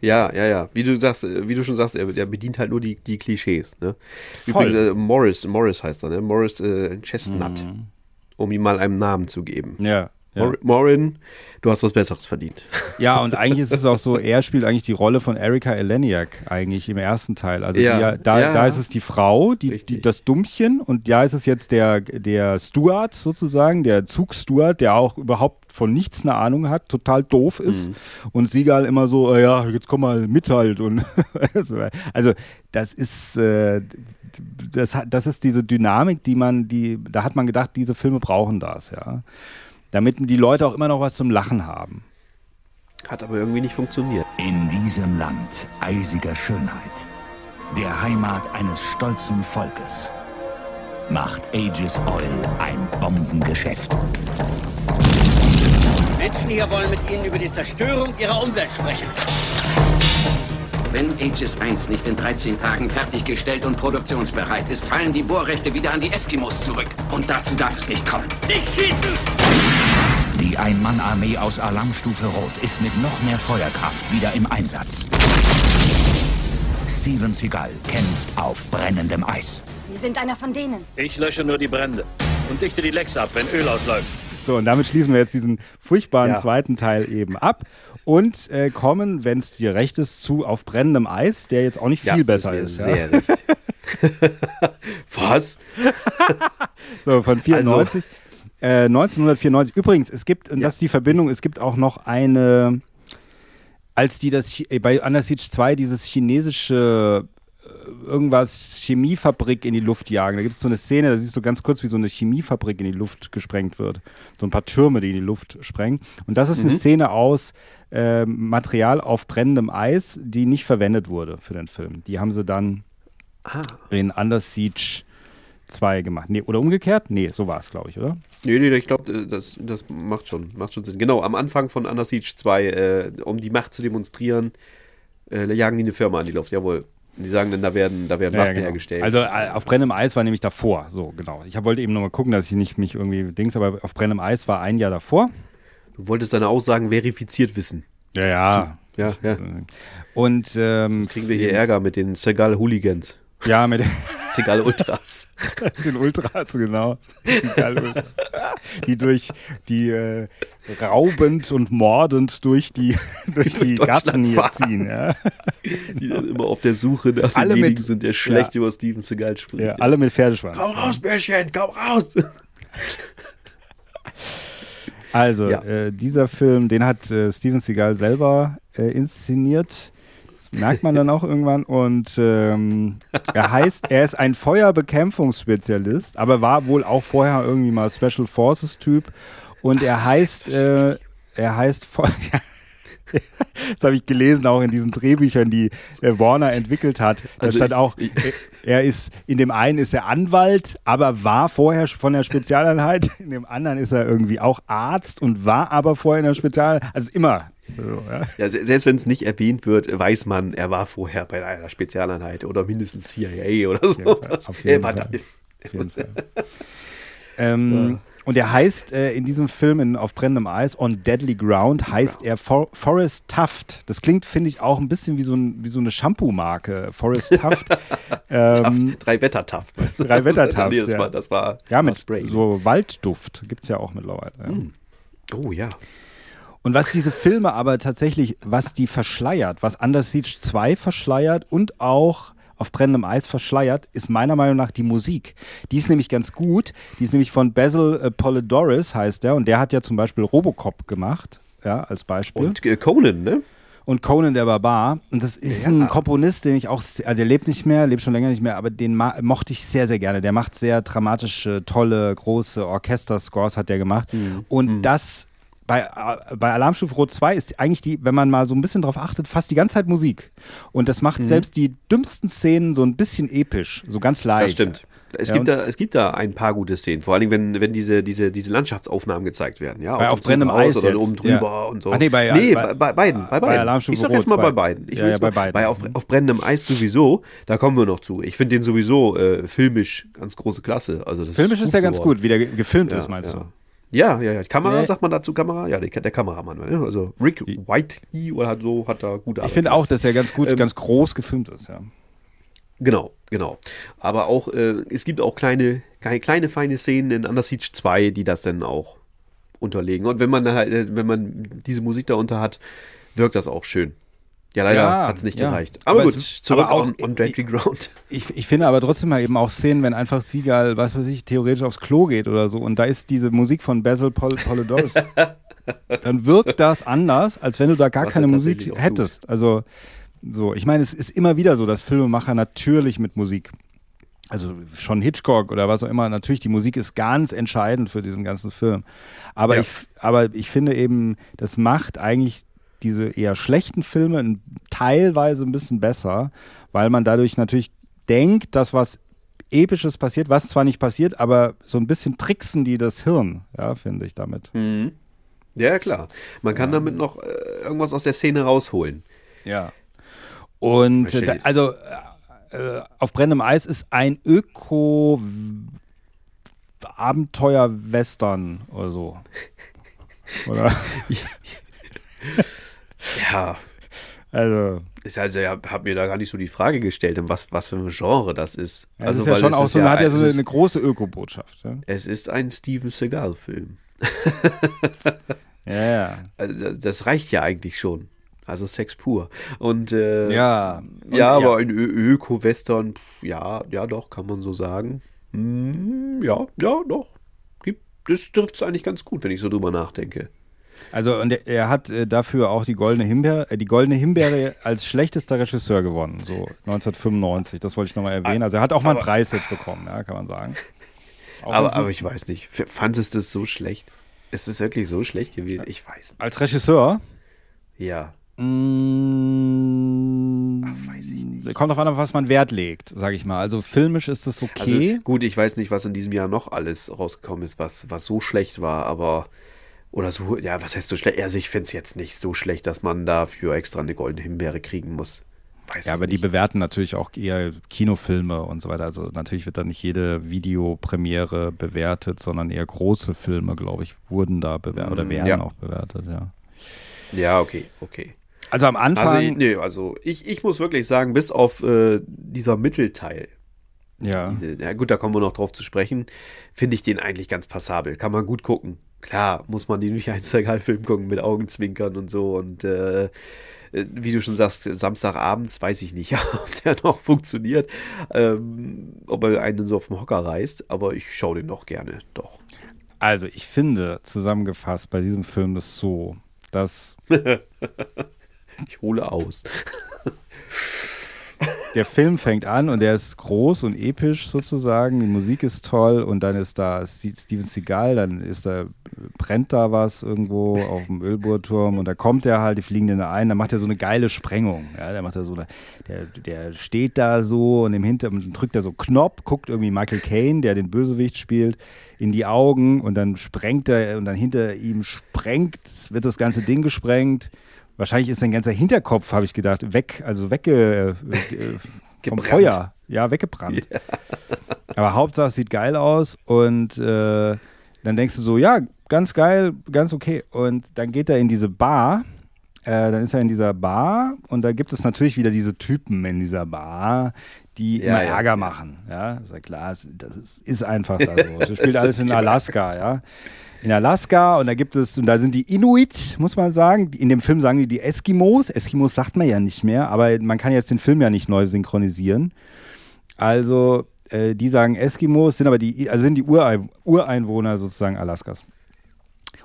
Ja, ja, ja. Wie du sagst, äh, wie du schon sagst, er, er bedient halt nur die, die Klischees. Ne? Übrigens, äh, Morris, Morris heißt er, ne? Morris äh, Chestnut, um ihm mal einen Namen zu geben. Ja. Ja. Mor Morin, du hast was Besseres verdient. (laughs) Ja, und eigentlich ist es auch so, er spielt eigentlich die Rolle von Erika Eleniak eigentlich im ersten Teil. Also Ja, die, da, ja. da ist es die Frau, die, die, das Dummchen und ja ist es jetzt der, der Steward sozusagen, der Zugsteward, der auch überhaupt von nichts eine Ahnung hat, total doof ist und Siegal immer so, äh, ja, jetzt komm mal mit halt und (laughs) also das ist äh, das, hat- das ist diese Dynamik, die man, die, da hat man gedacht, diese Filme brauchen das, ja. Damit die Leute auch immer noch was zum Lachen haben. Hat aber irgendwie nicht funktioniert. In diesem Land eisiger Schönheit, der Heimat eines stolzen Volkes, macht Aegis Oil ein Bombengeschäft. Menschen hier wollen mit Ihnen über die Zerstörung Ihrer Umwelt sprechen. Wenn Aegis 1 nicht in 13 Tagen fertiggestellt und produktionsbereit ist, fallen die Bohrrechte wieder an die Eskimos zurück. Und dazu darf es nicht kommen. Nicht schießen! Die Ein-Mann-Armee aus Alarmstufe Rot ist mit noch mehr Feuerkraft wieder im Einsatz. Steven Seagal kämpft auf brennendem Eis. Sie sind einer von denen. Ich lösche nur die Brände und dichte die Lecks ab, wenn Öl ausläuft. So, und damit schließen wir jetzt diesen furchtbaren Ja. zweiten Teil eben ab und äh, kommen, wenn es dir recht ist, zu Auf brennendem Eis, der jetzt auch nicht viel besser das ist. ist. Sehr recht. (laughs) (laughs) Was? So, von 94. Äh, 1994. Übrigens, es gibt, und das ist die Verbindung, es gibt auch noch eine, als die das äh, bei Under Siege 2 dieses chinesische äh, irgendwas Chemiefabrik in die Luft jagen. Da gibt es so eine Szene, da siehst du ganz kurz, wie so eine Chemiefabrik in die Luft gesprengt wird. So ein paar Türme, die in die Luft sprengen. Und das ist eine Mhm. Szene aus äh, Material auf brennendem Eis, die nicht verwendet wurde für den Film. Die haben sie dann Ah. in Under Siege 2 gemacht. Nee, oder umgekehrt? Nee, so war es, glaube ich, oder? Nee, nee, ich glaube, das, das macht schon, macht schon Sinn. Genau, am Anfang von Under Siege 2, äh, um die Macht zu demonstrieren, äh, jagen die eine Firma an die Luft, jawohl. Die sagen dann, da werden, da werden Ja, Waffen genau. hergestellt. Also äh, auf brennendem Eis war nämlich davor, so genau. Ich wollte eben nur mal gucken, dass ich nicht mich irgendwie dings, aber auf brennendem Eis war ein Jahr davor. du wolltest deine Aussagen verifiziert wissen. Ja, ja. Ja, ja. Und ähm, Kriegen wir hier Ärger mit den Segal Hooligans. Ja, mit (laughs) Segal Ultras. (laughs) den Ultras, genau. Die, geile Ultras. die durch die äh, raubend und mordend durch die (laughs) durch die Deutschland Gassen hier fahren. ziehen. Ja. Die dann immer auf der Suche nach Alle demjenigen mit- sind, der schlecht ja. über Steven Seagal spricht. Ja, alle mit Pferdeschwanz. Komm raus, Bärchen, komm raus! Also, äh, dieser Film, den hat äh, Steven Seagal selber äh, inszeniert. Das merkt man dann auch irgendwann. Und ähm, er heißt, er ist ein Feuerbekämpfungsspezialist, aber war wohl auch vorher irgendwie mal Special Forces Typ. Und er heißt, äh, er heißt, (laughs) das habe ich gelesen, auch in diesen Drehbüchern, die äh, Warner entwickelt hat. Da Also stand auch, äh, er ist, in dem einen ist er Anwalt, aber war vorher von der Spezialeinheit, in dem anderen ist er irgendwie auch Arzt und war aber vorher in der Spezialeinheit. Also immer. Ja. Ja, se- selbst wenn es nicht erwähnt wird, weiß man, er war vorher bei einer Spezialeinheit oder mindestens CIA oder so. (laughs) Fall, auf Er jeden war Fall. da- Auf jeden Fall. (laughs) ähm, Und er heißt äh, in diesem Film in, auf brennendem Eis, On Deadly Ground, heißt er For Forrest Tuft. Das klingt, finde ich, auch ein bisschen wie so, ein, wie so eine Shampoo-Marke. Forrest Tuft. (laughs) ähm, Taft, drei Wettertaft. weißt du? Drei Wettertaft, nee, das, ja. war, das war ja, war mit Spray. so Waldduft gibt es ja auch mittlerweile. Ja. Oh ja. Und was diese Filme aber tatsächlich, was die verschleiert, was Under Siege 2 verschleiert und auch auf brennendem Eis verschleiert, ist meiner Meinung nach die Musik. Die ist nämlich ganz gut. Die ist nämlich von Basil äh, Polidoris, heißt der. Und der hat ja zum Beispiel Robocop gemacht, ja, als Beispiel. Und äh, Conan, ne? Und Conan der Barbar. Und das ist Ja. ein Komponist, den ich auch, also der lebt nicht mehr, lebt schon länger nicht mehr, aber den mochte ich sehr, sehr gerne. Der macht sehr dramatische, tolle, große Orchester-Scores hat der gemacht. Mhm. Und das bei, äh, bei Alarmstufe Rot 2 ist eigentlich die, wenn man mal so ein bisschen drauf achtet, fast die ganze Zeit Musik. Und das Mhm. macht selbst die dümmsten Szenen so ein bisschen episch, so ganz leicht. Das stimmt. Es, Ja, gibt da, es gibt da ein paar gute Szenen, vor allen Dingen, wenn, wenn diese, diese, diese Landschaftsaufnahmen gezeigt werden. Ja, Bei Auf dem brennendem Eis oder jetzt, oben drüber ja. und so. Ach nee, bei- nee, bei- bei, bei beiden. Bei bei beiden. Ich sag jetzt mal bei beiden. Ich Ja, ja, bei beiden. Bei auf, auf brennendem Eis sowieso, da kommen wir noch zu. Ich finde den sowieso äh, filmisch ganz große Klasse. Also das Filmisch ist ja ganz geworden. gut, wie der ge- gefilmt ist, meinst ja. du? Ja, ja, ja. Kamera, Nee. sagt man dazu Kamera? Ja, der, der Kameramann. Ne? Also Rick White oder halt so hat da gute Arbeit Ich finde auch, dass er ganz gut, Ähm, ganz groß gefilmt ist, ja. Genau, genau. Aber auch, äh, es gibt auch kleine, kleine, kleine feine Szenen in Under Siege 2, die das dann auch unterlegen. Und wenn man dann halt, äh, wenn man diese Musik darunter hat, wirkt das auch schön. Ja, leider Ja, hat es nicht ja. gereicht. Aber, Aber gut, es- zurück aber auch- on, on Drakely Ground. (laughs) Ich, ich finde aber trotzdem mal eben auch Szenen, wenn einfach Seagal, was weiß ich, theoretisch aufs Klo geht oder so und da ist diese Musik von Basil Pol Polidorus, (laughs) dann wirkt das anders, als wenn du da gar Was keine Musik hättest. Also so, ich meine, es ist immer wieder so, dass Filmemacher natürlich mit Musik, also schon Hitchcock oder was auch immer, natürlich die Musik ist ganz entscheidend für diesen ganzen Film. Aber, Ja. ich, aber ich finde eben, das macht eigentlich diese eher schlechten Filme teilweise ein bisschen besser, weil man dadurch natürlich denkt, dass was Episches passiert, was zwar nicht passiert, aber so ein bisschen tricksen die das Hirn, ja, finde ich damit. Mhm. Ja, klar. Man kann damit noch äh, irgendwas aus der Szene rausholen. Ja. Und da, also äh, auf brennendem Eis ist ein Öko Abenteuer-Western oder so. (laughs) Oder? Ja. Also. Ich also, ja, habe mir da gar nicht so die Frage gestellt, was, was für ein Genre das ist. Ja, also, ist ja schon auch so, hat ja so eine, ist- große Öko-Botschaft. Ja? Es ist ein Steven Seagal-Film. Ja, ja. (laughs) Also, das- reicht ja eigentlich schon. Also Sex pur. Und äh, Ja. Und- ja, aber ja. ein Ö- Öko-Western, ja, ja, doch, kann man so sagen. Hm, ja, ja, doch. Gibt, das trifft es eigentlich ganz gut, wenn ich so drüber nachdenke. Also und er, er hat äh, dafür auch die goldene Himbeere, äh, die goldene Himbeere (laughs) als schlechtester Regisseur gewonnen, so 1995. Das wollte ich nochmal erwähnen. Also er hat auch mal einen Aber- Preis jetzt bekommen, ja, kann man sagen. (laughs) Auch Aber, aber ich weiß nicht, fandest du es so schlecht? Ist es wirklich so schlecht gewesen? Ich weiß nicht. als Regisseur Ja. Mm, weiß ich nicht. Kommt auf an, auf was man Wert legt, sage ich mal. Also filmisch ist das Also okay. gut, ich weiß nicht, was in diesem Jahr noch alles rausgekommen ist, was, was so schlecht war, aber oder so, ja, was heißt so schlecht? Also ich finde es jetzt nicht so schlecht, dass man dafür extra eine goldene Himbeere kriegen muss. Weiß ja, aber die nicht. bewerten natürlich auch eher Kinofilme und so weiter. Also natürlich wird da nicht jede Videopremiere bewertet, sondern eher große Filme, glaube ich, wurden da bewertet oder Mm, werden ja. auch bewertet, ja. Ja, okay, okay. Also am Anfang. Also, ich- nee, also ich, ich muss wirklich sagen, bis auf äh, dieser Mittelteil, ja. diese, ja gut, da kommen wir noch drauf zu sprechen, finde ich den eigentlich ganz passabel. Kann man gut gucken. Klar, muss man den nicht (laughs) ein Film gucken mit Augenzwinkern und so und äh, äh, wie du schon sagst, Samstagabends weiß ich nicht, (laughs) ob der noch funktioniert, ähm, ob er einen so auf dem Hocker reißt, aber ich schaue den noch gerne, doch. Also ich finde, zusammengefasst bei diesem Film ist so, dass (laughs) Ich hole aus. Der Film fängt an und der ist groß und episch sozusagen. Die Musik ist toll und dann ist da Steven Seagal, dann ist da, brennt da was irgendwo auf dem Ölbohrturm und da kommt er halt, die fliegen den da ein, dann macht er so eine geile Sprengung. Ja, der macht da so eine, der, der steht da so und im Hintergrund drückt er so Knopf, guckt irgendwie Michael Caine, der den Bösewicht spielt, in die Augen und dann sprengt er und dann hinter ihm sprengt, wird das ganze Ding gesprengt. Wahrscheinlich ist sein ganzer Hinterkopf, habe ich gedacht, weg, also wegge, äh, äh, vom. Feuer. Ja, weggebrannt. Aber Hauptsache es sieht geil aus und äh, dann denkst du so, ja, ganz geil, ganz okay. Und dann geht er in diese Bar. Äh, dann ist er in dieser Bar und da gibt es natürlich wieder diese Typen in dieser Bar, die Ja, immer ja, Ärger ja. machen. Ja, ist ja klar, das ist, ist einfach da so. (laughs) Das spielt alles in Alaska, ja. In Alaska und da gibt es, und da sind die Inuit, muss man sagen. In dem Film sagen die die Eskimos. Eskimos sagt man ja nicht mehr, aber man kann jetzt den Film ja nicht neu synchronisieren. Also, äh, die sagen Eskimos, sind aber die, also sind die Urein Ureinwohner sozusagen Alaskas.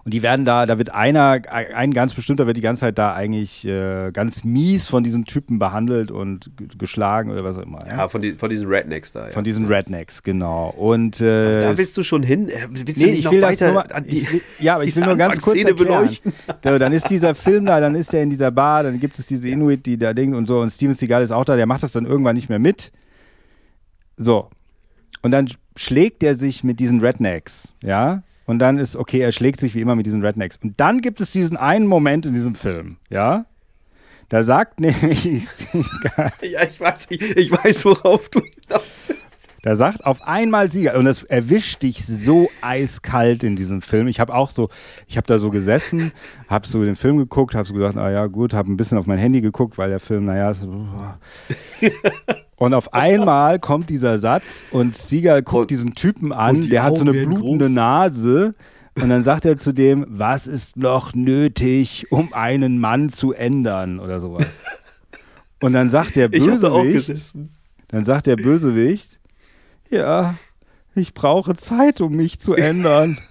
Und die werden da, da wird einer, ein ganz bestimmter wird die ganze Zeit da eigentlich äh, ganz mies von diesen Typen behandelt und geschlagen oder was auch immer. Ja, von, die, von diesen Rednecks da. Ja. Von diesen Rednecks, genau. Und äh, da willst du schon hin? Äh, Willst Nee, ich will das weiter nur mal, die, will, ja, aber ich will (laughs) nur ganz kurz erklären. beleuchten? So, dann ist dieser Film da, dann ist er in dieser Bar, dann gibt es diese Inuit, die da Ding und so und Steven Seagal ist auch da, der macht das dann irgendwann nicht mehr mit. So. Und dann schlägt er sich mit diesen Rednecks, ja? Und dann ist, okay, er schlägt sich wie immer mit diesen Rednecks. Und dann gibt es diesen einen Moment in diesem Film, ja? Da sagt (laughs) nämlich Ja, ich weiß, ich, ich weiß, worauf du hinaus willst. Da sagt auf einmal Sieger und das erwischt dich so eiskalt in diesem Film. Ich habe auch so, ich habe da so gesessen, habe so den Film geguckt, habe so gedacht, ah ja gut, habe ein bisschen auf mein Handy geguckt, weil der Film, naja, ist, und auf einmal kommt dieser Satz und Sieger guckt diesen Typen an, die der hat so eine blutende groß. Nase und dann sagt er zu dem, was ist noch nötig, um einen Mann zu ändern oder sowas. Und dann sagt der Ich habe da auch Bösewicht, gesessen. dann sagt der Bösewicht, ja, ich brauche Zeit, um mich zu ändern. (laughs)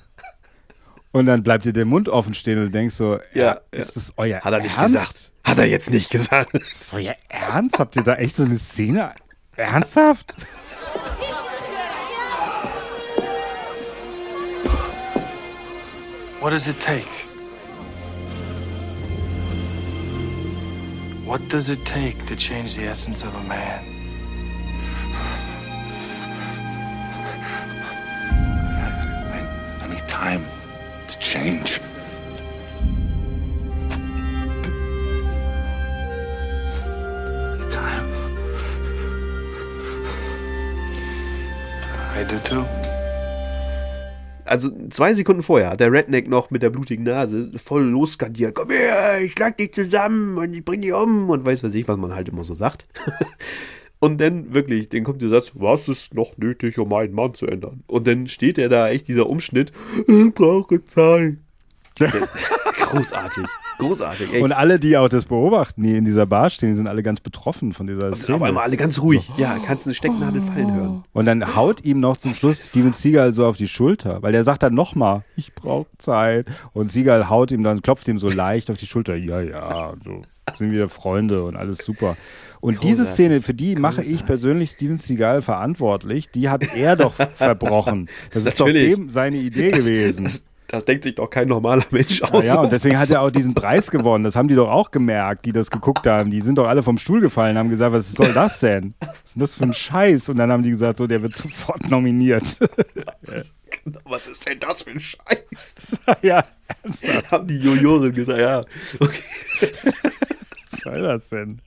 Und dann bleibt dir der Mund offen stehen und du denkst so, ja, ist das euer Hat er nicht Ernst? gesagt. Hat er jetzt nicht gesagt. (laughs) Ist das euer Ernst? Habt ihr da echt so eine Szene? Ernsthaft? What does it take? What does it take to change the essence of a man? Also zwei Sekunden vorher hat der Redneck noch mit der blutigen Nase voll losskandiert. Komm her, ich schlag dich zusammen und ich bring dich um und weiß was ich, was man halt immer so sagt. (laughs) Und dann wirklich, dann kommt der Satz, was ist noch nötig, um einen Mann zu ändern? Und dann steht er da, echt dieser Umschnitt, ich brauche Zeit. (laughs) Großartig, großartig. Echt. Und alle, die auch das beobachten, die in dieser Bar stehen, die sind alle ganz betroffen von dieser Und sind Szene. auf einmal alle ganz ruhig. Ja, kannst eine Stecknadel fallen hören. Und dann haut ihm noch zum Schluss Steven Seagal so auf die Schulter, weil der sagt dann nochmal, ich brauche Zeit. Und Seagal haut ihm dann, klopft ihm so leicht auf die Schulter. Ja, ja, so sind wir Freunde und alles super. Und diese. Szene, für die mache ich persönlich Steven Seagal verantwortlich, die hat er doch (laughs) verbrochen. Das ist doch Natürlich. seine Idee Das- gewesen. Das, das denkt sich doch kein normaler Mensch Ja, aus. ja, und deswegen hat er auch diesen Preis gewonnen. Das haben die doch auch gemerkt, die das geguckt haben. Die sind doch alle vom Stuhl gefallen, haben gesagt, was soll das denn? Was ist denn das für ein Scheiß? Und dann haben die gesagt, so, der wird sofort nominiert. Genau, was ist denn das für ein Scheiß? (laughs) ja, (laughs) ernsthaft. Haben die Juroren gesagt, ja. Okay. Was soll das denn?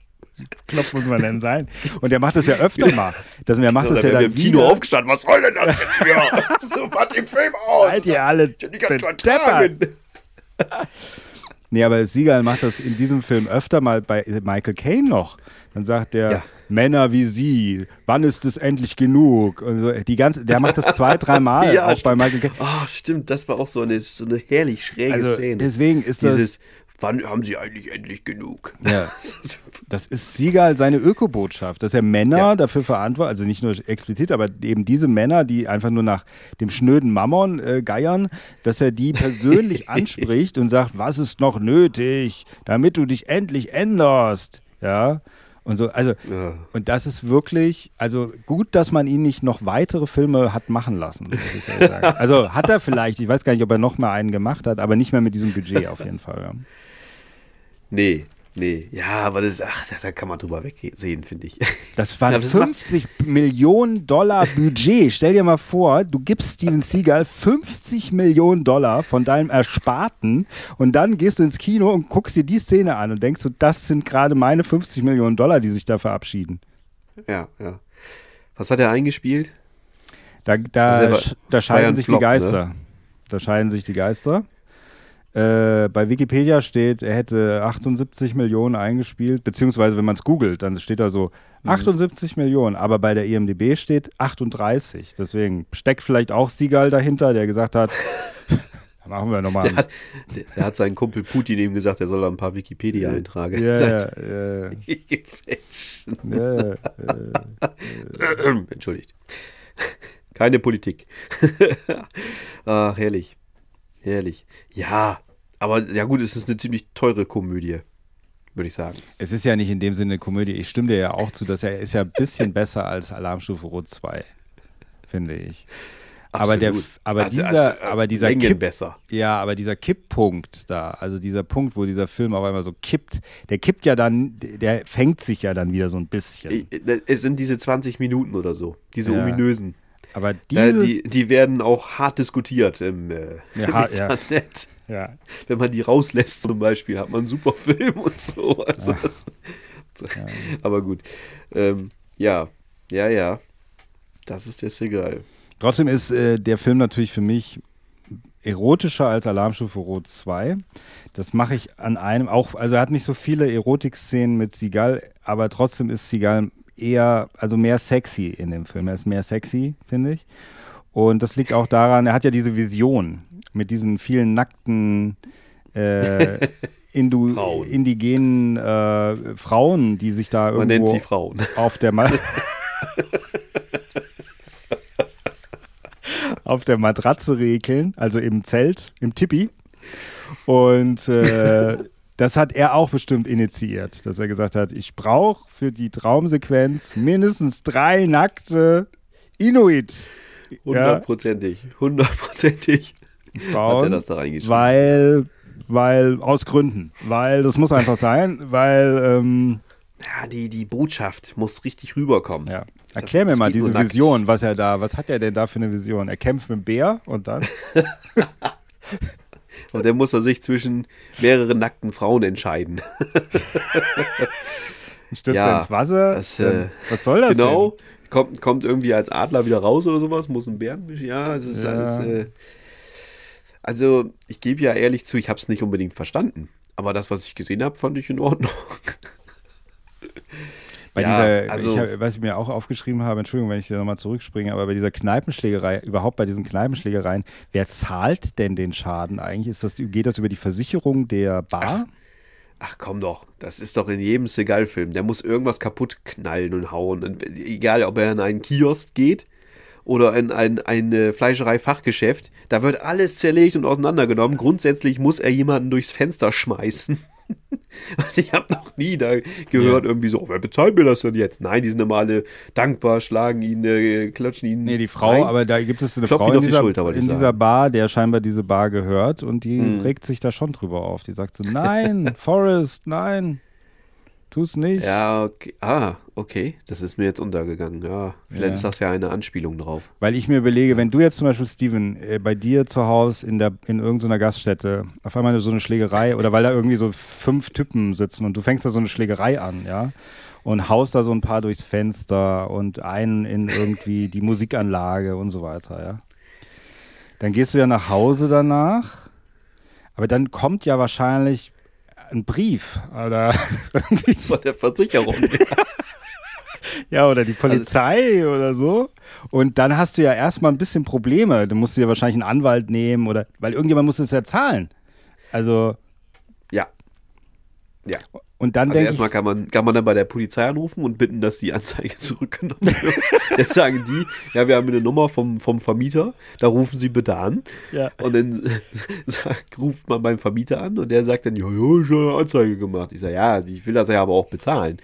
Knopf muss man denn sein? (laughs) Und der macht das ja öfter mal. Das, der macht Oder das ja dann im Kino wieder. aufgestanden. Was soll denn das jetzt hier? (laughs) so, mach den Film aus. Seid ihr alle vertragen. (laughs) Nee, aber Siegal macht das in diesem Film öfter mal bei Michael Caine noch. Dann sagt der, Ja. Männer wie Sie, wann ist es endlich genug? Und so, die ganze, der macht das zwei, dreimal Ja, auch bei stimmt. Michael Caine. Ah, stimmt, das war auch so eine, so eine herrlich schräge Also, Szene. deswegen ist das- Dieses, wann haben Sie eigentlich endlich genug? Ja. (laughs) Das ist Siegal seine Ökobotschaft, dass er Männer dafür verantwortet, also nicht nur explizit, aber eben diese Männer, die einfach nur nach dem schnöden Mammon äh, geiern, dass er die persönlich (laughs) anspricht und sagt, was ist noch nötig, damit du dich endlich änderst. Ja. Und so, also, Ja. und das ist wirklich, also gut, dass man ihn nicht noch weitere Filme hat machen lassen, muss ich ehrlich sagen. (laughs) Also hat er vielleicht, ich weiß gar nicht, ob er noch mal einen gemacht hat, aber nicht mehr mit diesem Budget auf jeden Fall. Ja. Nee, nee. Ja, aber das, ach, da- kann man drüber wegsehen, finde ich. (laughs) Das waren Ja, das macht- 50 Millionen Dollar Budget. Stell dir mal vor, du gibst Steven Seagal 50 Millionen Dollar von deinem Ersparten und dann gehst du ins Kino und guckst dir die Szene an und denkst so, das sind gerade meine 50 Millionen Dollar, die sich da verabschieden. Ja, ja. Was hat er eingespielt? Da, da, Also da scheiden sich Flop, die ne? Geister. Da scheiden sich die Geister. Äh, bei Wikipedia steht, er hätte 78 Millionen eingespielt, beziehungsweise wenn man es googelt, dann steht da so Mhm. 78 Millionen, aber bei der IMDB steht 38. Deswegen steckt vielleicht auch Siegal dahinter, der gesagt hat, (laughs) machen wir nochmal. Der hat, der, der hat seinen Kumpel Putin ihm gesagt, er soll da ein paar Wikipedia-Einträge. (laughs) (laughs) Ja. Ja, ja, Entschuldigt. Keine Politik. Ach, herrlich. Herrlich. Ja, aber ja gut, es ist eine ziemlich teure Komödie, würde ich sagen. Es ist ja nicht in dem Sinne eine Komödie. Ich stimme dir ja auch zu, dass er ist ja ein bisschen besser als Alarmstufe Rot 2, finde ich. Aber, der, aber Also, dieser, äh, aber dieser Kipp, besser. Ja, aber dieser Kipppunkt da, also dieser Punkt, wo dieser Film auf einmal so kippt, der kippt ja dann, der fängt sich ja dann wieder so ein bisschen. Äh, Es sind diese 20 Minuten oder so, diese Ja. ominösen. Aber Da, dieses, die, die werden auch hart diskutiert im, äh, Ja, im ha- ja. Ja. Wenn man die rauslässt zum Beispiel, hat man einen super Film und so. Also das, Aber gut. Ähm, ja, ja, ja. Das ist der Seagal. Trotzdem ist äh, der Film natürlich für mich erotischer als Alarmstufe Rot 2. Das mache ich an einem auch, also er hat nicht so viele Erotikszenen mit Seagal, aber trotzdem ist Seagal eher, also mehr sexy in dem Film. Er ist mehr sexy, finde ich. Und das liegt auch daran, er hat ja diese Vision mit diesen vielen nackten äh, (laughs) Indu Frauen. indigenen äh, Frauen, die sich da irgendwo Man nennt sie Frauen. (laughs) auf der Ma (laughs) auf der Matratze rekeln, also im Zelt, im Tippi. Und äh, das hat er auch bestimmt initiiert, dass er gesagt hat, ich brauche für die Traumsequenz mindestens drei nackte Inuit. Hundertprozentig. Hundertprozentig. Hat er das da reingeschrieben? weil, weil, aus Gründen, weil das muss einfach sein, weil, ähm, Ja, die, die Botschaft muss richtig rüberkommen. ja. Erklär mir mal diese. Vision, was er da, was hat er denn da für eine Vision? Er kämpft mit dem Bär und dann? (laughs) Und dann muss er sich zwischen mehreren nackten Frauen entscheiden. (laughs) Stürzt Ja, er ins Wasser? das, äh, was soll das genau. denn? Kommt, kommt irgendwie als Adler wieder raus oder sowas, muss ein Bären Ja, es ist Ja. alles. Äh, also, ich gebe ja ehrlich zu, ich habe es nicht unbedingt verstanden. Aber das, was ich gesehen habe, fand ich in Ordnung. (laughs) Bei Ja, dieser, also- ich hab, was ich mir auch aufgeschrieben habe, Entschuldigung, wenn ich da nochmal zurückspringe, aber bei dieser Kneipenschlägerei, überhaupt bei diesen Kneipenschlägereien, wer zahlt denn den Schaden eigentlich? Ist das, geht das über die Versicherung der Bar? Ach komm doch, das ist doch in jedem Seagal-Film. Der muss irgendwas kaputt knallen und hauen. Und egal, ob er in einen Kiosk geht oder in ein, eine Fleischerei-Fachgeschäft, da wird alles zerlegt und auseinandergenommen. Grundsätzlich muss er jemanden durchs Fenster schmeißen. (laughs) Und ich habe noch nie da gehört, Ja. irgendwie so, wer bezahlt mir das denn jetzt? Nein, die sind immer alle dankbar, schlagen ihn, äh, klatschen ihn. Nee, die Frau, rein. aber da gibt es eine Klopft Frau in, auf die dieser, Schulter, in dieser. Bar, der scheinbar diese Bar gehört und die Hm. regt sich da schon drüber auf. Die sagt so, nein, (laughs) Forrest, nein, tu's nicht. Ja, okay. Ah, okay. Das ist mir jetzt untergegangen. Ja, vielleicht Ja. ist das ja eine Anspielung drauf. Weil ich mir überlege, wenn du jetzt zum Beispiel, Steven, äh, bei dir zu Hause in, der, in irgendeiner Gaststätte auf einmal so eine Schlägerei oder weil da irgendwie so fünf Typen sitzen und du fängst da so eine Schlägerei an, ja, und haust da so ein paar durchs Fenster und einen in irgendwie (laughs) die Musikanlage und so weiter, ja. Dann gehst du ja nach Hause danach, aber dann kommt ja wahrscheinlich ein Brief oder (laughs) irgendwie Von der Versicherung. (laughs) ja, oder die Polizei oder so. Und dann hast du ja erstmal ein bisschen Probleme. Dann musst du ja wahrscheinlich einen Anwalt nehmen oder, weil irgendjemand muss es ja zahlen. Also, ja. Ja. Und dann Also erstmal kann man, kann man dann bei der Polizei anrufen und bitten, dass die Anzeige (laughs) zurückgenommen wird. Jetzt sagen die, ja, wir haben eine Nummer vom, vom Vermieter, da rufen sie bitte an. Ja. Und dann (laughs) sagt, ruft man beim Vermieter an und der sagt dann, ja, ja, ich habe eine Anzeige gemacht. Ich sage, ja, ich will das ja aber auch bezahlen.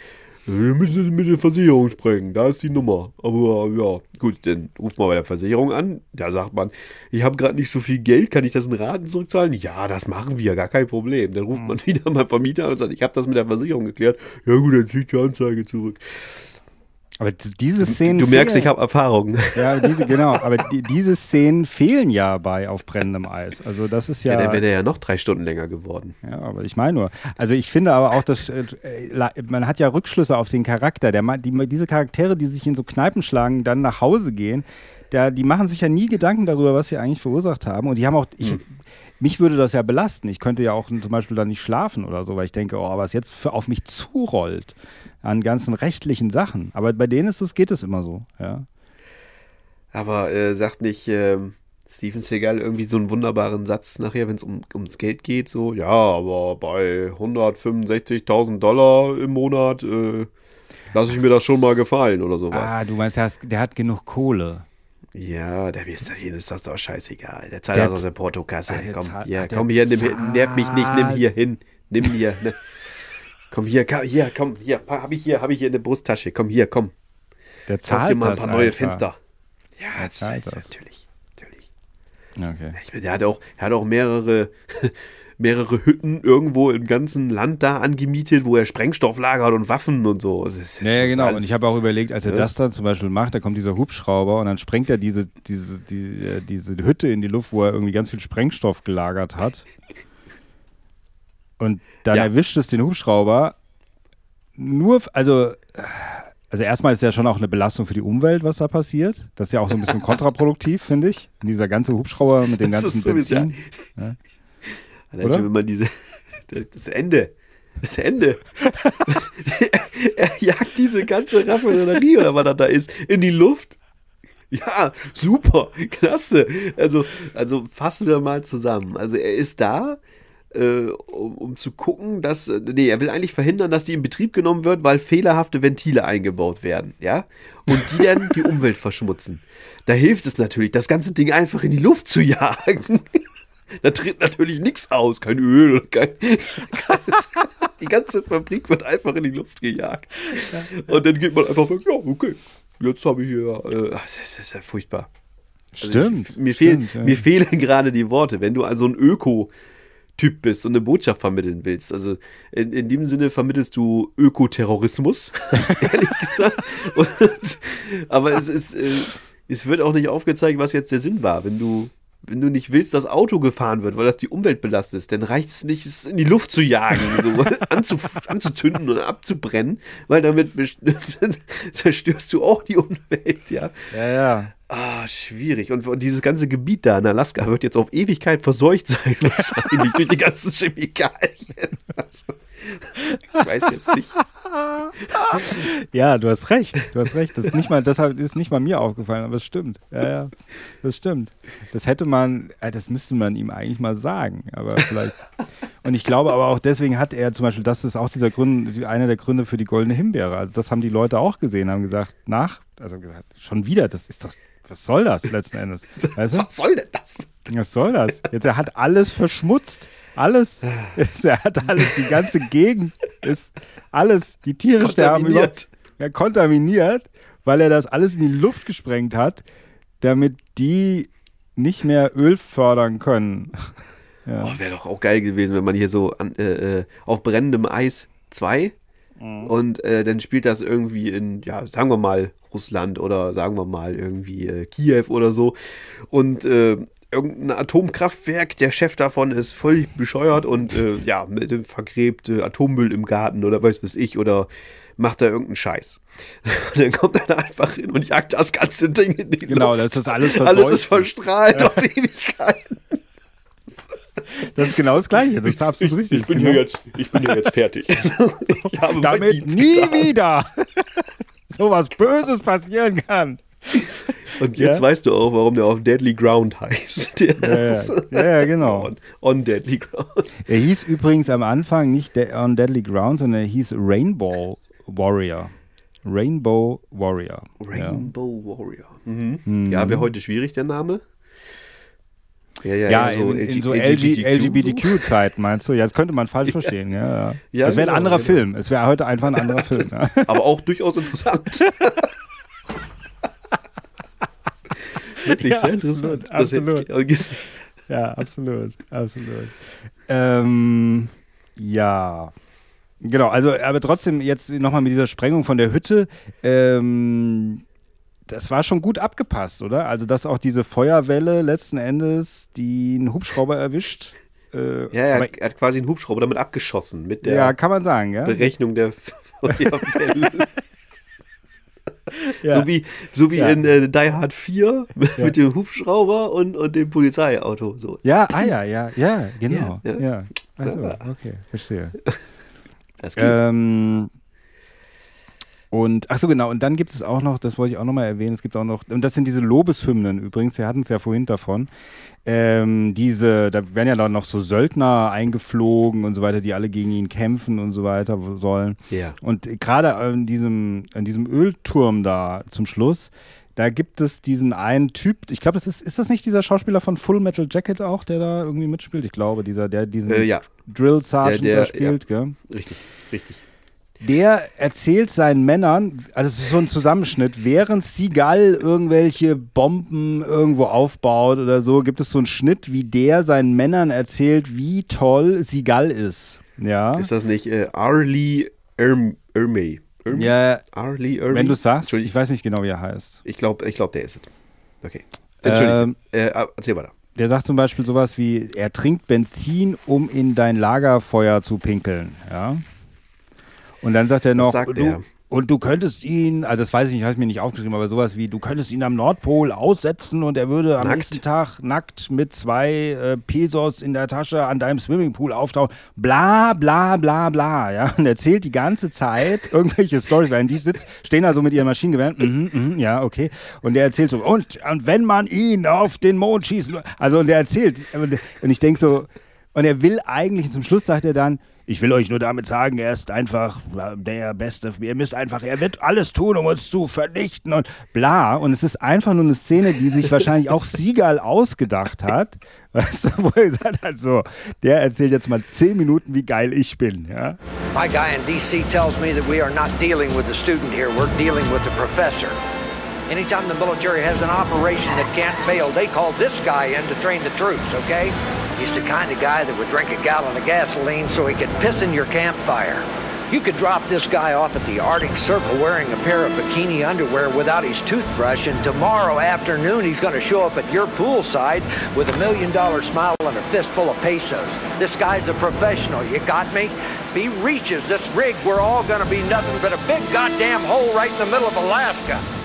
Wir müssen mit der Versicherung sprechen, da ist die Nummer. Aber ja, gut, dann ruft man bei der Versicherung an. Da sagt man, ich habe gerade nicht so viel Geld, kann ich das in Raten zurückzahlen? Ja, das machen wir, gar kein Problem. Dann ruft man (laughs) wieder beim Vermieter an und sagt, ich habe das mit der Versicherung geklärt. Ja gut, dann ziehe ich die Anzeige zurück. Aber diese Szenen. Du merkst, ich fehlen- habe Erfahrung. Ja, diese, genau. Aber die, diese Szenen fehlen ja bei Auf brennendem Eis. Also, das ist Ja, ja. dann wäre der ja noch drei Stunden länger geworden. Ja, aber ich meine nur. Also ich finde aber auch, dass äh, man hat ja Rückschlüsse auf den Charakter. Der, die, diese Charaktere, die sich in so Kneipen schlagen, dann nach Hause gehen, der, die machen sich ja nie Gedanken darüber, was sie eigentlich verursacht haben. Und die haben auch, ich, mich würde das ja belasten. Ich könnte ja auch zum Beispiel dann nicht schlafen oder so, weil ich denke, oh, was jetzt für, auf mich zurollt an ganzen rechtlichen Sachen. Aber bei denen ist es, geht es immer so, ja. Aber äh, sagt nicht ähm, Steven Seagal irgendwie so einen wunderbaren Satz nachher, wenn es um, ums Geld geht, so, ja, aber bei 165.000 Dollar im Monat äh, lasse ich mir das schon mal gefallen oder sowas. Ah, du meinst, der, hast, der hat genug Kohle. Ja, der ist ist das doch scheißegal. Der zahlt Der das aus der Portokasse. Ah, komm, hier, ah, komm hier, nimm, nerv mich nicht, nimm zahlt. hier hin. Nimm hier, ne. Komm hier, hier, komm, hier, pa- hab ich hier, hab ich hier in der Brusttasche. Komm hier, komm. Der Kauf zahlt dir mal ein das paar neue einfach. Fenster. Ja, das ist das. natürlich. Natürlich. Okay. Ich meine, der hat auch, er hat auch mehrere, (laughs) mehrere Hütten irgendwo im ganzen Land da angemietet, wo er Sprengstoff lagert und Waffen und so. Es ist- es Ja, ja, genau. alles- Und ich habe auch überlegt, als er Ja. das dann zum Beispiel macht, da kommt dieser Hubschrauber und dann sprengt er diese, diese, die, äh, diese Hütte in die Luft, wo er irgendwie ganz viel Sprengstoff gelagert hat. (laughs) Und dann Ja. erwischt es den Hubschrauber nur, also, also erstmal ist ja schon auch eine Belastung für die Umwelt, was da passiert. Das ist ja auch so ein bisschen (laughs) kontraproduktiv, finde ich. Dieser ganze Hubschrauber mit dem Das ganzen ist so, wie es ja- Benzin. Ja. Allein Oder? schon, wenn man diese. Das Ende. Das Ende. (laughs) er jagt diese ganze Raffinerie oder was da ist in die Luft. Ja, super, klasse. Also, also fassen wir mal zusammen. Also er ist da, äh, um, um zu gucken, dass. äh, Nee, er will eigentlich verhindern, dass die in Betrieb genommen wird, weil fehlerhafte Ventile eingebaut werden, ja? Und die dann die (laughs) Umwelt verschmutzen. Da hilft es natürlich, das ganze Ding einfach in die Luft zu (laughs) jagen. Da tritt natürlich nichts aus, kein Öl, kein, kein, (laughs) die ganze Fabrik wird einfach in die Luft gejagt. Und dann geht man einfach weg, ja, okay, jetzt habe ich hier, äh, das ist, ja furchtbar. Also Stimmt. ich, mir, fehlen, stimmt, ja. mir fehlen gerade die Worte. Wenn du also ein Öko-Typ bist und eine Botschaft vermitteln willst, also in, in dem Sinne vermittelst du Ökoterrorismus, (laughs) ehrlich gesagt. Und, aber es ist, äh, es wird auch nicht aufgezeigt, was jetzt der Sinn war. Wenn du, wenn du nicht willst, dass Auto gefahren wird, weil das die Umwelt belastet, dann reicht es nicht, es in die Luft zu jagen, so, (laughs) anzu, anzuzünden oder abzubrennen, weil damit (laughs) zerstörst du auch die Umwelt, ja. Ja, ja. Ah, schwierig. Und, und dieses ganze Gebiet da in Alaska wird jetzt auf Ewigkeit verseucht sein, (laughs) wahrscheinlich, durch die ganzen Chemikalien. Ich weiß jetzt nicht. (laughs) Ja, du hast recht. Du hast recht. Das ist nicht mal, deshalb ist nicht mal mir aufgefallen, aber es stimmt. Ja, ja. Das stimmt. Das hätte man, das müsste man ihm eigentlich mal sagen. Aber vielleicht. Und ich glaube aber auch deswegen hat er zum Beispiel, das ist auch dieser Grund, einer der Gründe für die goldene Himbeere. Also das haben die Leute auch gesehen, haben gesagt, nach, also gesagt, schon wieder, das ist doch, was soll das letzten Endes? (laughs) Weißt du? Was soll denn das? Was soll das? Jetzt, er hat alles verschmutzt. Alles. (sighs) Er hat alles, die ganze Gegend ist alles, die Tiere sterben über, Kontaminiert. ja, kontaminiert, weil er das alles in die Luft gesprengt hat, damit die nicht mehr Öl fördern können. (laughs) Ja. Oh, Wäre doch auch geil gewesen, wenn man hier so an, äh, äh, auf brennendem Eis 2 und äh, dann spielt das irgendwie in, ja, sagen wir mal Russland oder sagen wir mal irgendwie äh, Kiew oder so und äh, irgendein Atomkraftwerk, der Chef davon ist völlig bescheuert und äh, ja, mit dem vergräbt äh, Atommüll im Garten oder weiß was ich oder macht da irgendeinen Scheiß. Und (laughs) dann kommt er da einfach hin und jagt das ganze Ding in die Genau, Luft. das ist alles Alles verseucht. ist verstrahlt Ja. auf Ewigkeit. Das ist genau das Gleiche. Das ist absolut richtig. Ich bin, genau. hier jetzt, ich bin hier jetzt fertig. (laughs) ich Damit nie getan. wieder (laughs) so was Böses passieren kann. (laughs) Und jetzt Ja? weißt du auch, warum der auf Deadly Ground heißt. (laughs) Ja, ja. Ja, (laughs) genau. On, on Deadly Ground. Er hieß übrigens am Anfang nicht De On Deadly Ground, sondern er hieß Rainbow Warrior. Rainbow Warrior. Rainbow Warrior. Mhm. Mhm. Ja, wäre heute schwierig, der Name. Ja, ja, Ja, ja, in, in so LGBTQ LGBTQ-Zeiten meinst du? Ja, das könnte man falsch verstehen. Ja, ja. Ja, das wäre ein genau, anderer genau. Film. Es wäre heute einfach ein anderer Film. Aber auch durchaus interessant. Wirklich Ja, sehr interessant. absolut, gesehen. Ja, absolut, absolut. Ähm, ja. Genau, also, aber trotzdem jetzt nochmal mit dieser Sprengung von der Hütte. Ähm, das war schon gut abgepasst, oder? Also, dass auch diese Feuerwelle letzten Endes die einen Hubschrauber erwischt. Äh, Ja, er hat, er hat quasi einen Hubschrauber damit abgeschossen. Mit der ja, kann man sagen, ja. Berechnung der (laughs) Feuerwelle. (laughs) (laughs) Ja. So wie, so wie Ja. in äh, Die Hard 4 mit, (laughs) Ja. mit dem Hubschrauber und, und dem Polizeiauto. So. Ja, ah ja, ja, ja, genau. Ja. Also, okay, verstehe. (laughs) Das geht. Ähm, und, ach so, genau, und dann gibt es auch noch, das wollte ich auch nochmal erwähnen, es gibt auch noch, und das sind diese Lobeshymnen übrigens, wir hatten es ja vorhin davon, ähm, diese, da werden ja dann noch so Söldner eingeflogen und so weiter, die alle gegen ihn kämpfen und so weiter sollen. Ja. Und gerade an diesem, an diesem Ölturm da zum Schluss, da gibt es diesen einen Typ, ich glaube, das ist, ist das nicht dieser Schauspieler von Full Metal Jacket auch, der da irgendwie mitspielt? Ich glaube, dieser, der diesen Äh, ja. Drill Sergeant Der- da der- spielt, gell? Richtig, richtig. Der erzählt seinen Männern, also es ist so ein Zusammenschnitt, während Seagal irgendwelche Bomben irgendwo aufbaut oder so, gibt es so einen Schnitt, wie der seinen Männern erzählt, wie toll Seagal ist. Ja. Ist das nicht äh, Arlie Erm, Ermey? Ermey? Ja, Arlie Ermey? wenn du sagst, ich weiß nicht genau, wie er heißt. ich glaube, ich glaub, der ist es. Okay. Entschuldigung. Ähm, äh, erzähl weiter. Der sagt zum Beispiel sowas wie, er trinkt Benzin, um in dein Lagerfeuer zu pinkeln. Ja. Und dann sagt er noch, sagt du, er? und du könntest ihn, also das weiß ich nicht, habe ich mir nicht aufgeschrieben, aber sowas wie, du könntest ihn am Nordpol aussetzen und er würde am Nackt. nächsten Tag nackt mit zwei äh, Pesos in der Tasche an deinem Swimmingpool auftauchen. Bla, bla, bla, bla. Ja? Und er erzählt die ganze Zeit (laughs) irgendwelche Stories, während die sitzt, stehen also mit ihren Maschinengewehren. Mhm, mhm, ja, okay. Und er erzählt so, und, und wenn man ihn auf den Mond schießen, also und er erzählt, und ich denke so, und er will eigentlich, zum Schluss sagt er dann, ich will euch nur damit sagen, er ist einfach der Beste. Ihr müsst einfach, er wird alles tun, um uns zu vernichten und bla. Und es ist einfach nur eine Szene, die sich wahrscheinlich auch Siegal ausgedacht hat. Weißt du, wo er gesagt hat, so, der erzählt jetzt mal zehn Minuten, wie geil ich bin. Ja? My guy in DC tells me that we are not dealing with the student here, we're dealing with the professor. Anytime the military has an operation that can't fail, they call this guy in to train the troops, okay? He's the kind of guy that would drink a gallon of gasoline so he could piss in your campfire. You could drop this guy off at the Arctic Circle wearing a pair of bikini underwear without his toothbrush, and tomorrow afternoon he's going to show up at your poolside with a million dollar smile and a fistful of pesos. This guy's a professional, you got me? If he reaches this rig, we're all going to be nothing but a big goddamn hole right in the middle of Alaska.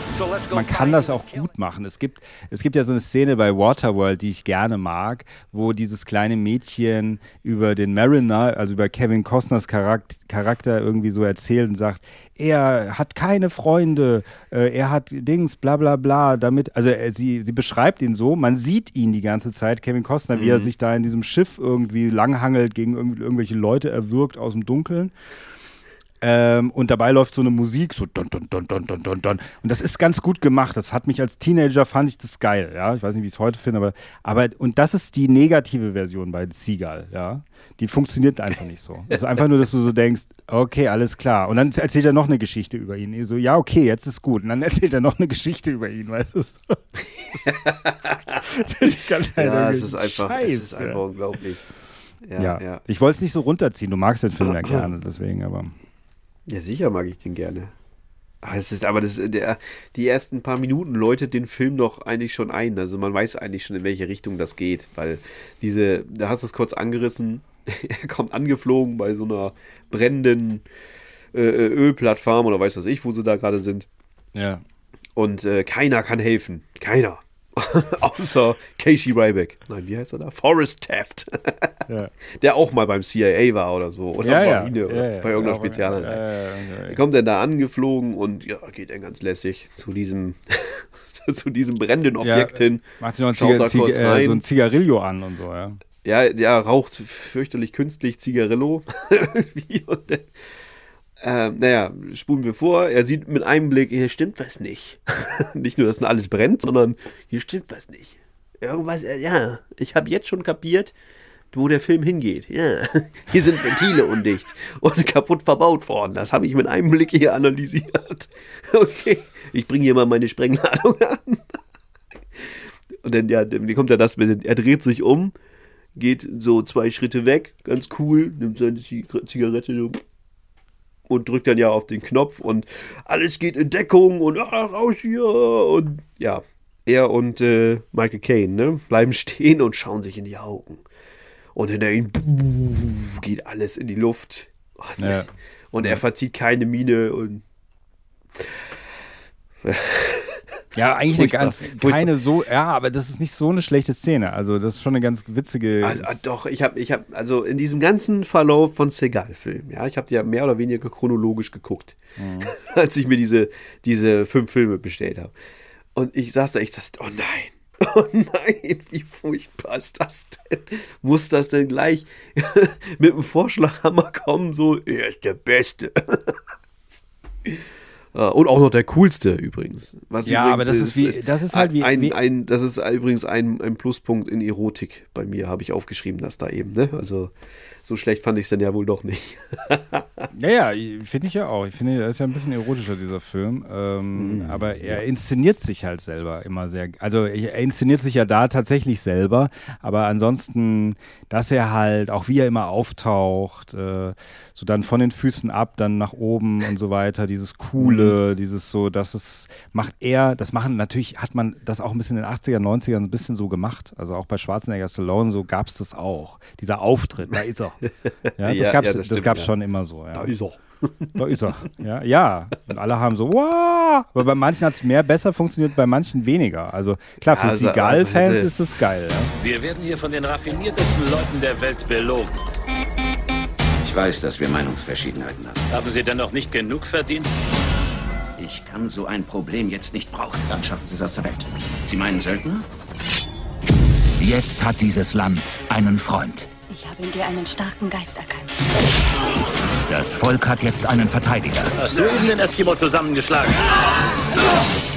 Man kann das auch gut machen. Es gibt, es gibt ja so eine Szene bei Waterworld, die ich gerne mag, wo dieses kleine Mädchen über den Mariner, also über Kevin Costners Charakter, irgendwie so erzählt und sagt, er hat keine Freunde, äh, er hat Dings, bla bla bla, damit, also äh, sie, sie beschreibt ihn so, man sieht ihn die ganze Zeit, Kevin Costner, wie er Mhm. sich da in diesem Schiff irgendwie langhangelt, gegen irgendw irgendwelche Leute erwürgt aus dem Dunkeln. Ähm, und dabei läuft so eine Musik, so don, don, don, don, don, don, don. Und das ist ganz gut gemacht. Das hat mich als Teenager, fand ich das geil, ja. Ich weiß nicht, wie ich es heute finde, aber, aber, und das ist die negative Version bei Seagull, ja. Die funktioniert einfach nicht so. Es ist einfach nur, dass du so denkst, okay, alles klar. Und dann erzählt er noch eine Geschichte über ihn. Ich so, ja, okay, jetzt ist gut. Und dann erzählt er noch eine Geschichte über ihn, weißt du? So. (laughs) Ja, es ist einfach, es ist Scheiße. einfach unglaublich. Ja, Ja, ja. ich wollte es nicht so runterziehen. Du magst den Film ja (clears throat) gerne, deswegen, aber. Ja, sicher mag ich den gerne. Ah, Es ist, aber das, der, die ersten paar Minuten läutet den Film doch eigentlich schon ein. Also man weiß eigentlich schon, in welche Richtung das geht, weil diese, da hast du es kurz angerissen, (laughs) er kommt angeflogen bei so einer brennenden äh, äh, Ölplattform oder weiß was ich, wo sie da gerade sind. Ja. Und äh, keiner kann helfen. Keiner. (laughs) Außer Casey Ryback. Nein, wie heißt er da? Forrest Taft. (laughs) Ja. Der auch mal beim CIA war oder so. Oder Ja, ja. Marine oder Ja, ja. bei irgendeiner Auch- Spezialeinheit. ja, ja, ja, ja. Kommt er da angeflogen und ja, geht er ganz lässig zu diesem, (laughs) zu diesem brennenden Objekt hin. Macht sich noch ein, Ziga Ziga äh, rein. so ein Zigarillo an und so, ja. Ja, der raucht fürchterlich künstlich Zigarillo. Und ähm, naja, spulen wir vor. Er sieht mit einem Blick, hier stimmt was nicht. (laughs) nicht nur, dass alles brennt, sondern hier stimmt was nicht. Irgendwas, äh, ja, ich habe jetzt schon kapiert, wo der Film hingeht. Ja, (laughs) hier sind Ventile undicht und kaputt verbaut worden. Das habe ich mit einem Blick hier analysiert. (laughs) Okay, ich bringe hier mal meine Sprengladung an. Und dann, ja, dann kommt ja das mit, er dreht sich um, geht so zwei Schritte weg, ganz cool, nimmt seine Zig- Zigarette so und drückt dann ja auf den Knopf und alles geht in Deckung und ah, raus hier und ja, er und äh, Michael Caine ne, bleiben (laughs) stehen und schauen sich in die Augen. Und hinter buh, geht alles in die Luft. Nee. Ja. Und er verzieht keine Miene und (laughs) Ja, eigentlich eine ganz, keine so, ja, aber das ist nicht so eine schlechte Szene. Also, das ist schon eine ganz witzige. Also, ah, doch, ich habe, ich habe, also in diesem ganzen Verlauf von Segal-Filmen, ja, ich habe die ja mehr oder weniger chronologisch geguckt, Mhm. (laughs) als ich mir diese, diese fünf Filme bestellt habe. Und ich saß da, ich dachte, oh nein, (laughs) oh nein, wie furchtbar ist das denn? Muss das denn gleich (laughs) mit dem Vorschlaghammer kommen, so, er ist der Beste. Ja, Und auch noch der coolste übrigens. Was Ja, aber übrigens das ist wie- das ist halt wie- ein, wie- ein, das ist übrigens ein, ein Pluspunkt in Erotik bei mir, habe ich aufgeschrieben, das da eben. Ne? Also so schlecht fand ich es dann ja wohl doch nicht. (laughs) Ja, ja, finde ich ja auch. Ich finde, er ist ja ein bisschen erotischer, dieser Film. Ähm, Mhm, aber er inszeniert sich halt selber immer sehr. Also er inszeniert sich ja da tatsächlich selber. Aber ansonsten, dass er halt, auch wie er immer auftaucht, äh, so dann von den Füßen ab, dann nach oben und so weiter, dieses coole, Coole, dieses so, das ist, macht er, das machen, natürlich hat man das auch ein bisschen in den 80er, 90ern ein bisschen so gemacht. Also auch bei Schwarzenegger Stallone, so gab es das auch. Dieser Auftritt, da ist er. (laughs) Ja, das Ja, gab's, ja, das das gab's ja. schon immer so. Ja. Da ist er. Da ist er. Ja, ja. Und alle haben so, wow. Aber bei manchen hat es mehr besser funktioniert, bei manchen weniger. Also klar, für also, Seagal-Fans hätte- ist es geil. Ja? Wir werden hier von den raffiniertesten Leuten der Welt belogen. Ich weiß, dass wir Meinungsverschiedenheiten haben. Haben Sie denn noch nicht genug verdient? Ich kann so ein Problem jetzt nicht brauchen. Dann schaffen Sie es aus der Welt. Sie meinen Söldner? Jetzt hat dieses Land einen Freund. Ich habe in dir einen starken Geist erkannt. Das Volk hat jetzt einen Verteidiger. Hast du eben den Eskimo zusammengeschlagen?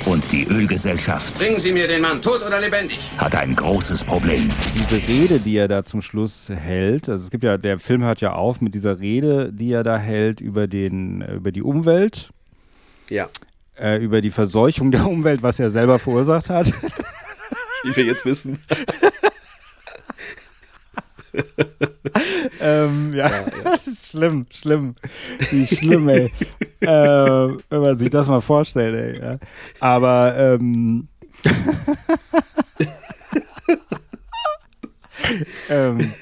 Und die Ölgesellschaft Bringen Sie mir den Mann, tot oder lebendig. hat ein großes Problem. Diese Rede, die er da zum Schluss hält, also es gibt ja, der Film hört ja auf mit dieser Rede, die er da hält über, den, über die Umwelt, Ja. äh, über die Verseuchung der Umwelt, was er selber verursacht hat. Wie wir jetzt wissen. (laughs) (laughs) ähm, ja, (laughs) das ist schlimm, schlimm. Wie schlimm, ey. (laughs) äh, wenn man sich das mal vorstellt, ey. Ja. Aber, ähm, ähm,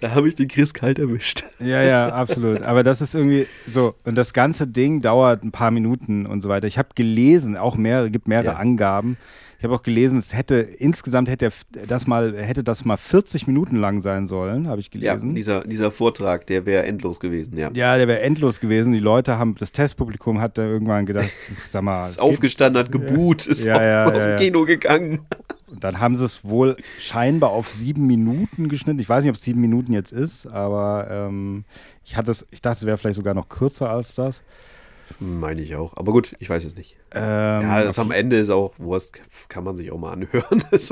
Da habe ich den Chris kalt erwischt. ja, ja, absolut. Aber das ist irgendwie so. Und das ganze Ding dauert ein paar Minuten und so weiter. Ich habe gelesen, auch mehrere, gibt mehrere Ja. Angaben. Ich habe auch gelesen, es hätte insgesamt hätte das mal hätte das mal 40 Minuten lang sein sollen, habe ich Ja, gelesen. dieser, dieser Vortrag, der wäre endlos gewesen, ja. Ja, der wäre endlos gewesen. Die Leute haben, das Testpublikum hat da irgendwann gedacht, (laughs) sag mal. Ist aufgestanden, hat geboot, ist Ja, ja, aus ja, dem ja. Kino gegangen. Und dann haben sie es wohl scheinbar auf sieben Minuten geschnitten. Ich weiß nicht, ob es sieben Minuten jetzt ist, aber ähm, ich, hatte es, ich dachte, es wäre vielleicht sogar noch kürzer als das. Meine ich auch. Aber gut, ich weiß es nicht. Ähm, ja, das am Ende ist auch Wurst, kann man sich auch mal anhören. (laughs) ist,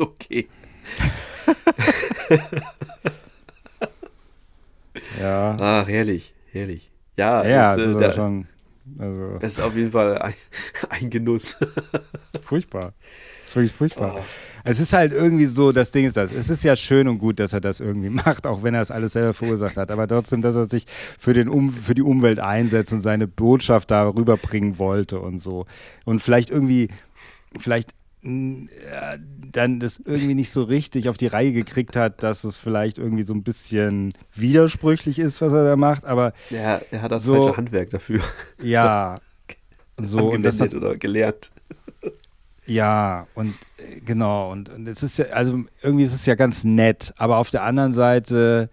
okay. (laughs) Ja. Ach, herrlich, herrlich. Ja, Ja, das äh, der- schon. Also, das ist auf jeden Fall ein, (laughs) ein Genuss. furchtbar. Das ist wirklich furchtbar. Oh. Es ist halt irgendwie so, das Ding ist das. Es ist ja schön und gut, dass er das irgendwie (laughs) macht, auch wenn er es alles selber verursacht hat. Aber trotzdem, dass er sich für, den um, für die Umwelt einsetzt und seine Botschaft da rüberbringen wollte und so. Und vielleicht irgendwie, vielleicht mh, äh, dann das irgendwie nicht so richtig auf die Reihe gekriegt hat, dass es vielleicht irgendwie so ein bisschen widersprüchlich ist, was er da macht. Aber Ja, er hat das So- falsche Handwerk dafür. ja, (laughs) so und das hat, oder gelernt. Ja, und äh, genau, und, und es ist ja, also irgendwie ist es ja ganz nett, aber auf der anderen Seite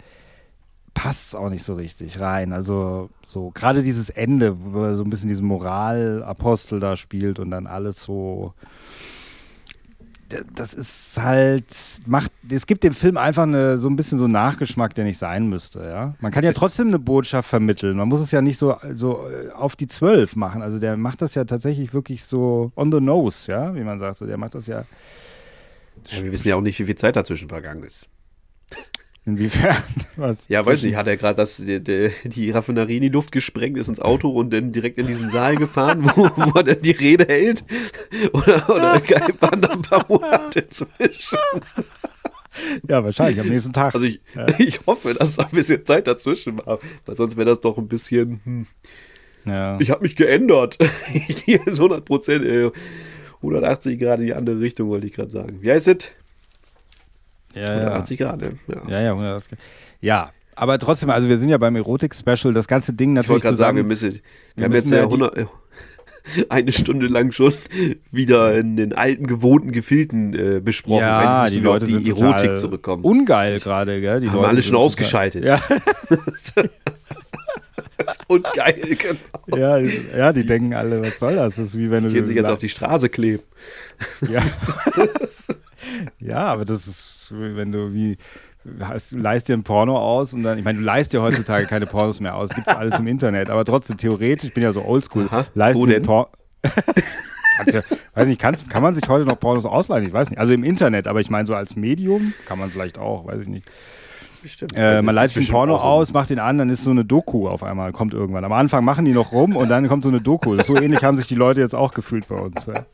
passt es auch nicht so richtig rein. Also so, gerade dieses Ende, wo er so ein bisschen diesen Moralapostel da spielt und dann alles so. Das ist halt, macht, es gibt dem Film einfach eine, so ein bisschen so einen Nachgeschmack, der nicht sein müsste, ja. Man kann ja trotzdem eine Botschaft vermitteln. Man muss es ja nicht so, so äh, auf die Zwölf machen. Also der macht das ja tatsächlich wirklich so on the nose, ja, wie man sagt. So, der macht das ja Ja, wir wissen ja auch nicht, wie viel Zeit dazwischen vergangen ist. Inwiefern. (laughs) Was Ja, weiß nicht, hat er gerade das, die, die, die Raffinerie in die Luft gesprengt, ist ins Auto und dann direkt in diesen Saal gefahren, wo, wo er dann die Rede hält? Oder, oder waren da ein paar Monate zwischen? Ja, wahrscheinlich am nächsten Tag. Also ich, Ja. (laughs) ich hoffe, dass da ein bisschen Zeit dazwischen war, weil sonst wäre das doch ein bisschen, hm, Ja. ich habe mich geändert. (laughs) Hier ist 100 Prozent, äh, 180 Grad in die andere Richtung, wollte ich gerade sagen. Wie heißt es? Ja, ja. 180 Grad, ne? Ja. Ja, ja, 180 ja. Aber trotzdem, also wir sind ja beim Erotik-Special, das ganze Ding Ich natürlich wollte gerade sagen, wir müssen, wir, haben müssen jetzt ja die- 100, äh, (laughs) eine Stunde lang schon wieder in den alten, gewohnten Gefilden äh, besprochen. Ja, Eigentlich die wir Leute auf die sind Erotik zurückkommen. Ungeil gerade, gell? Die Haben Leute alle schon ausgeschaltet. Ja. (laughs) Und geil, genau. ja, die- ja, die denken alle, was soll das? Das ist wie wenn du Die sich jetzt auf die Straße kleben. Ja. (laughs) ja, aber das ist, wenn du wie hast, du leist dir ein Porno aus und dann, ich meine, du leist dir heutzutage keine Pornos mehr aus, gibt alles im Internet, aber trotzdem theoretisch, ich bin ja so oldschool, leist dir ein denn? Por (laughs) Kannst ja, weiß nicht, kannst, kann man sich heute noch Pornos ausleihen? Ich weiß nicht. Also im Internet, aber ich meine, so als Medium kann man vielleicht auch, weiß ich nicht. Bestimmt. Äh, man leitet den Porno aus, macht den an, dann ist so eine Doku auf einmal, kommt irgendwann. Am Anfang machen die noch rum und dann kommt so eine Doku. So ähnlich haben sich die Leute jetzt auch gefühlt bei uns. Ja.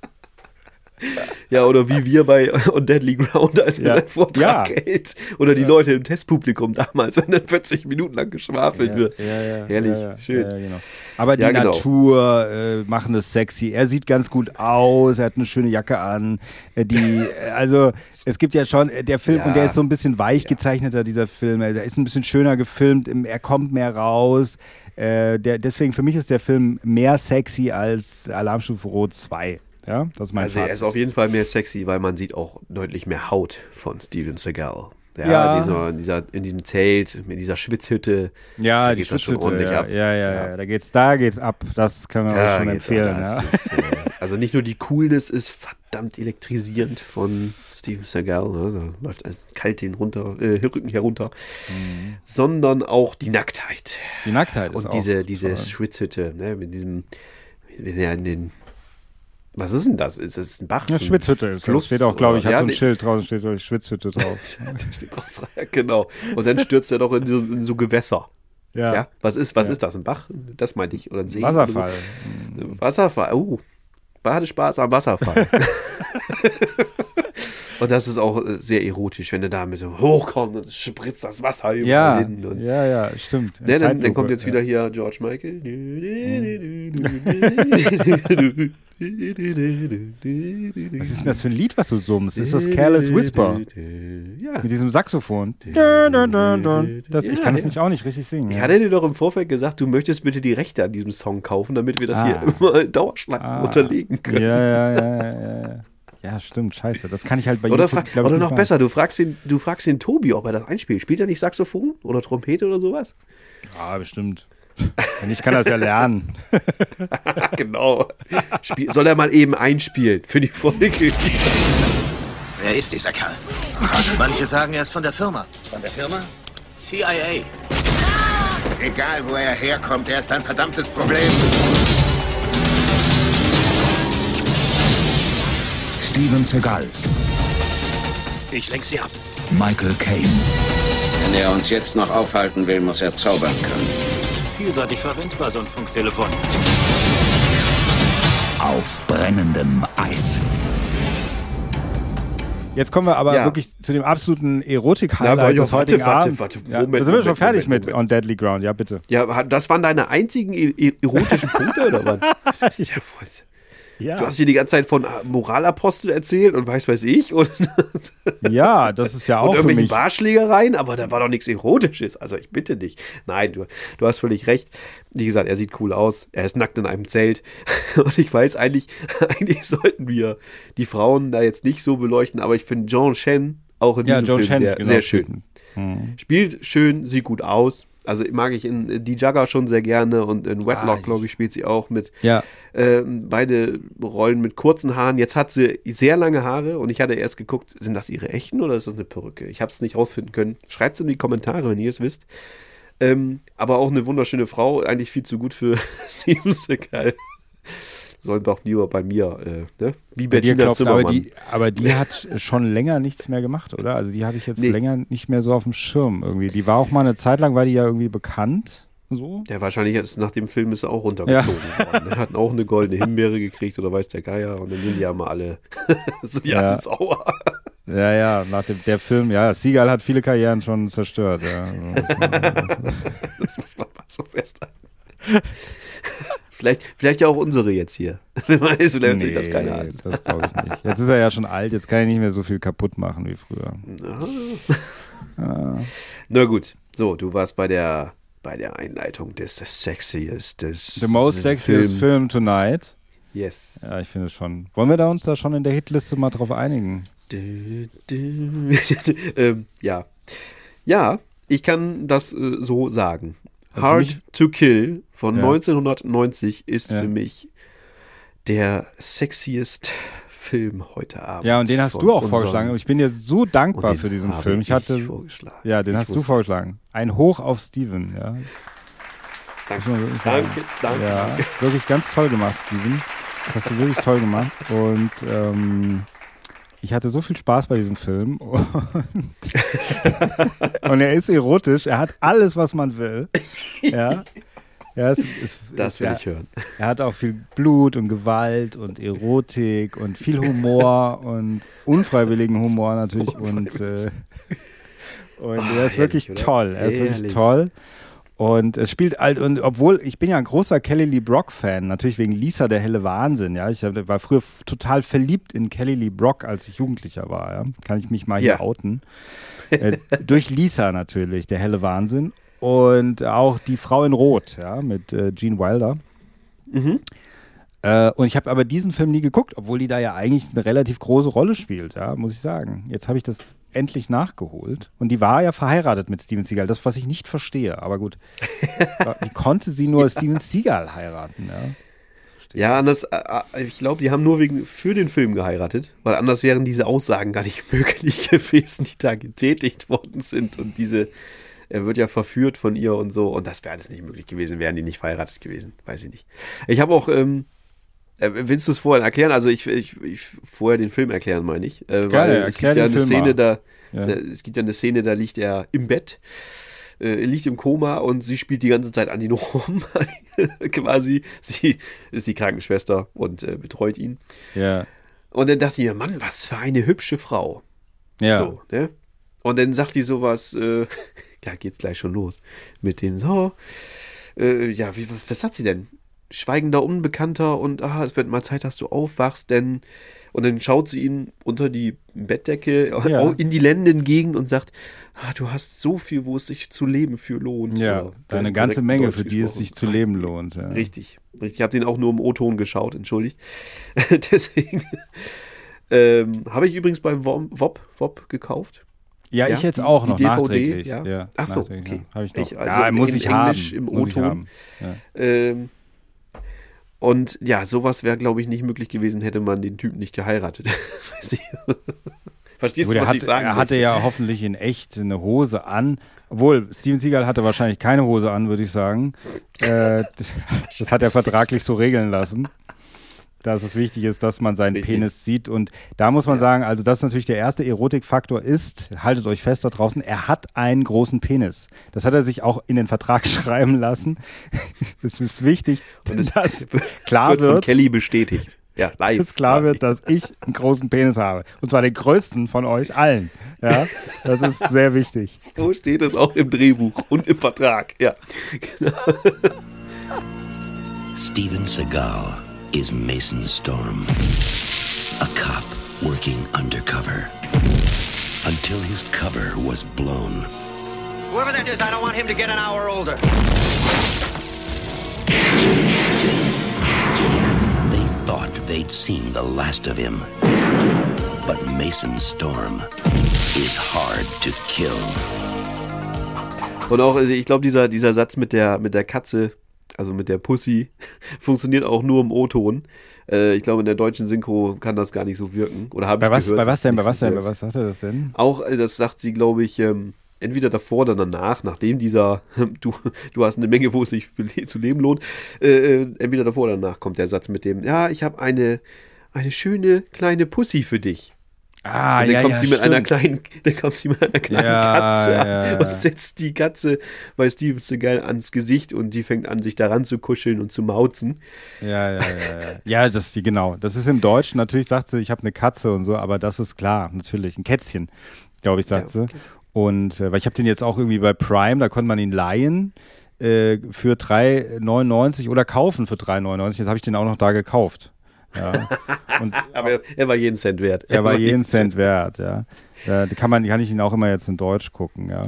Ja, oder wie wir bei (laughs) On Deadly Ground, als er Ja. seinen Vortrag Ja. hält. Oder die Leute im Testpublikum damals, (laughs) wenn dann 40 Minuten lang geschwafelt wird. Ja, ja, Herrlich, ja, ja, schön. Ja, genau. Aber die Ja, genau. Natur äh, machen es sexy. Er sieht ganz gut aus, er hat eine schöne Jacke an. Äh, die, äh, also es gibt ja schon, äh, der Film, Ja. und der ist so ein bisschen weich gezeichneter, dieser Film. Der ist ein bisschen schöner gefilmt, er kommt mehr raus. Äh, der, deswegen für mich ist der Film mehr sexy als Alarmstufe Rot 2. Ja, das ist mein Also er ist Fazit. auf jeden Fall mehr sexy, weil man sieht auch deutlich mehr Haut von Steven Seagal. Ja, Ja. Dieser, in, dieser, in diesem Zelt, mit dieser Schwitzhütte. Ja, da die geht's das schon Schwitzhütte, ordentlich ja, ab. ja, ja, ja, da geht's, da geht's ab. Das können wir Da euch schon empfehlen. Ja. Ist, äh, also nicht nur die Coolness ist verdammt elektrisierend von Steven Seagal, ne? da läuft alles kalt den runter, äh, Rücken herunter, sondern auch die Nacktheit. Die Nacktheit ist Und auch diese, diese toll. Schwitzhütte, ne? mit diesem, wenn er in den, was ist denn das? Ist das ein Bach? Eine Ein Schwitzhütte. ist das. Fluss? steht auch, glaube ich, hat ja, so ein nee, Schild draußen, steht so Schwitzhütte drauf. (laughs) ja, (laughs) genau. Und dann stürzt er doch in so, in so Gewässer. Ja. Was ist, was Ja. ist das? Ein Bach? Das meinte ich. Oder ein See? Wasserfall. Wasserfall. Oh. Badespaß am Wasserfall. (laughs) und das ist auch äh, sehr erotisch, wenn er da mit so hochkommt und spritzt das Wasser überall Ja, hin. Und ja, ja, stimmt. Ne, dann, dann kommt jetzt wieder hier George Michael. Was ist denn das für ein Lied, was du summst? Ist das Careless Whisper? Ja. Mit diesem Saxophon. Das, ich kann es nicht auch nicht richtig singen. Ich hatte dir doch im Vorfeld gesagt, du möchtest bitte die Rechte an diesem Song kaufen, damit wir das Ah. hier (laughs) immer in Dauerschleifen Ah. unterlegen können. Ja, ja, ja, ja, ja. Ja, stimmt, scheiße. Das kann ich halt bei Oder, YouTube, fra glaub ich, oder noch machen. besser, du fragst, den, du fragst den Tobi, ob er das einspielt. Spielt er nicht Saxophon oder Trompete oder sowas? Ja, bestimmt. Wenn ich kann das ja lernen. (laughs) genau. Spiel, soll er mal eben einspielen für die Folge? Wer ist dieser Kerl? Manche sagen, er ist von der Firma. Von der Firma? CIA. Egal, wo er herkommt, er ist ein verdammtes Problem. Steven Seagal, Ich lenk sie ab. Michael Caine, Wenn er uns jetzt noch aufhalten will, muss er zaubern können. Vielseitig verwendbar, so ein Funktelefon. auf brennendem Eis. Jetzt kommen wir aber Ja. wirklich zu dem absoluten Erotik-Highlight warte, des warte, warte, Abends. warte, ja, Moment, da sind wir Moment, schon fertig Moment, mit Moment. On Deadly Ground. Ja, bitte. Ja, das waren deine einzigen e- e- erotischen Punkte, oder was? (laughs) Das ist ja voll. Ja. Du hast hier die ganze Zeit von äh, Moralapostel erzählt und weiß weiß ich und, (laughs) Ja, das ist ja und auch für irgendwelchen. Barschlägereien, aber da war doch nichts Erotisches. Also ich bitte dich. Nein, du, du hast völlig recht. Wie gesagt, er sieht cool aus. Er ist nackt in einem Zelt. (laughs) Und ich weiß eigentlich, (laughs) eigentlich sollten wir die Frauen da jetzt nicht so beleuchten, aber ich finde John Shen auch in Ja, diesem John Film Shen, sehr, genau, sehr schön. Mhm. Spielt schön, sieht gut aus. Also mag ich in äh, Die Jugger schon sehr gerne und in Wetlock, Ah, glaube ich, spielt sie auch mit. Ja. Ähm, beide Rollen mit kurzen Haaren. Jetzt hat sie sehr lange Haare und ich hatte erst geguckt, sind das ihre echten oder ist das eine Perücke? Ich habe es nicht rausfinden können. Schreibt es in die Kommentare, wenn ihr es wisst. Ähm, aber auch eine wunderschöne Frau, eigentlich viel zu gut für (laughs) Steven Seagal. Sollen doch lieber bei mir, äh, ne? Wie Bei dir Bettina aber Zimmermann. die, aber die hat schon länger nichts mehr gemacht, oder? Also die habe ich jetzt Nee. länger nicht mehr so auf dem Schirm irgendwie. Die war auch mal eine Zeit lang, war die ja irgendwie bekannt. So. Ja, wahrscheinlich ist nach dem Film ist er auch runtergezogen worden. Er hat auch eine goldene Himbeere gekriegt oder weiß der Geier und dann sind die ja mal alle, (laughs) sind ja, Ja. alle sauer. Ja, ja, nach dem der Film, ja, Seagal hat viele Karrieren schon zerstört. Ja. (laughs) Das muss man mal so festhalten. (laughs) vielleicht, vielleicht ja auch unsere jetzt hier. (laughs) Wer weiß, vielleicht sieht das keiner an. das glaube ich nicht. Jetzt ist er ja schon alt, jetzt kann er nicht mehr so viel kaputt machen wie früher. Ah. Na gut, so, du warst bei der, bei der Einleitung des Sexiest, des The most sexiest film tonight. Yes. Ja, ich finde schon. Wollen wir da uns da schon in der Hitliste mal drauf einigen? (laughs) Ähm, ja. Ja, ich kann das äh, so sagen. Also Hard mich- to Kill von Ja. 1990 ist Ja. für mich der sexiest Film heute Abend. Ja, und den hast du auch vorgeschlagen. Ich bin dir so dankbar für diesen Film. Ich hatte vorgeschlagen. Ja, den Ich hast du vorgeschlagen. Ein Hoch auf Steven, ja. Danke, danke, danke. Ja, wirklich ganz toll gemacht, Steven. Das hast du wirklich toll gemacht. Und ähm, ich hatte so viel Spaß bei diesem Film. (laughs) Und, und er ist erotisch. Er hat alles, was man will. Ja. Ja, es, es, das will er, ich hören. Er hat auch viel Blut und Gewalt und Erotik und viel Humor und unfreiwilligen Humor natürlich und, äh, und oh, er ist wirklich oder? toll. Er ist herrlich. wirklich toll. Und es spielt halt, und obwohl, ich bin ja ein großer Kelly Lee Brock-Fan, natürlich wegen Lisa der helle Wahnsinn, ja. Ich war früher total verliebt in Kelly Lee Brock, als ich Jugendlicher war, ja. Kann ich mich mal hier ja. outen. (laughs) äh, durch Lisa natürlich, der helle Wahnsinn. Und auch die Frau in Rot, ja, mit äh, Gene Wilder. Mhm. Äh, und ich habe aber diesen Film nie geguckt, obwohl die da ja eigentlich eine relativ große Rolle spielt, ja, muss ich sagen. Jetzt habe ich das endlich nachgeholt. Und die war ja verheiratet mit Steven Seagal. Das, was ich nicht verstehe. Aber gut. (laughs) Wie konnte sie nur Steven Seagal heiraten? Ja, ja anders, äh, äh, ich glaube, die haben nur wegen für den Film geheiratet, weil anders wären diese Aussagen gar nicht (laughs) möglich gewesen, die da getätigt worden sind. Und diese, er wird ja verführt von ihr und so. Und das wäre alles nicht möglich gewesen, wären die nicht verheiratet gewesen. Weiß ich nicht. Ich habe auch ähm, äh, willst du es vorher erklären? Also ich, ich, ich vorher den Film erklären, meine ich. Äh, Gerne, weil es gibt ja eine Film Szene, da, ja. da, es gibt ja eine Szene, da liegt er im Bett, äh, liegt im Koma und sie spielt die ganze Zeit an ihn rum. (laughs) Quasi. Sie ist die Krankenschwester und äh, betreut ihn. Ja. Und dann dachte ich mir, Mann, was für eine hübsche Frau. Ja. So, ne? Und dann sagt die sowas, äh, (laughs) ja, geht's gleich schon los. Mit den so, äh, ja, wie, was sagt sie denn? Schweigender Unbekannter und ah, es wird mal Zeit, dass du aufwachst, denn und dann schaut sie ihn unter die Bettdecke ja. in die Lendengegend und sagt, ah, du hast so viel, wo es sich zu leben für lohnt. Ja, eine ganze Menge, Deutsch für die es sich zu leben lohnt. Ja. Richtig, richtig. Ich habe den auch nur im O-Ton geschaut, entschuldigt. (laughs) Deswegen ähm, habe ich übrigens beim WOP, WOP gekauft. Ja, ja, ich jetzt auch noch die DVD, ja. ja. Ach so, okay. Ja, ich noch. Ich, also ja, muss ich Englisch haben. im O-Ton. Ja. Ähm, und ja, sowas wäre, glaube ich, nicht möglich gewesen, hätte man den Typen nicht geheiratet. (laughs) Verstehst du, was hat, ich sagen Er hatte möchte? ja hoffentlich in echt eine Hose an. Obwohl, Steven Seagal hatte wahrscheinlich keine Hose an, würde ich sagen. Äh, (laughs) das hat er vertraglich so regeln lassen dass es wichtig ist, dass man seinen Richtig. Penis sieht. Und da muss man ja. sagen, also das ist natürlich der erste Erotikfaktor ist, haltet euch fest da draußen, er hat einen großen Penis. Das hat er sich auch in den Vertrag (laughs) schreiben lassen. (laughs) Es ist wichtig, Und dass (laughs) klar wird, wird von Kelly bestätigt. Ja, live. Dass klar quasi. wird, dass ich einen großen Penis habe. Und zwar den größten von euch allen. Ja, das ist sehr wichtig. So steht es auch im Drehbuch und im Vertrag. Ja. Steven Seagal is Mason Storm, a cop working undercover until his cover was blown. Whoever that is, I don't want him to get an hour older. They thought they'd seen the last of him. But Mason Storm is hard to kill. Und auch, ich glaube, dieser, dieser Satz mit der, mit der Katze, also mit der Pussy, (laughs) funktioniert auch nur im O-Ton. Äh, ich glaube, in der deutschen Synchro kann das gar nicht so wirken. Oder habe ich was, gehört. Bei was denn? Bei was denn? Bei was sagt er das denn? Auch, äh, das sagt sie, glaube ich, ähm, entweder davor oder danach, nachdem dieser, (laughs) du, du hast eine Menge, wo es sich zu leben lohnt, äh, äh, entweder davor oder danach kommt der Satz mit dem, ja, ich habe eine, eine schöne kleine Pussy für dich. Ah, und dann ja, kommt ja, sie mit einer kleinen, (laughs) dann kommt sie mit einer kleinen Ja, Katze ja. und setzt die Katze bei Steven Seagal ans Gesicht und die fängt an, sich daran zu kuscheln und zu mauzen. Ja, ja, ja, ja. Ja, das ist die, genau. Das ist im Deutschen. Natürlich sagt sie, ich habe eine Katze und so, aber das ist klar, natürlich. Ein Kätzchen, glaube ich, sagt sie. Und äh, weil ich habe den jetzt auch irgendwie bei Prime, da konnte man ihn leihen äh, für 3,99 oder kaufen für 3,99. Jetzt habe ich den auch noch da gekauft. Ja. (laughs) Aber er war jeden Cent wert. er war jeden Cent wert, ja. Da kann, man, kann ich ihn auch immer jetzt in Deutsch gucken, ja.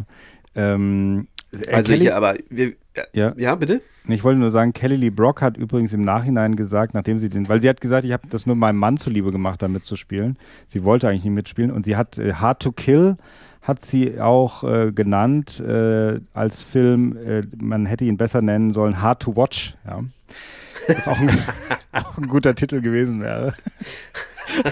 Ähm, äh, Also Kelly- hier, aber wir, Ja. ja, bitte? ich wollte nur sagen, Kelly Lee Brock hat übrigens im Nachhinein gesagt, nachdem sie den, weil sie hat gesagt, ich habe das nur meinem Mann zuliebe gemacht, da mitzuspielen. Sie wollte eigentlich nicht mitspielen und sie hat äh, Hard to Kill hat sie auch äh, genannt äh, als Film, äh, man hätte ihn besser nennen sollen Hard to Watch, ja. Was auch ein, (laughs) auch ein guter Titel gewesen wäre. (laughs)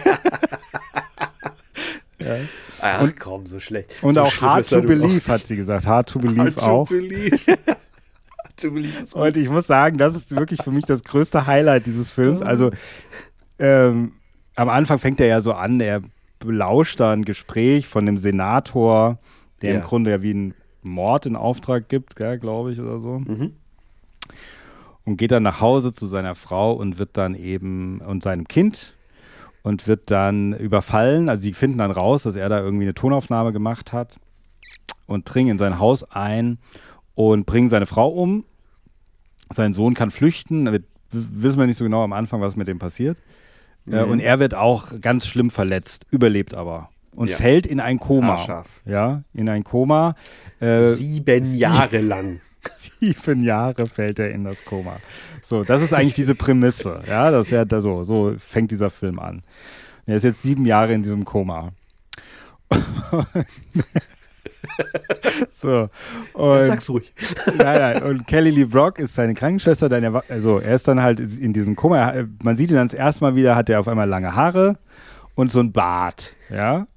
ja. Ach Und- komm, so schlecht. Und so auch Hard to Believe hat sie gesagt. Hard to Believe Hard to auch. believe. (laughs) Hard to believe ist Und ich muss sagen, das ist wirklich für mich das größte Highlight dieses Films. Also ähm, am Anfang fängt er ja so an, er belauscht da ein Gespräch von dem Senator, der Ja. im Grunde ja wie einen Mord in Auftrag gibt, glaube ich, oder so. Mhm. Und geht dann nach Hause zu seiner Frau und wird dann eben und seinem Kind und wird dann überfallen. Also sie finden dann raus, dass er da irgendwie eine Tonaufnahme gemacht hat und dringen in sein Haus ein und bringen seine Frau um. Sein Sohn kann flüchten, wir, wissen wir nicht so genau am Anfang, was mit dem passiert. Äh, Mhm. und er wird auch ganz schlimm verletzt, überlebt aber und Ja. fällt in ein Koma. Haarscharf. Ja, in ein Koma. Äh, Sieben sie- Jahre lang. (laughs) Sieben Jahre fällt er in das Koma. So, das ist eigentlich diese Prämisse. Ja, dass er da so, so fängt dieser Film an. Er ist jetzt sieben Jahre in diesem Koma. (laughs) so. Und, Sag's ruhig. Nein, nein. Und Kelly Lee Brock ist seine Krankenschwester. Dann er, also er ist dann halt in diesem Koma. Man sieht ihn dann das erste Mal wieder, hat er auf einmal lange Haare und so ein Bart. Ja.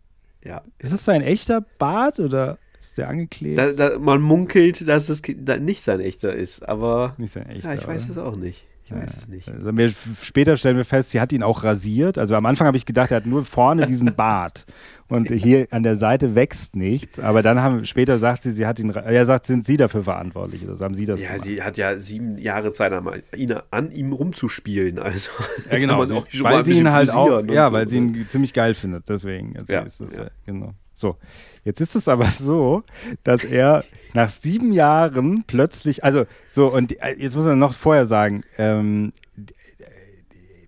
Ja. Ist das sein echter Bart oder ist der angeklebt? Da, da, man munkelt, dass es da nicht sein echter ist, aber Nicht sein echter, ja, ich weiß es auch nicht. Ich weiß es nicht. Also wir, später stellen wir fest, sie hat ihn auch rasiert. Also am Anfang habe ich gedacht, er hat nur vorne diesen (laughs) Bart und hier an der Seite wächst nichts. Aber dann haben später sagt sie, sie hat ihn. Er sagt, sind Sie dafür verantwortlich? Also haben Sie das Ja, gemacht? sie hat ja sieben Jahre Zeit, an, ihn, an ihm rumzuspielen. Also Ja, (laughs) genau. ein weil sie ihn halt auch, ja, so. weil sie ihn ziemlich geil findet. Deswegen. Also Ja, ist das, ja. ja. genau. So. Jetzt ist es aber (laughs) so, dass er nach sieben Jahren plötzlich, also so, und äh, jetzt muss man noch vorher sagen, ähm,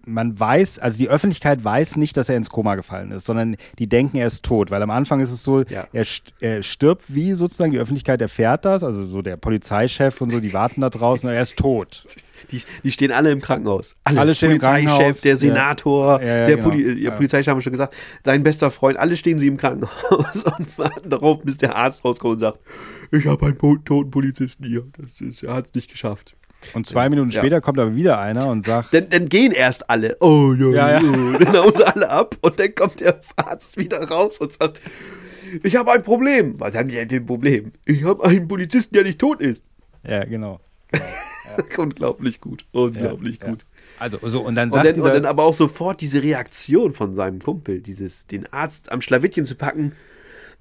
man weiß, also die Öffentlichkeit weiß nicht, dass er ins Koma gefallen ist, sondern die denken, er ist tot, weil am Anfang ist es so, er, st er stirbt wie sozusagen, die Öffentlichkeit erfährt das, also so der Polizeichef und so, die warten da draußen, er ist tot. (laughs) Die, die stehen alle im Krankenhaus. Alle, Alle stehen im Polizeichef, Krankenhaus. der Ja. Senator, Ja, ja, der genau. Poli der Ja. Polizeichef haben wir schon gesagt, sein bester Freund, alle stehen sie im Krankenhaus (laughs) und warten darauf, bis der Arzt rauskommt und sagt, ich habe einen toten Polizisten hier. Das ist, er hat es nicht geschafft. Und zwei Minuten Ja. später kommt aber wieder einer und sagt, Dann, dann gehen erst alle. Oh ja, Ja, ja. ja. Dann hauen sie alle ab und dann kommt der Arzt wieder raus und sagt, ich habe ein Problem. Was haben Sie denn für ein Problem? Ich habe einen Polizisten, der nicht tot ist. ja, genau. (laughs) Unglaublich gut. Unglaublich Ja, gut. ja. Also, so, und dann Und sagt dann, dieser, und dann aber auch sofort diese Reaktion von seinem Kumpel, dieses, den Arzt am Schlawittchen zu packen.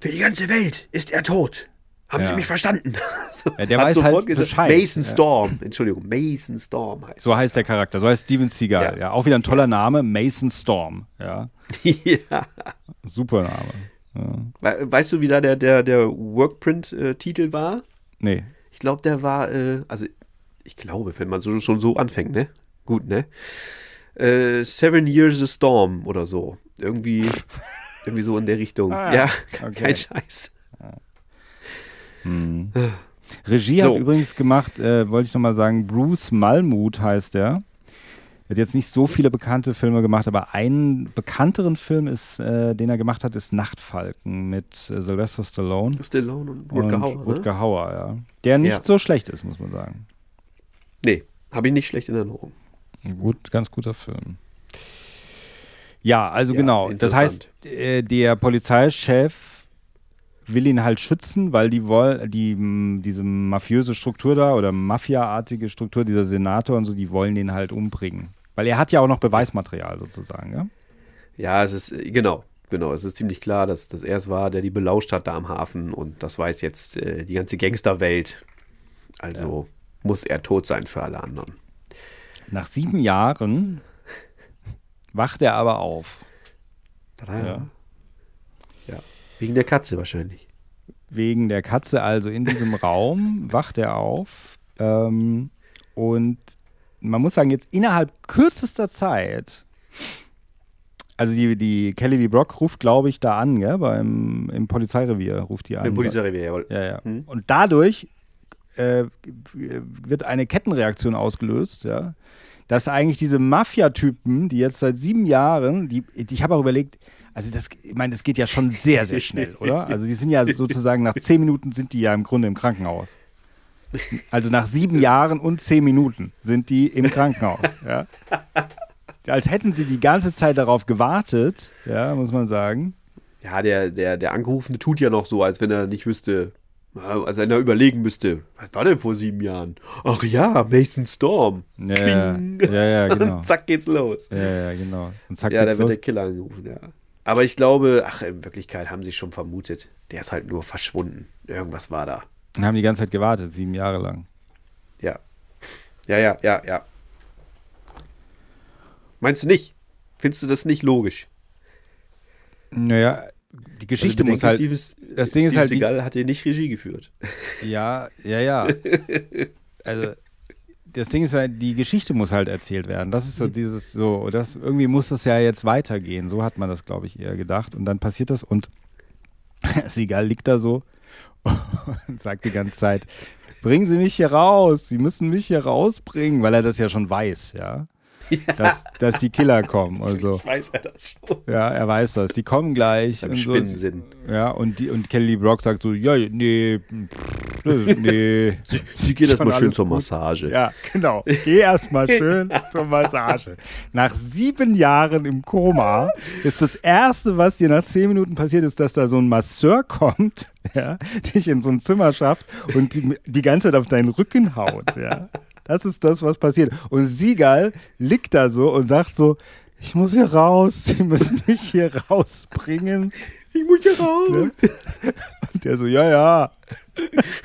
Für die ganze Welt ist er tot. Haben Ja. Sie mich verstanden? (laughs) Ja, der weiß halt Bescheid. Mason Ja. Storm. Entschuldigung, Mason Storm heißt so heißt der Charakter, so heißt Steven Seagal, ja, Ja. auch wieder ein toller Name, Mason Storm, ja, (laughs) ja. super Name. Ja. We- Weißt du, wie da der, der, der Workprint-Titel war? Nee, Ich glaube, der war, äh, also ich glaube, wenn man so, schon so anfängt, ne? Gut, ne? Äh, Seven Years a Storm oder so. Irgendwie, (laughs) irgendwie so in der Richtung. Ah, ja, okay. kein Scheiß. Hm. Regie So. hat übrigens gemacht, äh, wollte ich nochmal sagen, Bruce Malmuth heißt der. Er hat jetzt nicht so viele bekannte Filme gemacht, aber einen bekannteren Film ist, äh, den er gemacht hat, ist Nachtfalken mit äh, Sylvester Stallone. Stallone und Rutger Hauer, ne? Rutger Hauer, ja. Der nicht Ja. so schlecht ist, muss man sagen. Nee, habe ich nicht schlecht in Erinnerung. Gut, ganz guter Film. Ja, also Ja, genau. Das heißt, äh, der Polizeichef will ihn halt schützen, weil die wollen, die, m, diese mafiöse Struktur da oder Mafia-artige Struktur, dieser Senator und so, die wollen den halt umbringen. Weil er hat ja auch noch Beweismaterial sozusagen, ja? Ja, es ist, äh, genau, genau. Es ist ziemlich klar, dass, dass er es war, der die belauscht hat da am Hafen und das weiß jetzt äh, die ganze Gangsterwelt. Also muss er tot sein für alle anderen. Nach sieben Jahren wacht er aber auf. Tada. Ja. Wegen der Katze wahrscheinlich. wegen der Katze also in diesem (laughs) Raum, wacht er auf ähm, und man muss sagen, jetzt innerhalb kürzester Zeit, also die, die Kelly Lee Brock ruft, glaube ich, da an, gell, beim, im Polizeirevier ruft die an. Im Polizeirevier, jawohl. Ja, ja. Hm. Und dadurch äh, wird eine Kettenreaktion ausgelöst, ja, dass eigentlich diese Mafia-Typen, die jetzt seit sieben Jahren, die, ich habe auch überlegt, also das, ich meine, das geht ja schon sehr, sehr schnell, oder? Also die sind ja sozusagen nach zehn Minuten sind die ja im Grunde im Krankenhaus. Also nach sieben Jahren und zehn Minuten sind die im Krankenhaus, ja. Als hätten sie die ganze Zeit darauf gewartet, ja, muss man sagen. Ja, der, der, der Angerufene tut ja noch so, als wenn er nicht wüsste, also wenn er überlegen müsste, was war denn vor sieben Jahren? Ach ja, Mason Storm. Ja, Kling. ja, ja, genau. Und (laughs) zack geht's los. Ja, ja, genau. Und zack ja, da wird los. der Killer angerufen, ja. Aber ich glaube, ach, in Wirklichkeit haben sie schon vermutet, der ist halt nur verschwunden. Irgendwas war da. Und haben die ganze Zeit gewartet, sieben Jahre lang. Ja. Ja, ja, ja, ja. Meinst du nicht? Findest du das nicht logisch? Naja, die Geschichte also muss halt. Steves, das Ding Steve ist halt. Seagal hat hier nicht Regie geführt. Ja, ja, ja. (laughs) Also das Ding ist halt, die Geschichte muss halt erzählt werden. Das ist so dieses so, das irgendwie muss das ja jetzt weitergehen. So hat man das, glaube ich, eher gedacht. Und dann passiert das und (laughs) Seagal liegt da so (laughs) und sagt die ganze Zeit, bringen Sie mich hier raus, Sie müssen mich hier rausbringen, weil er das ja schon weiß, ja. Ja. Dass, dass die Killer kommen. (laughs) Also. weiß er das schon. Ja, er weiß das. Die kommen gleich. Im Spinnensinn. So. Ja, und, die, und Kelly Brock sagt so, ja, nee, nee. Sie, sie geht erstmal schön zur Massage. Ja, genau. Geh erstmal schön (laughs) zur Massage. Nach sieben Jahren im Koma ist das Erste, was dir nach zehn Minuten passiert, ist, dass da so ein Masseur kommt, (laughs) ja, dich in so ein Zimmer schafft und die, die ganze Zeit auf deinen Rücken haut, ja. Das ist das, was passiert. Und Siegal liegt da so und sagt so, ich muss hier raus, sie müssen mich hier rausbringen. Ich muss hier raus. Ne? Und der so, ja, ja.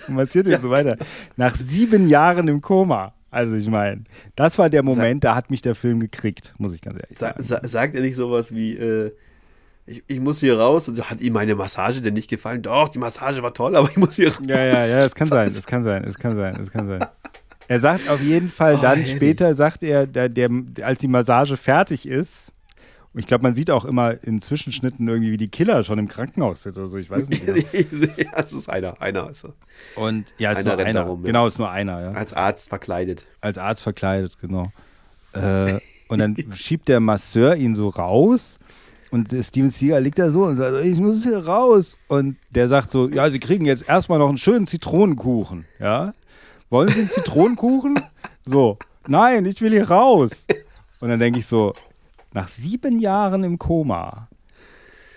Und passiert ja. so weiter. Nach sieben Jahren im Koma. Also ich meine, das war der Moment, da hat mich der Film gekriegt, muss ich ganz ehrlich sagen. Sa sagt er nicht sowas wie, äh, ich, ich, muss hier raus und so hat ihm meine Massage denn nicht gefallen? Doch, die Massage war toll, aber ich muss hier raus. Ja, ja, ja, es kann sein, es kann sein, es kann sein, es kann sein. Er sagt auf jeden Fall Oh, dann herrlich. später, sagt er, der, der, als die Massage fertig ist, und ich glaube, man sieht auch immer in Zwischenschnitten irgendwie, wie die Killer schon im Krankenhaus sind oder so, ich weiß nicht. Genau. (laughs) ja, es ist einer, einer ist er. Und ja, es ist Einer nur einer. ja. Genau, es ist nur einer, ja. Als Arzt verkleidet. Als Arzt verkleidet, genau. Äh, und dann (laughs) schiebt der Masseur ihn so raus und Steven Seagal liegt da so und sagt, ich muss hier raus. Und der sagt so, ja, Sie kriegen jetzt erstmal noch einen schönen Zitronenkuchen, ja. Wollen Sie einen Zitronenkuchen? (laughs) So, nein, ich will hier raus. Und dann denke ich so, nach sieben Jahren im Koma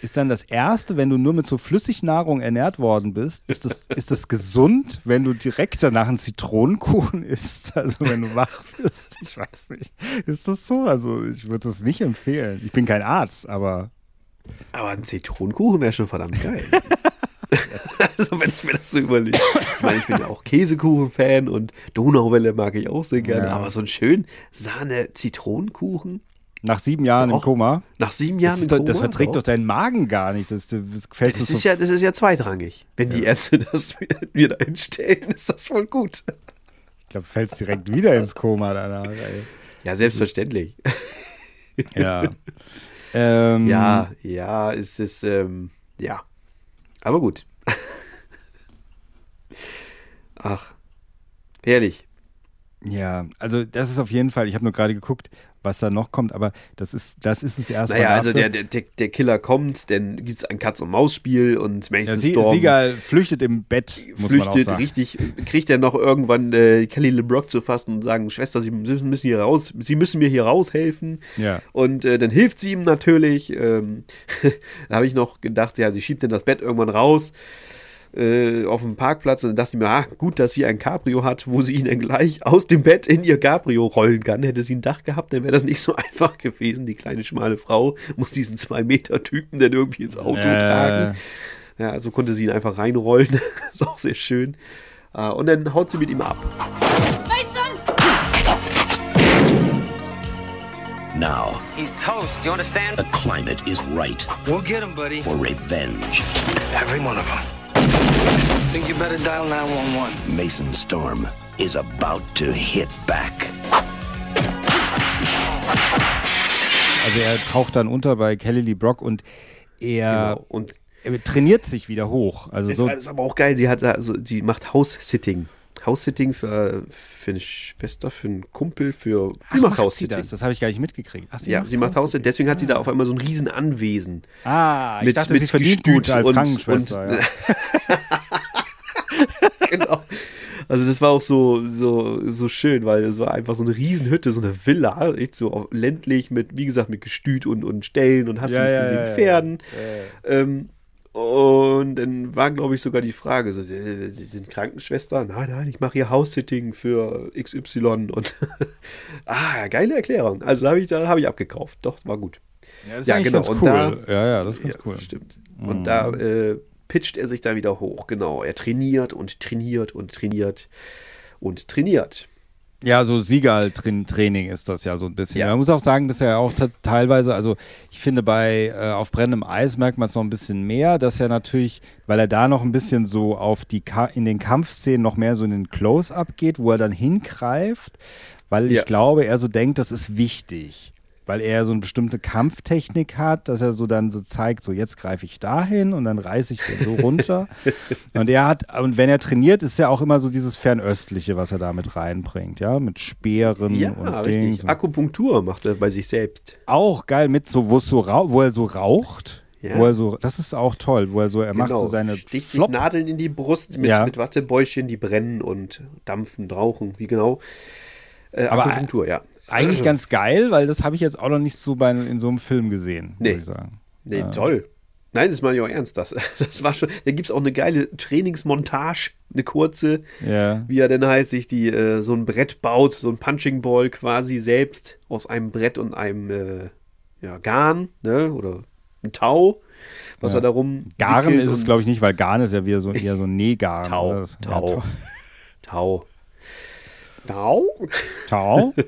ist dann das erste, wenn du nur mit so Flüssignahrung ernährt worden bist, ist das, (laughs) ist das gesund, wenn du direkt danach einen Zitronenkuchen isst? Also wenn du wach bist, ich weiß nicht. Ist das so? Also ich würde das nicht empfehlen. Ich bin kein Arzt, aber. Aber ein Zitronenkuchen wäre schon verdammt geil. (laughs) also wenn ich mir das so überlege. Ich meine, ich bin ja auch Käsekuchen-Fan und Donauwelle mag ich auch sehr gerne. Ja. Aber so ein schön Sahne-Zitronenkuchen. Nach sieben Jahren im Doch. Koma. Nach sieben Jahren das, im Koma. Das verträgt doch. doch deinen Magen gar nicht. Das, das Das so ist, ja, das ist ja zweitrangig. Wenn die Ärzte (laughs) das mir da hinstellen, (laughs) ist das voll gut. Ich glaube, du fällst direkt wieder ins Koma danach. Ey. Ja, selbstverständlich. (laughs) Ja. ähm, Ja, ja, es ist, ähm, ja. Aber gut. Ach, herrlich. Ja, also das ist auf jeden Fall, ich habe nur gerade geguckt, was da noch kommt, aber das ist, das ist es erstmal. Naja, also der, der, der, Killer kommt, dann gibt es ein Katz-und-Maus-Spiel und ja, Mason Sie, Storm Siegal flüchtet im Bett, flüchtet richtig, kriegt er noch irgendwann äh, Kelly LeBrock zu fassen und sagen, Schwester, Sie müssen müssen hier raus, Sie müssen mir hier raushelfen. Ja. Und äh, dann hilft sie ihm natürlich. Ähm, (laughs) da habe ich noch gedacht, ja, sie schiebt dann das Bett irgendwann raus äh, auf dem Parkplatz. Und dann dachte ich mir, ah, gut, dass sie ein Cabrio hat, wo sie ihn dann gleich aus dem Bett in ihr Cabrio rollen kann. Hätte sie ein Dach gehabt, dann wäre das nicht so (laughs) einfach gewesen. Die kleine schmale Frau muss diesen zwei Meter Typen dann irgendwie ins Auto Äh. tragen. Ja, also konnte sie ihn einfach reinrollen. (laughs) ist auch sehr schön. Äh, und dann haut sie mit ihm ab. Now, He's toast, you understand? the climate is right We'll get him, buddy. for revenge. Every one of them. Think you better dial 911. Mason Storm is about to hit back. Also er taucht dann unter bei Kelly Lee Brock und er, Genau. Und er trainiert sich wieder hoch. Also Ist, so, ist aber auch geil, sie hat also, die macht House-Sitting. House-Sitting für, für eine Schwester, für einen Kumpel, für. Ach, macht macht sie House-Sitting. das? Das habe ich gar nicht mitgekriegt. Ach, Ja, sie macht House-Sitting. Deswegen hat sie da auf einmal so ein riesen Anwesen. Ah, ich Mit- dachte, mit sie verdient Gestüt gut als und- Krankenschwester. und- ja. (laughs) genau. Also das war auch so, so, so schön, weil es war einfach so eine Riesenhütte, so eine Villa, echt so ländlich mit, wie gesagt, mit Gestüt und, und Ställen und hast Ja, du nicht ja, gesehen, ja, ja. Pferden. Ja, ja. Ähm, und dann war, glaube ich, sogar die Frage, so, äh, Sie sind Krankenschwester? Nein, nein, ich mache hier House-Sitting für XY und (laughs) ah, geile Erklärung. Also habe ich, da habe ich abgekauft. Doch, war gut. Ja, das ist eigentlich ganz und cool. da, Ja, ja, das ist ganz ja, cool. Stimmt. Mhm. Und da äh, pitcht er sich dann wieder hoch, genau. Er trainiert und trainiert und trainiert und trainiert. Ja, so Siegal-Training ist das ja so ein bisschen. Ja. Man muss auch sagen, dass er auch te- teilweise, also ich finde bei äh, Auf brennendem Eis merkt man es noch ein bisschen mehr, dass er natürlich, weil er da noch ein bisschen so auf die Ka in den Kampfszenen noch mehr so in den Close-Up geht, wo er dann hingreift, weil Ja. ich glaube, er so denkt, das ist wichtig. Weil er so eine bestimmte Kampftechnik hat, dass er so dann so zeigt, so jetzt greife ich dahin und dann reiße ich den so runter. (laughs) und er hat, und wenn er trainiert, ist ja auch immer so dieses Fernöstliche, was er da mit reinbringt, ja, mit Speeren Ja, und richtig. Dings. Akupunktur macht er bei sich selbst. Auch geil mit so, wo so wo er so raucht. Ja. Wo er so, das ist auch toll, wo er so, er macht so seine Genau. Sticht sich Flop- Nadeln in die Brust mit, Ja. mit Wattebäuschen, die brennen und dampfen, rauchen, wie genau. Äh, Akupunktur, ja. Eigentlich (clears throat) ganz geil, weil das habe ich jetzt auch noch nicht so bei, in so einem Film gesehen, muss Nee. ich sagen. Nee, Ja. toll. Nein, das meine ich auch ernst. Das, (laughs) das war schon. Da gibt es auch eine geile Trainingsmontage, eine kurze, Ja. wie er denn halt sich die, äh, so ein Brett baut, so ein Punching Ball quasi selbst aus einem Brett und einem äh, ja, Garn, ne? Oder ein Tau, was Ja. er darum. Wickelt ist es, glaube ich, nicht, weil Garn ist ja wieder so eher so ein Nähgarn. Tau, Tau. Ja, Tau. Tau? Tau? (laughs)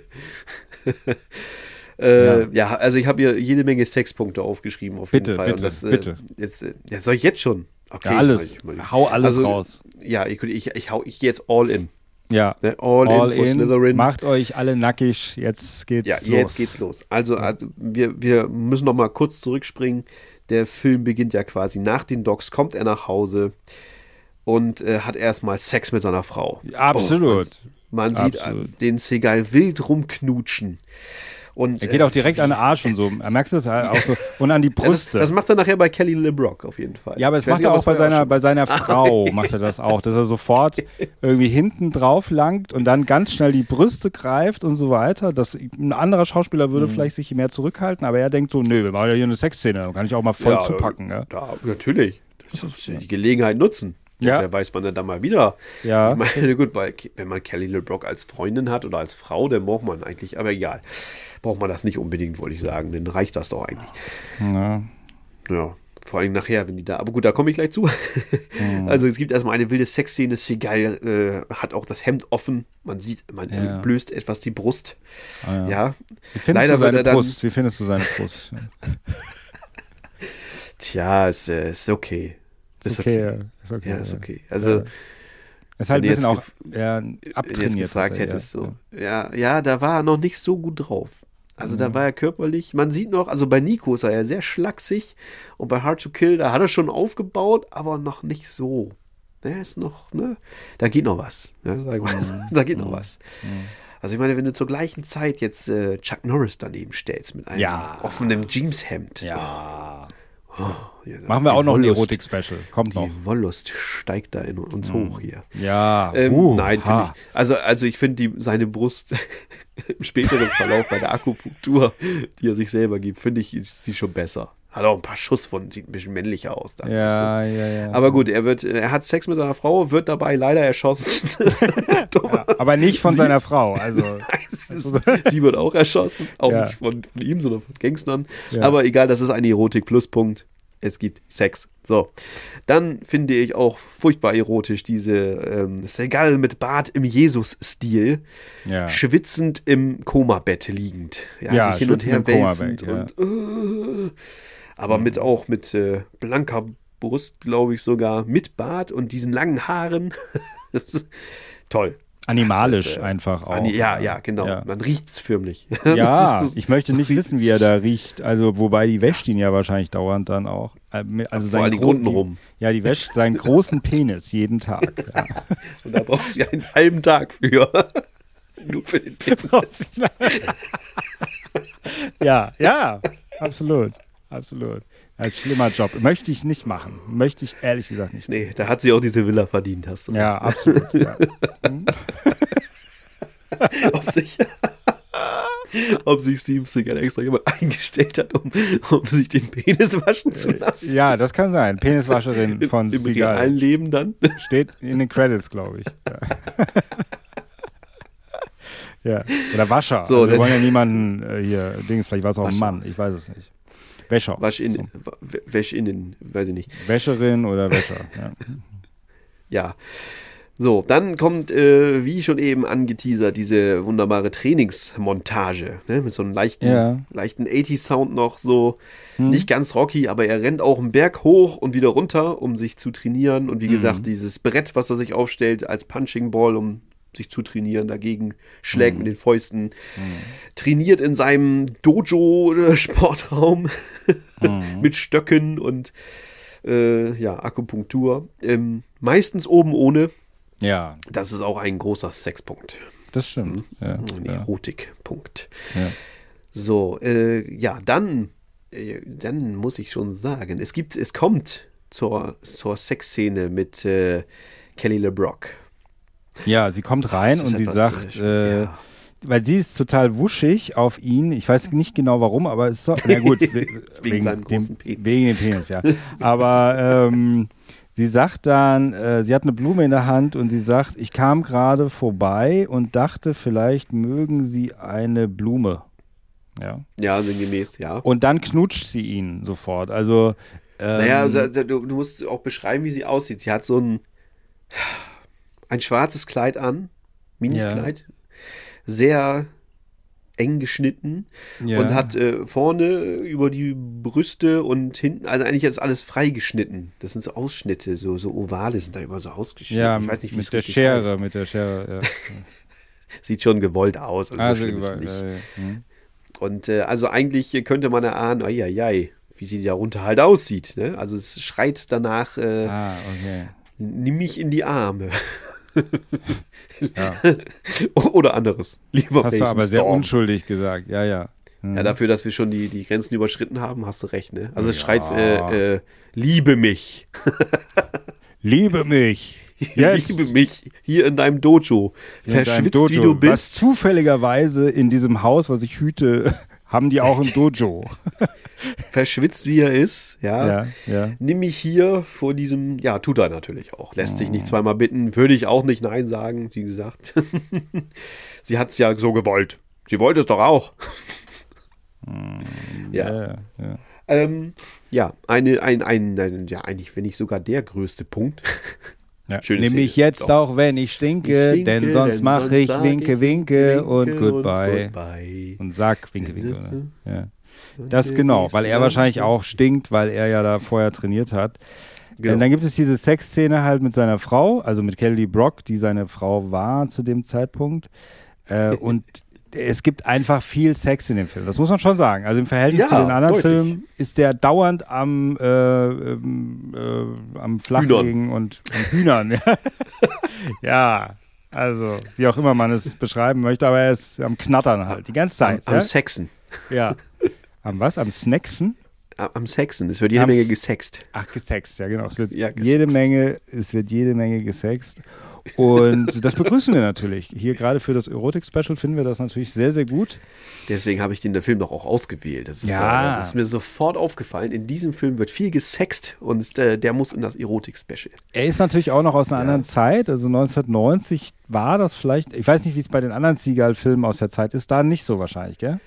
Äh, Ja. ja. also ich habe hier jede Menge Sexpunkte aufgeschrieben auf Bitte, jeden Fall. bitte, das, äh, bitte. Jetzt, äh, ja, soll ich jetzt schon? Okay, Ja, alles. ich- ich- Hau alles raus. Ja, ich, ich, ich, hau, ich gehe jetzt all in. Ja. Ne, all, in for Slytherin. Macht euch alle nackig, jetzt geht's Ja, los. jetzt geht's los. Also, also wir, wir müssen noch mal kurz zurückspringen. Der Film beginnt ja quasi nach den Docs, kommt er nach Hause und äh, hat erstmal Sex mit seiner Frau. Absolut. Oh, man sieht Absolut. äh, den Segal wild rumknutschen. Und, Er geht äh, auch direkt an den Arsch und so. (laughs) Er merkt es halt auch so. Und an die ja, das, Brüste. das macht er nachher bei Kelly LeBrock auf jeden Fall. Ja, aber das macht nicht, er auch das bei seiner, bei seiner (laughs) Frau, macht er das auch, dass er sofort (laughs) irgendwie hinten drauf langt und dann ganz schnell die Brüste greift und so weiter. Das, ein anderer Schauspieler würde Mhm. vielleicht sich mehr zurückhalten, aber er denkt so, nö, wir machen ja hier eine Sexszene, dann kann ich auch mal voll Ja, zupacken. Ja. Ja, natürlich. Das die Gelegenheit nutzen. Ja. Wer weiß, wann er dann mal wieder. Ja. Ich meine, gut, bei, wenn man Kelly LeBrock als Freundin hat oder als Frau, dann braucht man eigentlich, aber egal. Braucht man das nicht unbedingt, wollte ich sagen. Dann reicht das doch eigentlich. Ja. Ja. Vor allem nachher, wenn die da. Aber gut, da komme ich gleich zu. Mhm. Also es gibt erstmal eine wilde Sexszene. Seagal äh, hat auch das Hemd offen. Man sieht, man Ja. entblößt etwas die Brust. Ah, ja. ja. Wie findest Leider du seine dann. Brust? Wie findest du seine Brust? (laughs) Tja, äh, ist okay. Ist okay, ja. Ist okay, ja, ist ja. okay. Also, Ja. Ist halt ein bisschen auch ja, jetzt gefragt hat er, hättest, ja. so, ja, ja, da war er noch nicht so gut drauf. Also da Mhm. war er körperlich, man sieht noch, also bei Nico ist er ja sehr schlaksig und bei Hard to Kill, da hat er schon aufgebaut, aber noch nicht so. Der ist noch, ne, da geht noch was. Ne, sagen wir. Mhm. (laughs) da geht noch was. Also ich meine, wenn du zur gleichen Zeit jetzt äh, Chuck Norris daneben stellst mit einem Ja. offenen Jeanshemd. Ja. Oh, ja, Machen wir auch noch ein Erotik-Special. Kommt noch. Die Wollust steigt da in uns Mhm. hoch hier. Ja. Ähm, Uh, nein, finde ich. Also, also ich finde seine Brust (laughs) im späteren Verlauf bei der Akupunktur, die er sich selber gibt, finde ich ist sie schon besser. Hat auch ein paar Schusswunden, sieht ein bisschen männlicher aus. Dann, Ja, ja, ja. Aber gut, er wird, er hat Sex mit seiner Frau, wird dabei leider erschossen. (laughs) Aber nicht von Sie- seiner Frau. (laughs) Also. Sie wird auch erschossen, auch Ja. nicht von, von ihm, sondern von Gangstern. Ja. Aber egal, das ist ein Erotik-Pluspunkt. Es gibt Sex. So. Dann finde ich auch furchtbar erotisch diese ähm, Segal mit Bart im Jesus-Stil, Ja. schwitzend im Komabett liegend. Ja, Ja, sich hin und her wälzend Komabett, und äh, aber mit auch mit äh, blanker Brust, glaube ich sogar, mit Bart und diesen langen Haaren. (laughs) Toll. Animalisch ist, äh, einfach auch. Ani- ja, ja, genau. Ja. Man riecht es förmlich. (laughs) Ja, ich möchte nicht wissen, wie er da riecht. Also, wobei die wäscht ihn ja wahrscheinlich dauernd dann auch. Äh, Also Vor seinen allen Dingen gro- untenrum. Ja, die wäscht seinen großen Penis jeden Tag. (laughs) Ja. Und da brauchst du ja einen halben Tag für. (laughs) Nur für den Penis. ja, ja, absolut. Absolut. Ein schlimmer Job. Möchte ich nicht machen. Möchte ich ehrlich gesagt nicht. Nee, da hat sie auch diese Villa verdient, hast du. Ja, absolut. Ja. (laughs) ob sich, (laughs) ob sich Steven Seagal extra jemand eingestellt hat, um, um sich den Penis waschen zu lassen. ja, das kann sein. Peniswascherin von im Seagal. realen Leben dann. Steht in den Credits, glaube ich. Ja. (laughs) ja. Oder Wascher. So, also wir wollen ja niemanden äh, hier, Dings, vielleicht war es auch ein. Mann, ich weiß es nicht. Wäscher. Wasch in, Wäsch innen, weiß ich nicht. Wäscherin oder Wäscher. (laughs) Ja. Ja. So, dann kommt, äh, wie schon eben angeteasert, diese wunderbare Trainingsmontage, ne, mit so einem leichten, Ja. leichten 80-Sound noch, so nicht ganz rocky, aber er rennt auch einen Berg hoch und wieder runter, um sich zu trainieren. Und wie Mhm. gesagt, dieses Brett, was er sich aufstellt als Punching Ball, um sich zu trainieren, dagegen schlägt Mhm. mit den Fäusten, trainiert in seinem Dojo-Sportraum (laughs) Mhm. mit Stöcken und äh, ja, Akupunktur. Ähm, meistens oben ohne. Ja. Das ist auch ein großer Sexpunkt. Das stimmt. Ja, Ein. Erotikpunkt. Ja. So, äh, ja, dann, äh, dann muss ich schon sagen, es gibt, es kommt zur, zur Sexszene mit äh, Kelly LeBrock. Ja, sie kommt rein und sie sagt, äh, äh, weil sie ist total wuschig auf ihn. Ich weiß nicht genau warum, aber es ist so, na gut, we- (laughs) Wegen seinem dem, großen Penis. Wegen dem Penis, ja. Aber ähm, sie sagt dann, äh, sie hat eine Blume in der Hand und sie sagt, ich kam gerade vorbei und dachte, vielleicht mögen sie eine Blume. Ja. Ja, sinngemäß, ja. Und dann knutscht sie ihn sofort. Also ähm, naja, also, du, du musst auch beschreiben, wie sie aussieht. Sie hat so ein, ein schwarzes Kleid an, Minikleid, sehr eng geschnitten Ja. und hat äh, vorne über die Brüste und hinten, also eigentlich ist alles freigeschnitten. Das sind so Ausschnitte, so, so Ovale sind da immer so ausgeschnitten. ja, ich weiß nicht, wie es mit der Schere, heißt. mit der Schere, ja. (laughs) Sieht schon gewollt aus, also, Also so schlimm ist gewollt, nicht. ja, ja. Hm. Und äh, also eigentlich könnte man erahnen, ai, ai, ai, wie sie darunter halt aussieht. Ne? Also es schreit danach, äh, Ah, okay. nimm mich in die Arme. (laughs) (laughs) Oder anderes. Lieber Hast du Mason aber sehr Storm. unschuldig gesagt, ja, ja. Hm. Ja, dafür, dass wir schon die, die Grenzen überschritten haben, hast du recht. Ne? Also es Ja. schreit, äh, äh, liebe mich. (laughs) Liebe mich. Jetzt. (laughs) Liebe mich hier in deinem Dojo. In deinem Verschwitzt Dojo, wie du Was bist. zufälligerweise in diesem Haus, was ich hüte, haben die auch ein Dojo. (laughs) Verschwitzt wie er ist, ja. Ja, ja. Nimm mich hier vor diesem, ja, tut er natürlich auch. Lässt sich nicht zweimal bitten, würde ich auch nicht Nein sagen, wie gesagt. (laughs) Sie hat es ja so gewollt. Sie wollte es doch auch. ja. ja, ja. Ähm, ja, eine, ein, ein, ein, ja, eigentlich, wenn nicht sogar der größte Punkt. Ja. Schöne Nimm mich Szene. jetzt Doch. auch, wenn ich stinke, stinke, denn sonst mache ich winke, ich winke und winke und goodbye. goodbye. Und sag winke, winke. Oder? Ja. Das genau, weil er wahrscheinlich auch stinkt, weil er ja da vorher trainiert hat. Genau. Und dann gibt es diese Sexszene halt mit seiner Frau, also mit Kelly Brock, die seine Frau war zu dem Zeitpunkt. Äh, (laughs) und es gibt einfach viel Sex in dem Film. Das muss man schon sagen. Also im Verhältnis Ja, zu den anderen deutlich. Filmen ist der dauernd am, äh, ähm, äh, am Flachlegen und am Hühnern. (laughs) ja. also wie auch immer man es beschreiben möchte, aber er ist am Knattern halt die ganze Zeit. am ja? Sexen. Ja. Am was? Am Snacksen? Am, Sexen. Es wird jede Am Menge gesext. Ach, gesext, ja genau. Es wird Ja, jede. Menge, es wird jede Menge gesext. Und das begrüßen wir natürlich. Hier gerade für das Erotik-Special finden wir das natürlich sehr, sehr gut. Deswegen habe ich den Film doch auch ausgewählt. Das ist, Ja. äh, das ist mir sofort aufgefallen. In diesem Film wird viel gesext und äh, der muss in das Erotik-Special. Er ist natürlich auch noch aus einer anderen Zeit. Also 1990 war das vielleicht, ich weiß nicht, wie es bei den anderen Seagal-Filmen aus der Zeit ist, da nicht so wahrscheinlich, gell?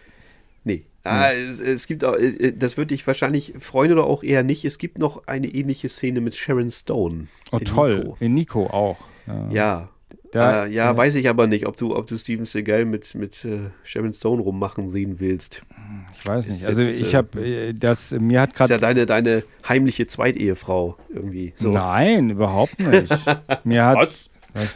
Nee. Ah, es, es gibt auch, äh, das würde dich wahrscheinlich freuen oder auch eher nicht. Es gibt noch eine ähnliche Szene mit Sharon Stone. Oh, in toll. Nico. In Nico auch. Ja. Ja. Da- äh, ja, ja. weiß ich aber nicht, ob du, ob du Steven Seagal mit, mit äh, Sharon Stone rummachen sehen willst. Ich weiß Ist nicht. Also jetzt, ich äh, habe äh, das, mir hat Das ist ja gerade. deine, deine heimliche Zweitehefrau irgendwie. So. Nein, überhaupt nicht. (laughs) Mir hat. Was? Was?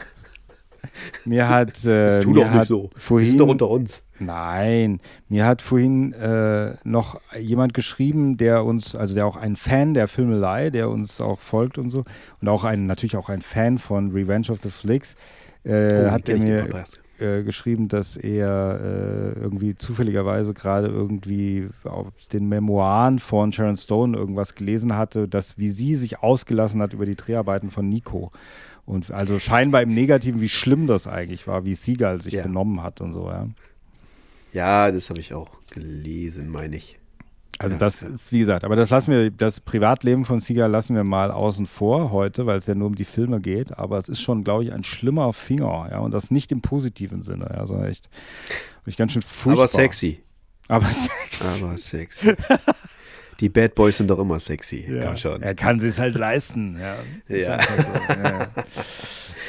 Mir hat. Äh, Tu mir doch hat nicht so. Wir Vorhin, sind doch unter uns. Nein, mir hat vorhin äh, noch jemand geschrieben, der uns, also der auch ein Fan der Filmelei, der uns auch folgt und so, und auch ein, natürlich auch ein Fan von Revenge of the Flicks, äh, Oh, hat er mir äh, geschrieben, dass er äh, irgendwie zufälligerweise gerade irgendwie auf den Memoiren von Sharon Stone irgendwas gelesen hatte, dass wie sie sich ausgelassen hat über die Dreharbeiten von Nico. Und also scheinbar im Negativen, wie schlimm das eigentlich war, wie Seagal sich Ja. benommen hat und so, ja. Ja, das habe ich auch gelesen, meine ich. Also Ja, das ist, wie gesagt, aber das lassen wir, das Privatleben von Seagal lassen wir mal außen vor heute, weil es ja nur um die Filme geht. Aber es ist schon, glaube ich, ein schlimmer Finger, ja, und das nicht im positiven Sinne, ja, sondern echt, ich ganz schön furchtbar. Aber sexy. Aber (laughs) sexy. Aber sexy. Die Bad Boys sind doch immer sexy. Ja. Komm schon. Er kann es halt leisten, ja. Ja. einfach so, ja, ja. (laughs)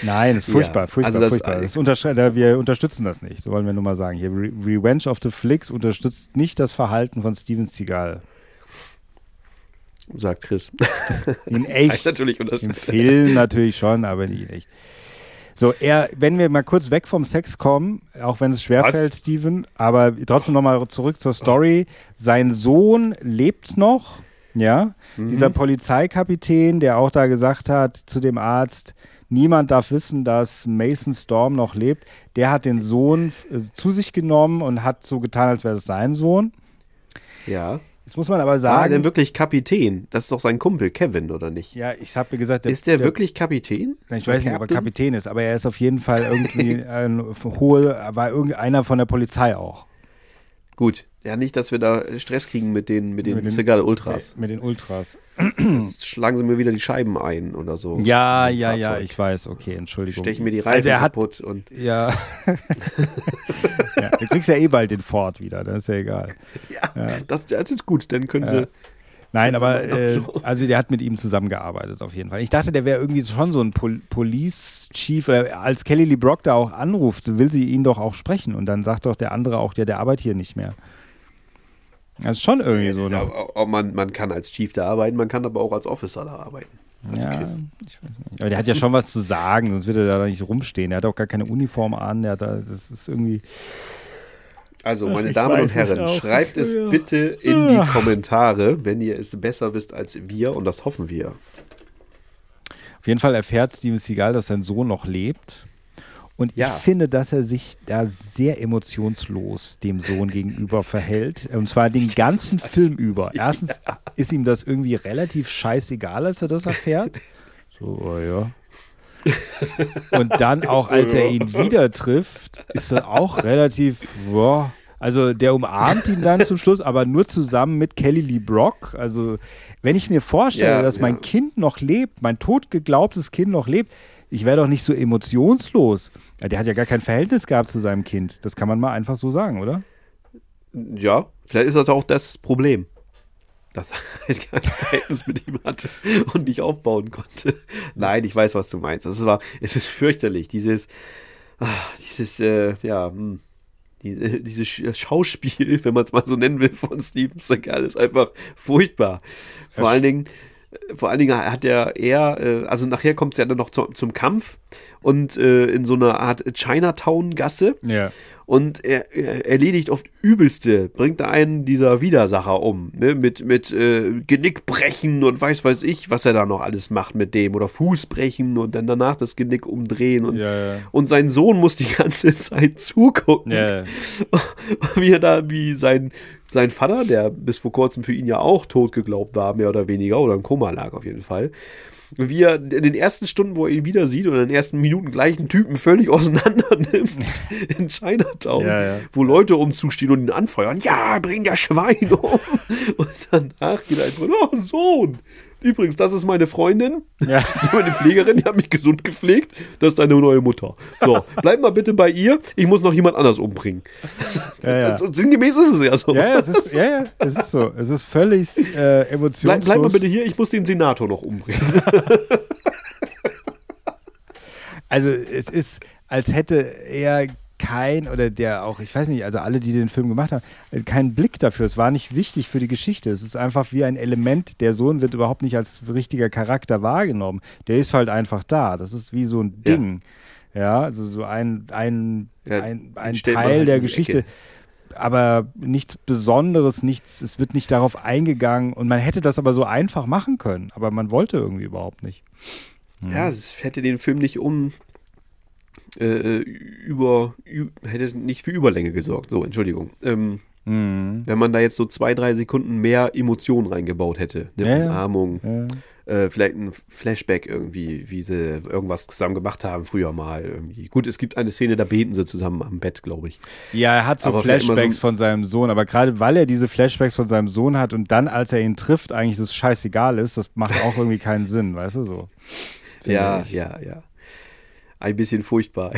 Nein, ist furchtbar, Ja, furchtbar, also das- furchtbar. Das da- wir unterstützen das nicht, so wollen wir nur mal sagen. Hier, Re Revenge of the Flicks unterstützt nicht das Verhalten von Steven Seagal. Sagt Chris. (laughs) In (laughs) echt. natürlich Im. Film natürlich schon, aber nicht in echt. So, er, wenn wir mal kurz weg vom Sex kommen, auch wenn es schwerfällt, Steven, aber trotzdem nochmal zurück zur Story. Sein Sohn lebt noch, ja. Mhm. Dieser Polizeikapitän, der auch da gesagt hat zu dem Arzt, niemand darf wissen, dass Mason Storm noch lebt, der hat den Sohn äh, zu sich genommen und hat so getan, als wäre es sein Sohn. Ja. Jetzt muss man aber War er sagen, denn wirklich Kapitän? Das ist doch sein Kumpel, Kevin, oder nicht? ja, ich habe gesagt, ist der, wirklich Kapitän? Ich Der weiß nicht, ob er? Kapitän ist, aber er ist auf jeden Fall irgendwie (laughs) ein hohe, war irgendeiner von der Polizei auch. Gut. Ja, nicht, dass wir da Stress kriegen mit den, mit den, Mit den- Seagal Ultras. Mit den Ultras. Jetzt schlagen sie mir wieder die Scheiben ein oder so. Ja, ja, ja, ich weiß, okay, Entschuldigung. Stechen mir die Also Reifen hat, kaputt und. (laughs) Ja. ja. Du kriegst ja eh bald den Ford wieder, das ist ja egal. (laughs) Ja, Das, das ist gut, dann können sie. Ja. Nein, sie aber mal äh, also der hat mit ihm zusammengearbeitet auf jeden Fall. Ich dachte, der wäre irgendwie schon so ein Pol Police Chief. Äh, als Kelly Lee Brock da auch anruft, will sie ihn doch auch sprechen und dann sagt doch der andere auch, ja, der arbeitet hier nicht mehr. Das ist schon irgendwie so. Ist Ne? ja, auch- man, man kann als Chief da arbeiten, man kann aber auch als Officer da arbeiten. Also Ja, Chris. ich weiß nicht. Aber der hat ja schon was zu sagen, sonst würde er da nicht rumstehen. Er hat auch gar keine Uniform an. Der hat da, das ist irgendwie. Also, Ach, meine ich Damen und Herren, schreibt es mehr. bitte in die Ah. Kommentare, wenn ihr es besser wisst als wir, und das hoffen wir. Auf jeden Fall erfährt Steven Seagal, dass sein Sohn noch lebt. Und Ja. ich finde, dass er sich da sehr emotionslos dem Sohn gegenüber verhält. Und zwar den ganzen Film über. Erstens ist ihm das irgendwie relativ scheißegal, als er das erfährt. So, oh ja. Und dann auch, als er ihn wieder trifft, ist er auch relativ, boah, also der umarmt ihn dann zum Schluss, aber nur zusammen mit Kelly Lee Brock. Also wenn ich mir vorstelle, Ja, dass mein ja. Kind noch lebt, mein totgeglaubtes Kind noch lebt, ich wäre doch nicht so emotionslos. Ja, der hat ja gar kein Verhältnis gehabt zu seinem Kind. Das kann man mal einfach so sagen, oder? Ja, vielleicht ist das auch das Problem. Dass er (laughs) halt kein Verhältnis mit ihm hatte und nicht aufbauen konnte. Nein, ich weiß, was du meinst. Das war, es ist fürchterlich. Dieses, ah, dieses, äh, ja, hm, die, äh, dieses Sch- Schauspiel, wenn man es mal so nennen will, von Steven Seagal ist einfach furchtbar. Vor allen Dingen, vor allen Dingen hat er eher, äh, also nachher kommt es ja dann noch zu, zum Kampf und äh, in so einer Art Chinatown-Gasse. Ja. Und er, er erledigt oft Übelste, bringt da einen dieser Widersacher um, ne? mit, mit äh, Genickbrechen und weiß weiß ich, was er da noch alles macht mit dem. Oder Fußbrechen und dann danach das Genick umdrehen. Und, Ja, ja. und sein Sohn muss die ganze (laughs) Zeit zugucken, Ja. (laughs) wie er da, wie sein, sein Vater, der bis vor kurzem für ihn ja auch tot geglaubt war, mehr oder weniger, oder im Koma lag auf jeden Fall. Wie er in den ersten Stunden, wo er ihn wieder sieht, oder in den ersten Minuten gleich einen Typen völlig (laughs) auseinander nimmt in Chinatown, Ja, ja. wo Leute umzustehen und ihn anfeuern. Ja, bring das Schwein um. (laughs) Und danach geht er einfach, oh Sohn. Übrigens, das ist meine Freundin, Ja. (laughs) meine Pflegerin, die hat mich gesund gepflegt. Das ist deine neue Mutter. So, (laughs) bleib mal bitte bei ihr. Ich muss noch jemand anders umbringen. Ja, ja. (laughs) Sinngemäß ist es ja so. Ja, ja, es ist, ja, ja, es ist so. Es ist völlig äh, emotionslos. Bleib, bleib mal bitte hier, ich muss den Senator noch umbringen. Also es ist, als hätte er kein, oder der auch, ich weiß nicht, also alle, die den Film gemacht haben, keinen Blick dafür. Es war nicht wichtig für die Geschichte. Es ist einfach wie ein Element. Der Sohn wird überhaupt nicht als richtiger Charakter wahrgenommen. Der ist halt einfach da. Das ist wie so ein Ja. Ding. Ja, also so ein, ein, Ja, ein, ein Teil halt der Geschichte. Ecke. Aber nichts Besonderes, nichts, es wird nicht darauf eingegangen. Und man hätte das aber so einfach machen können. Aber man wollte irgendwie überhaupt nicht. Ja, es hätte den Film nicht um äh, über hätte nicht für Überlänge gesorgt. So, Entschuldigung. Ähm, Mhm. Wenn man da jetzt so zwei, drei Sekunden mehr Emotionen reingebaut hätte, eine Ja, ja. Umarmung, äh, vielleicht ein Flashback irgendwie, wie sie irgendwas zusammen gemacht haben früher mal irgendwie. Gut, es gibt eine Szene, da beten sie zusammen am Bett, glaube ich. Ja, er hat so Aber Flashbacks so- von seinem Sohn, aber gerade weil er diese Flashbacks von seinem Sohn hat und dann, als er ihn trifft, eigentlich das scheißegal ist, das macht auch irgendwie keinen Sinn, weißt du so. Ja, ich. ja, ja. Ein bisschen furchtbar.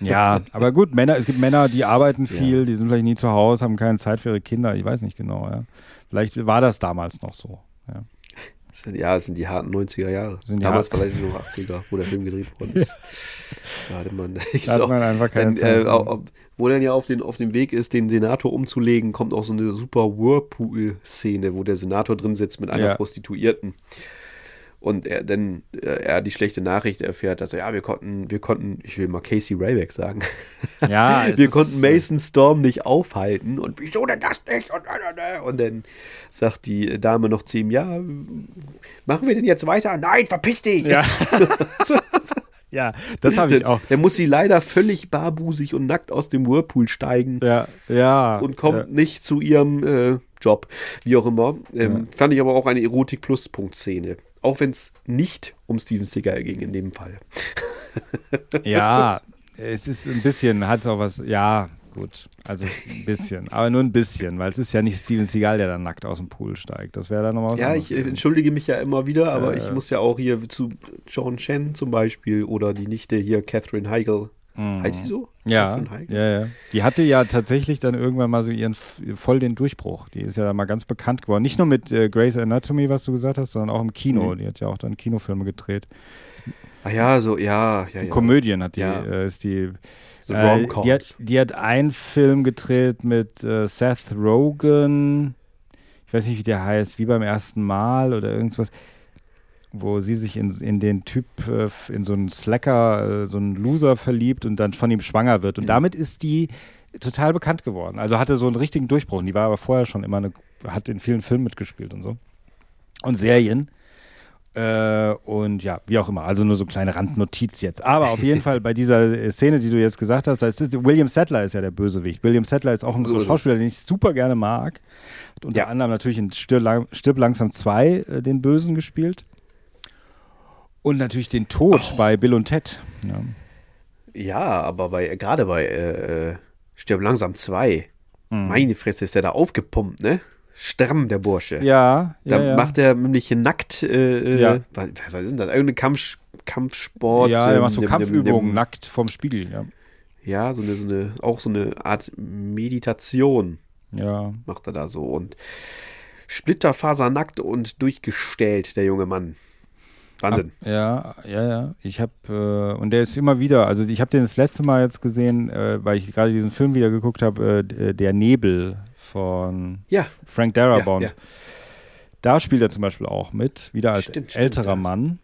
Ja, aber gut, Männer, es gibt Männer, die arbeiten viel, die sind vielleicht nie zu Hause, haben keine Zeit für ihre Kinder, ich weiß nicht genau, ja. Vielleicht war das damals noch so. Ja. Das sind, ja, das sind die harten 90er Jahre. Damals hart- vielleicht noch 80er, wo der Film gedreht worden ist. (laughs) Da hatte man, Da (laughs) hat man einfach keine dann, Zeit. äh, Wo dann ja auf, den, auf dem Weg ist, den Senator umzulegen, kommt auch so eine super Whirlpool-Szene, wo der Senator drin sitzt mit einer Ja. Prostituierten. Und er dann äh, er die schlechte Nachricht erfährt, dass er, ja, wir konnten, wir konnten, ich will mal Casey Rayback sagen. (laughs) Ja, wir konnten Mason Storm nicht aufhalten. Und wieso denn das nicht? Und, und dann sagt die Dame noch zu ihm, ja, machen wir denn jetzt weiter? Nein, verpiss dich! Ja. (laughs) Ja, das habe ich auch. Dann muss sie leider völlig barbusig und nackt aus dem Whirlpool steigen. Ja, ja. Und kommt ja. nicht zu ihrem äh, Job, wie auch immer. Ähm, Ja. Fand ich aber auch eine Erotik-Plus-Punkt-Szene. Auch wenn es nicht um Steven Seagal ging in dem Fall. (laughs) Ja, es ist ein bisschen, hat es auch was, ja, gut, also ein bisschen, aber nur ein bisschen, weil es ist ja nicht Steven Seagal, der dann nackt aus dem Pool steigt. Das wäre dann nochmal was Ja, ich äh, entschuldige mich ja immer wieder, aber Äh. ich muss ja auch hier zu John Chen zum Beispiel oder die Nichte hier, Catherine Heigl. Heißt sie so? Mhm. Ja, ja, ja. Die hatte ja tatsächlich dann irgendwann mal so ihren voll den Durchbruch. Die ist ja dann mal ganz bekannt geworden. Nicht nur mit äh, Grey's Anatomy, was du gesagt hast, sondern auch im Kino. Mhm. Die hat ja auch dann Kinofilme gedreht. Ah ja, so, ja, ja, ja. Komödien hat die, Ja. äh, ist die. So äh, die, hat, die hat einen Film gedreht mit äh, Seth Rogen. Ich weiß nicht, wie der heißt, wie beim ersten Mal oder irgendwas, wo sie sich in, in den Typ, äh, in so einen Slacker, äh, so einen Loser verliebt und dann von ihm schwanger wird. Und Mhm. damit ist die total bekannt geworden. Also hatte so einen richtigen Durchbruch. Die war aber vorher schon immer eine, hat in vielen Filmen mitgespielt und so. Und Serien. Äh, und ja, wie auch immer. Also nur so kleine Randnotiz jetzt. Aber auf jeden (laughs) Fall bei dieser äh, Szene, die du jetzt gesagt hast, da ist es- William Settler ist ja der Bösewicht. William Settler ist auch ein So. Schauspieler, den ich super gerne mag. Hat unter Ja. anderem natürlich in Stirb, lang, Stirb langsam 2 äh, den Bösen gespielt. Und natürlich den Tod Oh. bei Bill und Ted. Ja. Ja, aber bei, gerade bei äh, äh, Stirb langsam 2, Mhm. meine Fresse, ist der da aufgepumpt, ne? Stramm, der Bursche. Ja, Da ja. macht er nämlich nackt, äh, äh, Ja. was, was ist denn das? Irgendeine Kampf, Kampfsport. ja, er ähm, macht so nimm- Kampfübungen nackt vorm Spiegel. Ja. Ja, so eine, so eine, auch so eine Art Meditation ja. macht er da so. Und splitterfasernackt und durchgestellt, der junge Mann. Wahnsinn. Ab, ja, ja, ja. Ich habe äh, und der ist immer wieder. Also ich habe den das letzte Mal jetzt gesehen, äh, weil ich gerade diesen Film wieder geguckt habe, äh, d- der Nebel von Ja. Frank Darabont. Ja, ja. Da spielt er zum Beispiel auch mit, wieder als Stimmt, stimmt, älterer ja. Mann.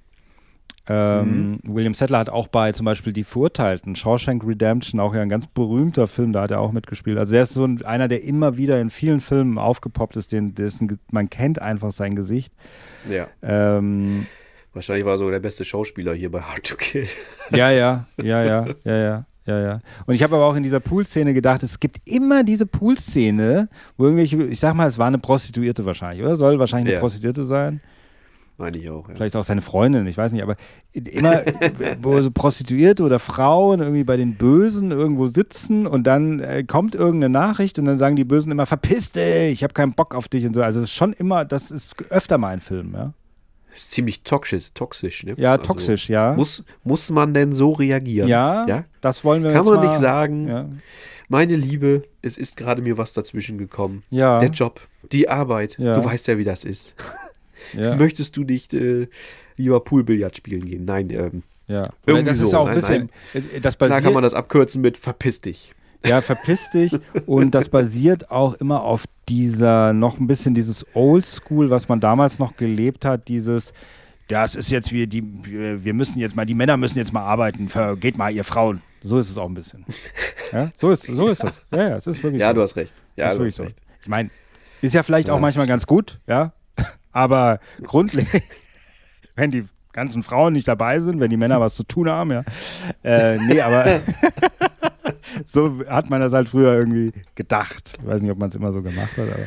Ähm, William Settler hat auch bei zum Beispiel Die Verurteilten, Shawshank Redemption, auch ja ein ganz berühmter Film, da hat er auch mitgespielt. Also er ist so ein, einer, der immer wieder in vielen Filmen aufgepoppt ist, den, dessen, man kennt einfach sein Gesicht. Ja. Ähm, Wahrscheinlich war er so der beste Schauspieler hier bei Hard to Kill. (laughs) ja, ja, ja, ja, (laughs) ja, ja, ja, ja. Und ich habe aber auch in dieser Pool-Szene gedacht, es gibt immer diese Pool-Szene, wo irgendwelche, ich sag mal, es war eine Prostituierte wahrscheinlich, oder? Soll wahrscheinlich eine Ja. Prostituierte sein. Meine ich auch, ja. Vielleicht auch seine Freundin, ich weiß nicht, aber immer, wo so Prostituierte oder Frauen irgendwie bei den Bösen irgendwo sitzen und dann äh, kommt irgendeine Nachricht und dann sagen die Bösen immer, verpiss dich, ich habe keinen Bock auf dich und so. Also es ist schon immer, das ist öfter mal ein Film, ja. Ziemlich toxisch, toxisch, ne? Ja, toxisch, ja. Muss, muss man denn so reagieren? Ja, ja? das wollen wir Kann man mal, nicht sagen, Ja. meine Liebe, es ist gerade mir was dazwischen gekommen. Ja. Der Job, die Arbeit, Ja. du weißt ja, wie das ist. (laughs) Möchtest du nicht äh, lieber Poolbillard spielen gehen? Nein, ähm, Ja. Irgendwie das ist so. auch ein nein, bisschen, äh, das Klar kann man das abkürzen mit verpiss dich. Ja, verpiss dich. und das basiert auch immer auf dieser, noch ein bisschen dieses Oldschool, was man damals noch gelebt hat, dieses, das ist jetzt wie die, wir müssen jetzt mal, die Männer müssen jetzt mal arbeiten, geht mal ihr Frauen. So ist es auch ein bisschen. Ja, so ist, so ist das. Ja, ja, es ist wirklich Ja, so. du hast recht. Ja, ist du hast so. recht. Ich meine, ist ja vielleicht auch Ja. manchmal ganz gut, ja, (laughs) aber grundlegend, (laughs) wenn die ganzen Frauen nicht dabei sind, wenn die Männer was zu tun haben, ja. Äh, nee, aber (laughs) so hat man das halt früher irgendwie gedacht. Ich weiß nicht, ob man es immer so gemacht hat, aber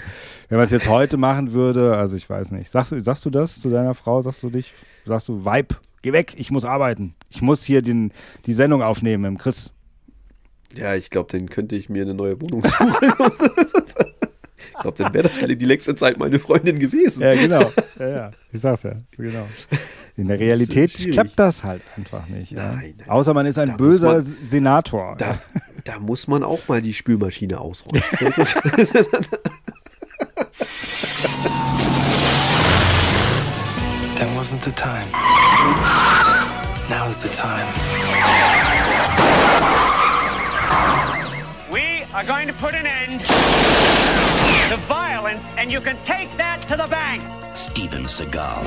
wenn man es jetzt heute machen würde, also ich weiß nicht. Sagst, du- sagst du das zu deiner Frau? Sagst du dich, sagst du, Weib, geh weg, ich muss arbeiten. Ich muss hier den, die Sendung aufnehmen im Chris. Ja, ich glaube, dann könnte ich mir eine neue Wohnung suchen. (laughs) ich glaube, dann wäre das die längste Zeit meine Freundin gewesen. Ja, genau. Ja, ja. Ich sag's ja. Genau. In der Realität schwierig. klappt das halt einfach nicht. Ja. Nein, nein. Außer man ist ein böser man- Senator. Da, da muss man auch mal die Spülmaschine ausräumen. (laughs) Das- wasn't the time. Now's the time. We are going to put an end to violence, and you can take that to the bank. Steven Seagal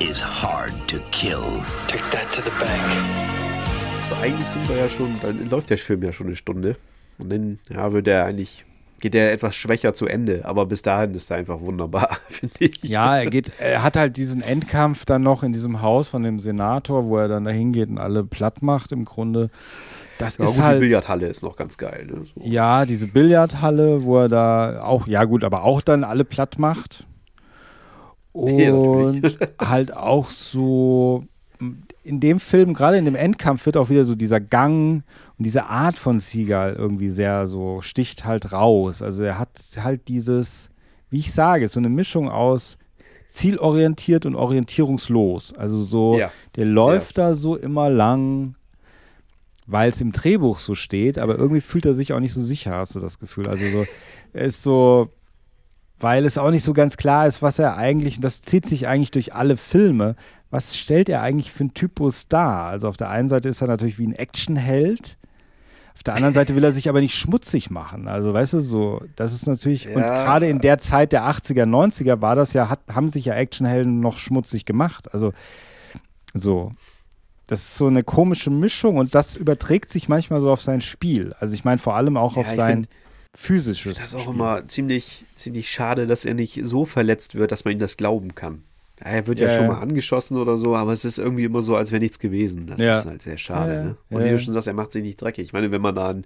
is hard to kill. Take that to the bank. Eigentlich sind wir ja schon, dann läuft der Film ja schon eine Stunde. Und dann ja, wird er eigentlich, geht er etwas schwächer zu Ende. Aber bis dahin ist er einfach wunderbar, (laughs) finde ich. Ja, er geht, er hat halt diesen Endkampf dann noch in diesem Haus von dem Senator, wo er dann da hingeht und alle platt macht im Grunde. Das Ja, ist gut, halt. die Billardhalle ist noch ganz geil. Ne? So. Ja, diese Billardhalle, wo er da auch, ja gut, aber auch dann alle platt macht. (laughs) Ja, Und natürlich. halt auch so, in dem Film, gerade in dem Endkampf, wird auch wieder so dieser Gang und diese Art von Seagal irgendwie sehr so, sticht halt raus. Also er hat halt dieses, wie ich sage, so eine Mischung aus zielorientiert und orientierungslos. Also so, Ja. der läuft da so immer lang, weil es im Drehbuch so steht, aber irgendwie fühlt er sich auch nicht so sicher, hast du das Gefühl. Also so, er ist so, weil es auch nicht so ganz klar ist, was er eigentlich, und das zieht sich eigentlich durch alle Filme, was stellt er eigentlich für einen Typus dar? Also auf der einen Seite ist er natürlich wie ein Actionheld, auf der anderen Seite will er sich aber nicht schmutzig machen. Also weißt du, so, das ist natürlich, und Ja. gerade in der Zeit der 80er, 90er war das ja, hat, haben sich ja Actionhelden noch schmutzig gemacht. Also so. Das ist so eine komische Mischung und das überträgt sich manchmal so auf sein Spiel. Also ich meine vor allem auch Ja, auf sein find, physisches Das ist auch Spiel. immer ziemlich, ziemlich schade, dass er nicht so verletzt wird, dass man ihm das glauben kann. Er wird ja, Ja, schon mal angeschossen oder so, aber es ist irgendwie immer so, als wäre nichts gewesen. Das Ja. ist halt sehr schade. Ja. Ne? Und wie du schon sagst, er macht sich nicht dreckig. Ich meine, wenn man da an,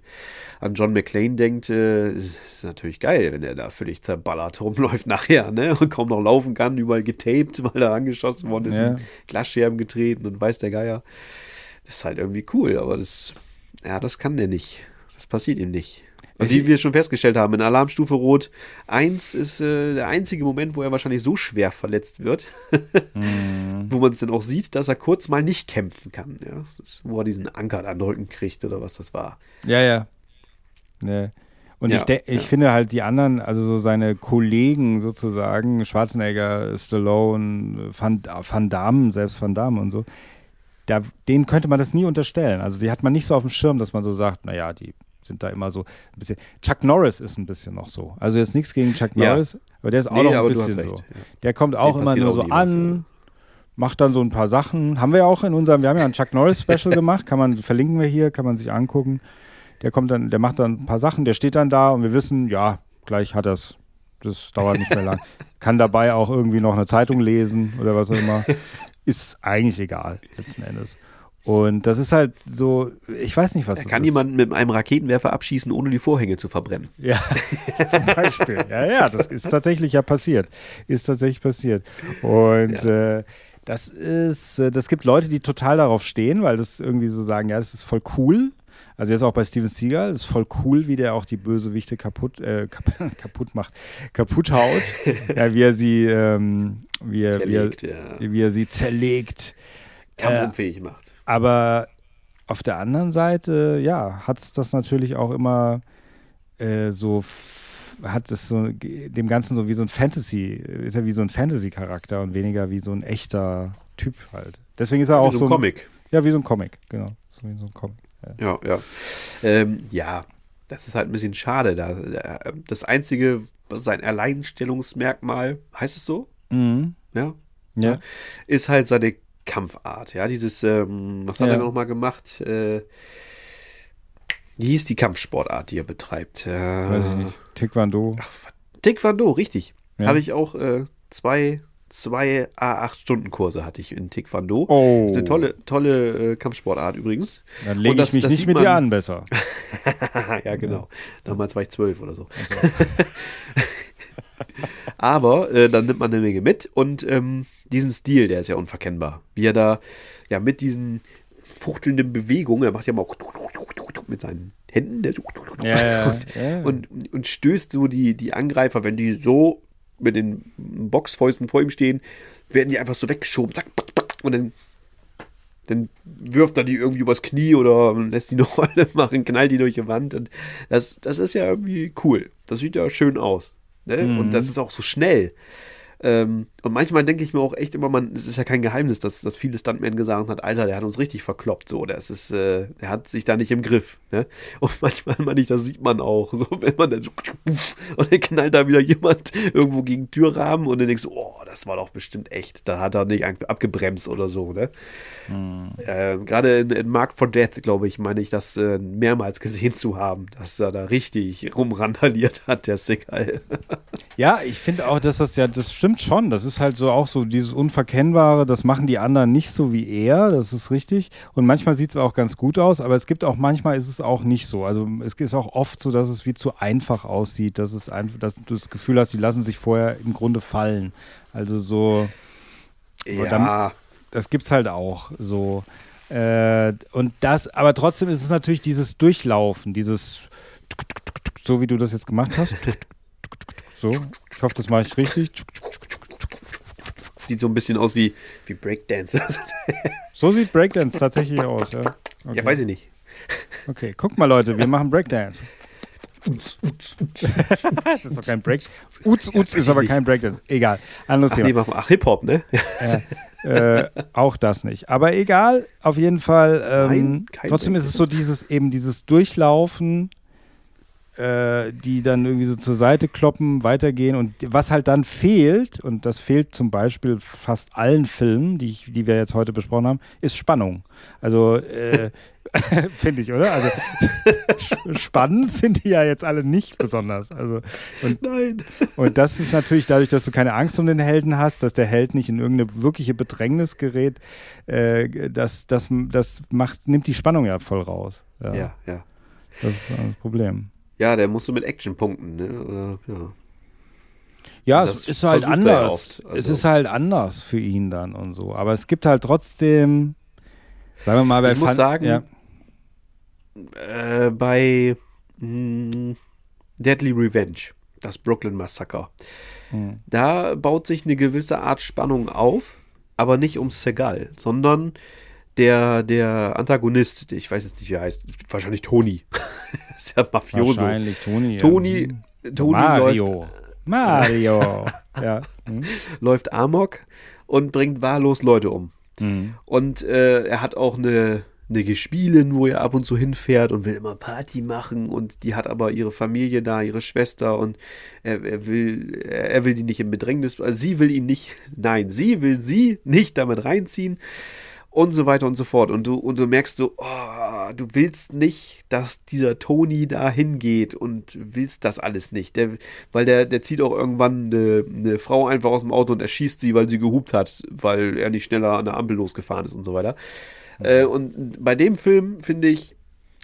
an John McClane denkt, äh, ist es natürlich geil, wenn er da völlig zerballert rumläuft (laughs) nachher ne? und kaum noch laufen kann, überall getaped, weil er angeschossen worden ist, in Glasscherben getreten und weiß der Geier. Das ist halt irgendwie cool, aber das, ja, das kann der nicht. Das passiert ihm nicht. Und wie wir schon festgestellt haben, in Alarmstufe Rot 1 ist äh, der einzige Moment, wo er wahrscheinlich so schwer verletzt wird, (laughs) Mhm. wo man es dann auch sieht, dass er kurz mal nicht kämpfen kann. Ja? Ist, wo er diesen Anker an den Rücken kriegt oder was das war. Ja, ja. Nee. Und Ja, ich, ich ja. finde halt die anderen, also so seine Kollegen sozusagen, Schwarzenegger, Stallone, Van, Van Damme, selbst Van Damme und so, da, denen könnte man das nie unterstellen. Also die hat man nicht so auf dem Schirm, dass man so sagt, naja, die sind da immer so ein bisschen. Chuck Norris ist ein bisschen noch so. Also jetzt nichts gegen Chuck Ja. Norris, aber der ist auch Nee, noch ein bisschen so. ja. Der kommt auch Dem immer nur auch so an, macht dann so ein paar Sachen. Haben wir ja auch in unserem, wir haben ja ein Chuck Norris Special (laughs) gemacht, kann man, verlinken wir hier, kann man sich angucken. Der kommt dann, der macht dann ein paar Sachen, der steht dann da und wir wissen, ja, gleich hat er's. Das dauert nicht mehr lang. (laughs) Kann dabei auch irgendwie noch eine Zeitung lesen oder was auch immer. (laughs) Ist eigentlich egal, letzten Endes. Und das ist halt so, ich weiß nicht, was Er das kann ist. jemanden mit einem Raketenwerfer abschießen, ohne die Vorhänge zu verbrennen. Ja, (laughs) zum Beispiel. Ja, ja, das ist tatsächlich ja passiert. Ist tatsächlich passiert. Und äh, das ist, äh, das gibt Leute, die total darauf stehen, weil das irgendwie so sagen, ja, das ist voll cool. Also jetzt auch bei Steven Seagal, ist voll cool, wie der auch die Bösewichte kaputt, äh, (laughs) kap kaputt macht, kaputt haut. (laughs) ja, wie er sie, ähm, wie, er, Zerlegt, wie, ja. er, wie er sie zerlegt. Kampfunfähig macht. Aber auf der anderen Seite, ja, hat es das natürlich auch immer äh, so, hat es so dem Ganzen so wie so ein Fantasy, ist er wie so ein Fantasy-Charakter und weniger wie so ein echter Typ halt. Deswegen ist er Ja, wie auch so ein so Comic. Ja, wie so ein Comic, genau. So wie so ein Comic. Ja. Ja, ja. Ähm, ja, das ist halt ein bisschen schade. Da, da- das einzige, sein Alleinstellungsmerkmal, heißt es so? Mhm. Ja. Ja. Ist halt seine Kampfart. Ja, dieses, ähm, was hat Ja. er nochmal gemacht? Äh, wie hieß die Kampfsportart, die er betreibt? Äh, Weiß ich nicht. Taekwondo. Taekwondo, richtig. Ja. Habe ich auch äh, zwei, zwei A8-Stunden-Kurse hatte ich in Taekwondo. Oh. Ist eine tolle, tolle äh, Kampfsportart übrigens. Dann lege das- ich mich das nicht mit man- dir an, besser. (laughs) ja, genau. Damals war ich zwölf oder so. (laughs) Aber äh, dann nimmt man eine Menge mit und ähm, diesen Stil, der ist ja unverkennbar. Wie er da ja mit diesen fuchtelnden Bewegungen, er macht ja mal mit seinen Händen der Ja, ja, und, ja. und, und stößt so die, die Angreifer, wenn die so mit den Boxfäusten vor ihm stehen, werden die einfach so weggeschoben, zack, und dann dann wirft er die irgendwie übers Knie oder lässt die (laughs) eine Rolle machen, knallt die durch die Wand. Und das, das ist ja irgendwie cool. Das sieht ja schön aus. Ne? Mhm. Und das ist auch so schnell. Ähm, Und manchmal denke ich mir auch echt immer, man, es ist ja kein Geheimnis, dass, dass viele Stuntmen gesagt hat, Alter, der hat uns richtig verkloppt, so, das ist, äh, der hat sich da nicht im Griff, ne? Und (laughs) manchmal, meine ich, das sieht man auch, so, wenn man dann so, (laughs) und dann knallt da wieder jemand irgendwo gegen Türrahmen und dann denkst du, oh, das war doch bestimmt echt, da hat er nicht abgebremst oder so, ne? Hm. Äh, Gerade in, in Mark for Death, glaube ich, meine ich, das äh, mehrmals gesehen zu haben, dass er da richtig rumrandaliert hat, der Segal. (laughs) ja, ich finde auch, dass das ja, das stimmt schon, das ist ist halt so auch so dieses Unverkennbare, das machen die anderen nicht so wie er, das ist richtig. Und manchmal sieht es auch ganz gut aus, aber es gibt auch manchmal ist es auch nicht so. Also es ist auch oft so, dass es wie zu einfach aussieht, dass es einfach, dass du das Gefühl hast, die lassen sich vorher im Grunde fallen. Also so. Ja. Dann, das gibt's halt auch so. Äh, und das, aber trotzdem ist es natürlich dieses Durchlaufen, dieses so wie du das jetzt gemacht hast. So, ich hoffe, das mache ich richtig sieht so ein bisschen aus wie, wie Breakdance. (laughs) so sieht Breakdance tatsächlich aus, ja. Okay. Ja, weiß ich nicht. Okay, guck mal, Leute, wir machen Breakdance. Uts, uts, uts. (laughs) das ist doch kein Break. Uts, uts ja, ist aber nicht. kein Breakdance. Egal. Anderes ach, Thema. Nee, ach, Hip-Hop, ne? Ja, äh, auch das nicht. Aber egal, auf jeden Fall. Ähm, Nein, trotzdem ist es so dieses, eben dieses Durchlaufen äh, die dann irgendwie so zur Seite kloppen, weitergehen. Und was halt dann fehlt, und das fehlt zum Beispiel fast allen Filmen, die, ich, die wir jetzt heute besprochen haben, ist Spannung. Also äh, (laughs) finde ich, oder? Also (laughs) spannend sind die ja jetzt alle nicht besonders. Also, und, Nein. Und das ist natürlich dadurch, dass du keine Angst um den Helden hast, dass der Held nicht in irgendeine wirkliche Bedrängnis gerät, äh, das, das, das macht, nimmt die Spannung ja voll raus. Ja, ja. ja. Das ist das Problem. Ja, der musste mit Action punkten, ne? Ja. Ja, es ist halt anders. Also. Es ist halt anders für ihn dann und so. Aber es gibt halt trotzdem, sagen wir mal, bei Ich muss Fun sagen, ja. äh, bei mh, hm, Deadly Revenge, das Brooklyn Massaker, hm. da baut sich eine gewisse Art Spannung auf, aber nicht um Segal, sondern der, der Antagonist, ich weiß jetzt nicht, wie er heißt, wahrscheinlich Tony. (laughs) ist ja Mafioso. Wahrscheinlich Tony. Tony, ja. Tony Mario. läuft. Mario. (laughs) ja. Hm. Läuft Amok und bringt wahllos Leute um. Mhm. Und äh, er hat auch eine, eine Gespielin, wo er ab und zu hinfährt und will immer Party machen und die hat aber ihre Familie da, ihre Schwester und er, er will, er will die nicht im Bedrängnis, also sie will ihn nicht, (laughs) nein, sie will sie nicht damit reinziehen und so weiter und so fort. Und du, und du merkst so, oh, du willst nicht, dass dieser Toni da hingeht und willst das alles nicht. Der, weil der, der zieht auch irgendwann eine, eine, Frau einfach aus dem Auto und erschießt sie, weil sie gehupt hat, weil er nicht schneller an der Ampel losgefahren ist und so weiter. Mhm. Äh, und bei dem Film, finde ich,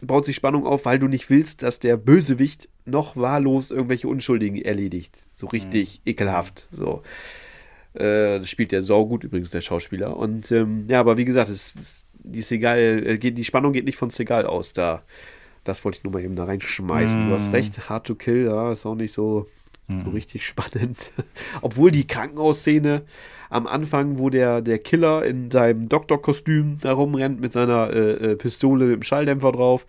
baut sich Spannung auf, weil du nicht willst, dass der Bösewicht noch wahllos irgendwelche Unschuldigen erledigt. So richtig mhm. ekelhaft. So. Äh, das spielt der Sau gut übrigens, der Schauspieler. Und ähm, ja, aber wie gesagt, es, es, die, Segal, äh, geht, die Spannung geht nicht von Segal aus. Da, das wollte ich nur mal eben da reinschmeißen. Mm. Du hast mm. recht, Hard to Kill, ja, ist auch nicht so, mm. so richtig (laughs) spannend. Obwohl die Krankenhausszene am Anfang, wo der, der Killer in seinem Doktorkostüm da rumrennt mit seiner äh, äh, Pistole mit dem Schalldämpfer drauf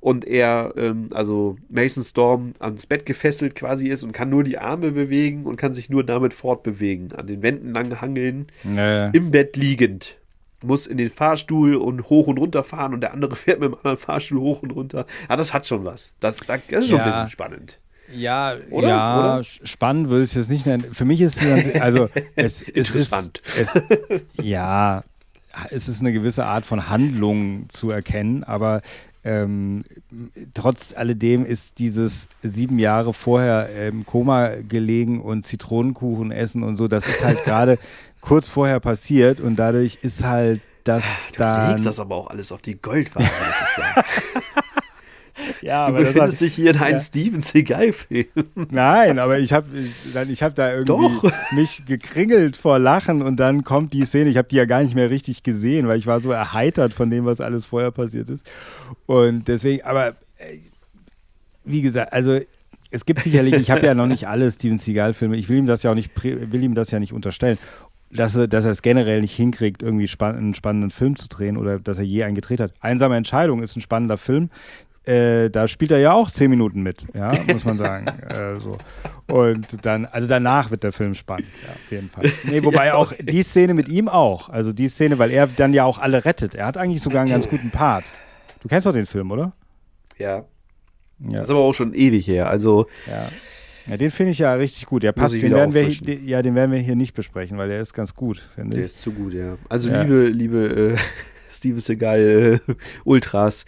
und er, ähm, also Mason Storm, ans Bett gefesselt quasi ist und kann nur die Arme bewegen und kann sich nur damit fortbewegen, an den Wänden lang hangeln, naja. im Bett liegend. Muss in den Fahrstuhl und hoch und runter fahren und der andere (laughs) fährt mit dem anderen Fahrstuhl hoch und runter. Ja, das hat schon was. Das, das ist schon ja. ein bisschen spannend. Ja, Oder? ja, Oder? spannend würde ich es jetzt nicht nennen. Für mich ist es, also, (laughs) es, es ist, es, ja, es ist eine gewisse Art von Handlung zu erkennen, aber ähm, trotz alledem ist dieses sieben Jahre vorher im Koma gelegen und Zitronenkuchen essen und so, das ist halt (laughs) gerade kurz vorher passiert und dadurch ist halt das da. Du legst das aber auch alles auf die Goldwaage. Das ist ja (laughs) Ja, du befindest hat, dich hier in einem ja. Steven Seagal-Film. (laughs) Nein, aber ich habe ich hab da irgendwie Doch. (laughs) mich gekringelt vor Lachen und dann kommt die Szene. Ich habe die ja gar nicht mehr richtig gesehen, weil ich war so erheitert von dem, was alles vorher passiert ist. Und deswegen, aber äh, wie gesagt, also es gibt sicherlich, ich habe ja noch nicht alle Steven Seagal-Filme, ich will ihm das ja auch nicht, will ihm das ja nicht unterstellen dass er, dass er es generell nicht hinkriegt, irgendwie spann einen spannenden Film zu drehen oder dass er je einen gedreht hat. Einsame Entscheidung ist ein spannender Film äh, da spielt er ja auch zehn Minuten mit, ja, muss man sagen. (laughs) äh, so. Und dann, also danach wird der Film spannend, ja, auf jeden Fall. Nee, wobei (laughs) ja. auch die Szene mit ihm auch, also die Szene, weil er dann ja auch alle rettet. Er hat eigentlich sogar einen ganz guten Part. Du kennst doch den Film, oder? Ja. ja. Das ist aber auch schon ewig her, also. Ja. Ja, den finde ich ja richtig gut. Der passt, den werden wir hier, ja, den werden wir hier nicht besprechen, weil der ist ganz gut, finde ich. Der ist zu gut, ja. Also ja. liebe, liebe äh, Steven Seagal äh, (laughs) Ultras,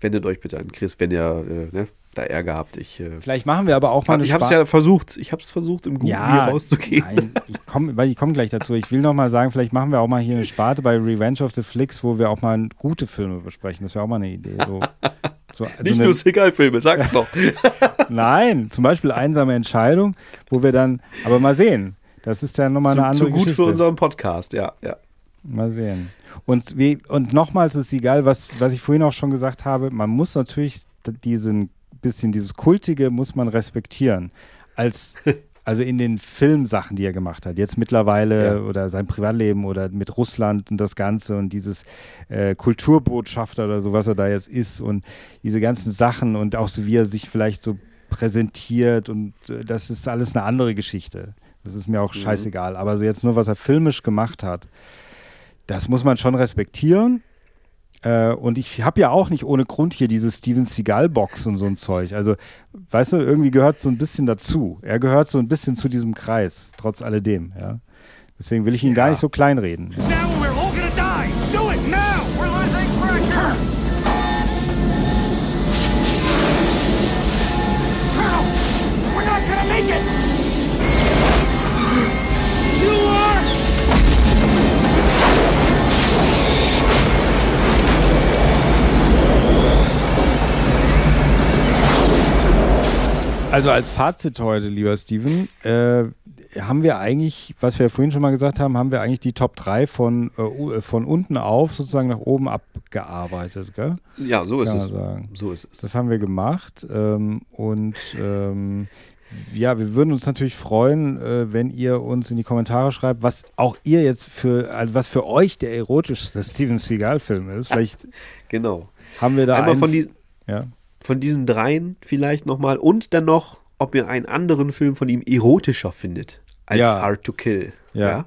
wendet euch bitte an Chris, wenn ihr äh, ne, da Ärger habt. Ich, äh, Vielleicht machen wir aber auch mal eine Ich habe es ja versucht. Ich habe es versucht, im guten ja, Bier rauszugehen. Nein, ich komme ich komm gleich dazu. Ich will noch mal sagen, vielleicht machen wir auch mal hier eine Sparte bei Revenge of the Flicks, wo wir auch mal gute Filme besprechen. Das wäre auch mal eine Idee. So. So, (laughs) also Nicht nur Seagal-Filme, sag (laughs) doch. Nein, zum Beispiel einsame Entscheidung, wo wir dann, aber mal sehen. Das ist ja nochmal eine andere Zu gut Geschichte. für unseren Podcast, ja, ja. Mal sehen. Und, wie, und nochmals ist egal, was, was ich vorhin auch schon gesagt habe, man muss natürlich diesen bisschen, dieses Kultige muss man respektieren. Als, (laughs) also in den Filmsachen, die er gemacht hat. Jetzt mittlerweile ja. oder sein Privatleben oder mit Russland und das Ganze und dieses äh, Kulturbotschafter oder so, was er da jetzt ist und diese ganzen Sachen und auch so, wie er sich vielleicht so präsentiert und äh, das ist alles eine andere Geschichte. Das ist mir auch mhm. scheißegal. Aber so jetzt nur, was er filmisch gemacht hat, das muss man schon respektieren. Äh, und ich habe ja auch nicht ohne Grund hier diese Steven Seagal-Box und so ein Zeug. Also, weißt du, irgendwie gehört so ein bisschen dazu. Er gehört so ein bisschen zu diesem Kreis, trotz alledem. Ja? Deswegen will ich ihn ja. gar nicht so kleinreden. Ja. Also als Fazit heute, lieber Steven, äh, haben wir eigentlich, was wir vorhin schon mal gesagt haben, haben wir eigentlich die Top 3 von, äh, von unten auf sozusagen nach oben abgearbeitet, gell? Ja, so ist es. Sagen. So ist es. Das haben wir gemacht ähm, und ähm, ja, wir würden uns natürlich freuen, äh, wenn ihr uns in die Kommentare schreibt, was auch ihr jetzt für, also was für euch der erotischste Steven Seagal-Film ist. Vielleicht (laughs) genau. haben wir da einmal von diesen. Ja von diesen dreien vielleicht nochmal und dann noch, ob ihr einen anderen Film von ihm erotischer findet als ja. Hard to Kill. Ja. Ja.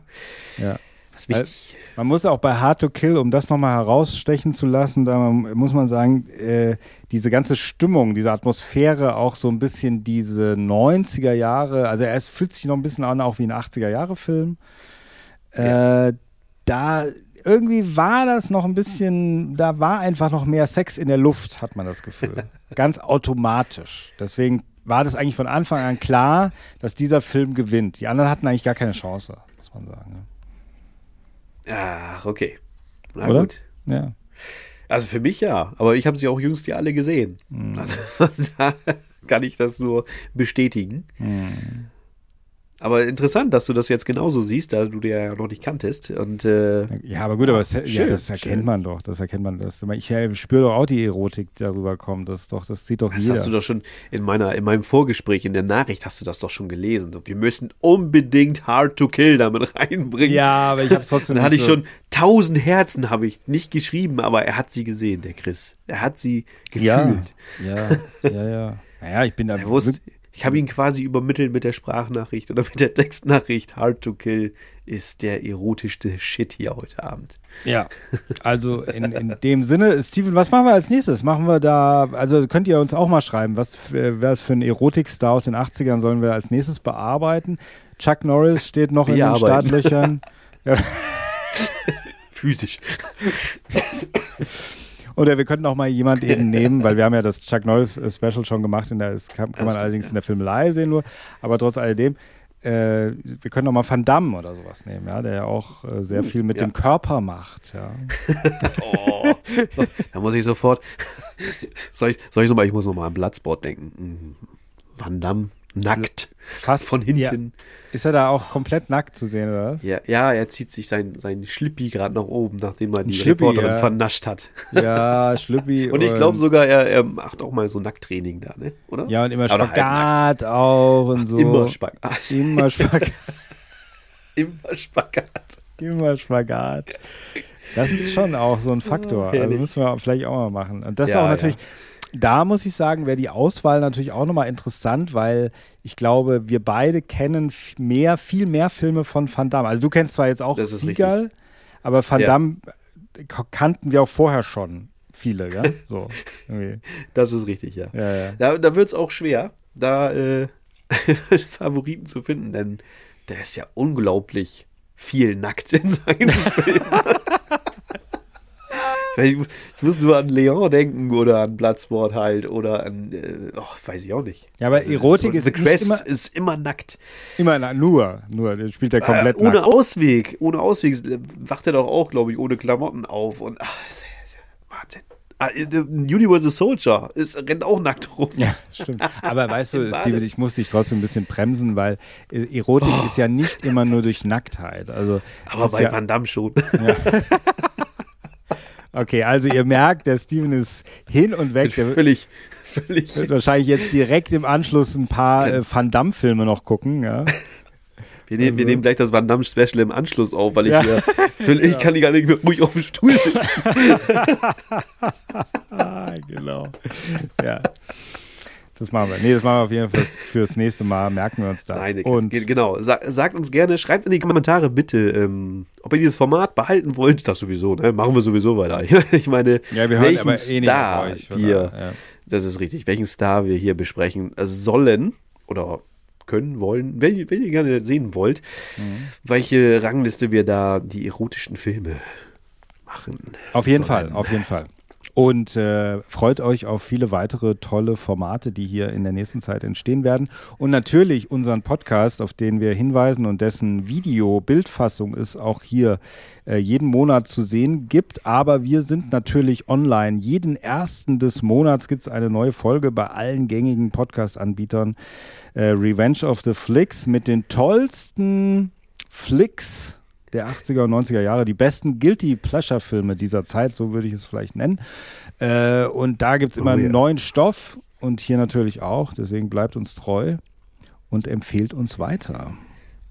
ja. Das ist wichtig. Man muss auch bei Hard to Kill, um das nochmal herausstechen zu lassen, da muss man sagen, äh, diese ganze Stimmung, diese Atmosphäre, auch so ein bisschen diese 90er Jahre, also er fühlt sich noch ein bisschen an, auch wie ein 80er-Jahre-Film. Äh, da irgendwie war das noch ein bisschen, da war einfach noch mehr Sex in der Luft, hat man das Gefühl. (laughs) Ganz automatisch. Deswegen war das eigentlich von Anfang an klar, dass dieser Film gewinnt. Die anderen hatten eigentlich gar keine Chance, muss man sagen. Ach, okay. Na Oder? gut. Ja. Also für mich ja, aber ich habe sie auch jüngst ja alle gesehen. Mhm. (laughs) Also da kann ich das nur bestätigen. Mhm. Aber interessant, dass du das jetzt genauso siehst, da du dir ja noch nicht kanntest. Und, äh, ja, aber gut, aber das, schön, ja, das erkennt schön. man doch. Das erkennt man. Das, ich ja, spüre doch auch die Erotik, die darüber kommt. Das, doch, das sieht doch das jeder. hast du doch schon in, meiner, in meinem Vorgespräch, in der Nachricht hast du das doch schon gelesen. So, wir müssen unbedingt Hard to Kill damit (laughs) reinbringen. Ja, aber ich habe es trotzdem Dann hatte ich schon tausend Herzen, habe ich nicht geschrieben, aber er hat sie gesehen, der Chris. Er hat sie gefühlt. Ja, ja, ja. (laughs) ja. Naja, ich bin da. Er wusste, ich habe ihn quasi übermittelt mit der Sprachnachricht oder mit der Textnachricht. Hard to Kill ist der erotischste Shit hier heute Abend. Ja, (laughs) also in, in dem Sinne, Steven, was machen wir als nächstes? Machen wir da, also könnt ihr uns auch mal schreiben, was wäre es für ein Erotikstar aus den 80ern sollen wir als nächstes bearbeiten? Chuck Norris steht noch in den Startlöchern. (laughs) (laughs) Physisch. Oder wir könnten auch mal jemand eben (laughs) nehmen, weil wir haben ja das Chuck Norris äh, Special schon gemacht, in der, das kann, kann man allerdings in der Filmelei sehen nur, aber trotz alledem, äh, wir können auch mal Van Damme oder sowas nehmen, ja, der ja auch äh, sehr viel mit ja. dem Körper macht, ja. (laughs) oh, da muss ich sofort, (laughs) soll ich, soll ich nochmal, ich muss nochmal an Bloodsport denken. Mhm. Van Damme, nackt. Fast von hinten. Ja. Ist er da auch komplett nackt zu sehen, oder? Ja, ja er zieht sich sein, sein Schlippi gerade nach oben, nachdem er die Schlippi, Reporterin ja. vernascht hat. Ja, (laughs) Schlippi. und ich glaube sogar, er, er, macht auch mal so Nackttraining da, ne? Oder? Ja, und immer Spagat auch und so. Immer Spagat. Immer Spagat. (laughs) immer Spagat. Immer Spagat. Das ist schon auch so ein Faktor. Oh, also müssen wir vielleicht auch mal machen. Und das ja, ist auch natürlich. Ja da muss ich sagen, wäre die Auswahl natürlich auch nochmal interessant, weil ich glaube, wir beide kennen mehr, viel mehr Filme von Van Damme. Also du kennst zwar jetzt auch Seagal, aber Van ja. Damme kannten wir auch vorher schon viele, ja? (laughs) So, das ist richtig, ja. ja, ja. Da, da wird es auch schwer, da äh, (laughs) Favoriten zu finden, denn der ist ja unglaublich viel nackt in seinen (laughs) Filmen. Ich, ich, muss nur an Leon denken oder an Bloodsport halt oder an, äh, oh, weiß ich auch nicht. Ja, aber also Erotik ist, ist, The Quest immer, ist immer nackt. Immer na, nur, nur, der spielt er komplett äh, Ohne nackt. Ausweg, ohne Ausweg wacht er doch auch, glaube ich, ohne Klamotten auf und ach, Wahnsinn. Ah, Universal Soldier ist, rennt auch nackt rum. Ja, stimmt. Aber (laughs) weißt du, Steven, ich muss dich trotzdem ein bisschen bremsen, weil äh, Erotik oh. ist ja nicht immer nur durch Nacktheit. Also, Aber bei ja, Van Damme schon. Ja. (laughs) Okay, also ihr merkt, der Steven ist hin und weg. Der völlig, völlig. Wird wahrscheinlich jetzt direkt im Anschluss ein paar äh, Van Damme-Filme noch gucken. Ja. Wir nehmen, also. wir nehmen gleich das Van Damme Special im Anschluss auf, weil ich ja. hier, völlig, ich kann gar nicht mehr ruhig auf dem Stuhl sitzen. (laughs) (laughs) genau. Ja. Das machen wir. Nee, das machen wir auf jeden Fall fürs, fürs nächste Mal. Merken wir uns das. Nein, und genau. Sa sagt uns gerne, schreibt in die Kommentare bitte, ähm, ob ihr dieses Format behalten wollt. Das sowieso, ne? Machen wir sowieso weiter. (laughs) ich meine, ja, wir welchen aber eh Star euch, wir, ja. das ist richtig, welchen Star wir hier besprechen sollen oder können, wollen, wenn, wenn ihr gerne sehen wollt, mhm. welche Rangliste wir da die erotischen Filme machen. Auf jeden sollen. Fall, auf jeden Fall. Und äh, freut euch auf viele weitere tolle Formate, die hier in der nächsten Zeit entstehen werden. Und natürlich unseren Podcast, auf den wir hinweisen und dessen Video-Bildfassung es auch hier äh, jeden Monat zu sehen gibt. Aber wir sind natürlich online. Jeden ersten des Monats gibt es eine neue Folge bei allen gängigen Podcast-Anbietern. Äh, Revenge of the Flicks mit den tollsten Flicks der 80er und 90er Jahre, die besten Guilty Pleasure-Filme dieser Zeit, so würde ich es vielleicht nennen. Äh, und da gibt es immer oh, yeah. neuen Stoff und hier natürlich auch. Deswegen bleibt uns treu und empfehlt uns weiter.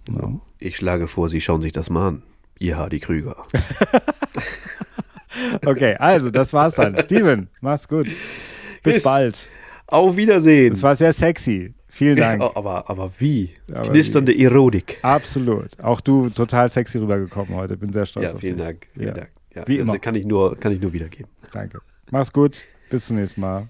Genau. Ich schlage vor, Sie schauen sich das mal an. Ihr Hardy Krüger. (laughs) (laughs) okay, also das war's dann. Steven, mach's gut. Bis, Bis bald. Auf Wiedersehen. Es war sehr sexy. Vielen Dank. Aber, aber wie? Aber Knisternde wie. Erotik. Absolut. Auch du total sexy rübergekommen heute. Bin sehr stolz ja, auf vielen dich. Dank, vielen ja. Dank. Ja, wie also immer. Kann ich, nur, kann ich nur wiedergeben. Danke. Mach's gut. Bis zum nächsten Mal.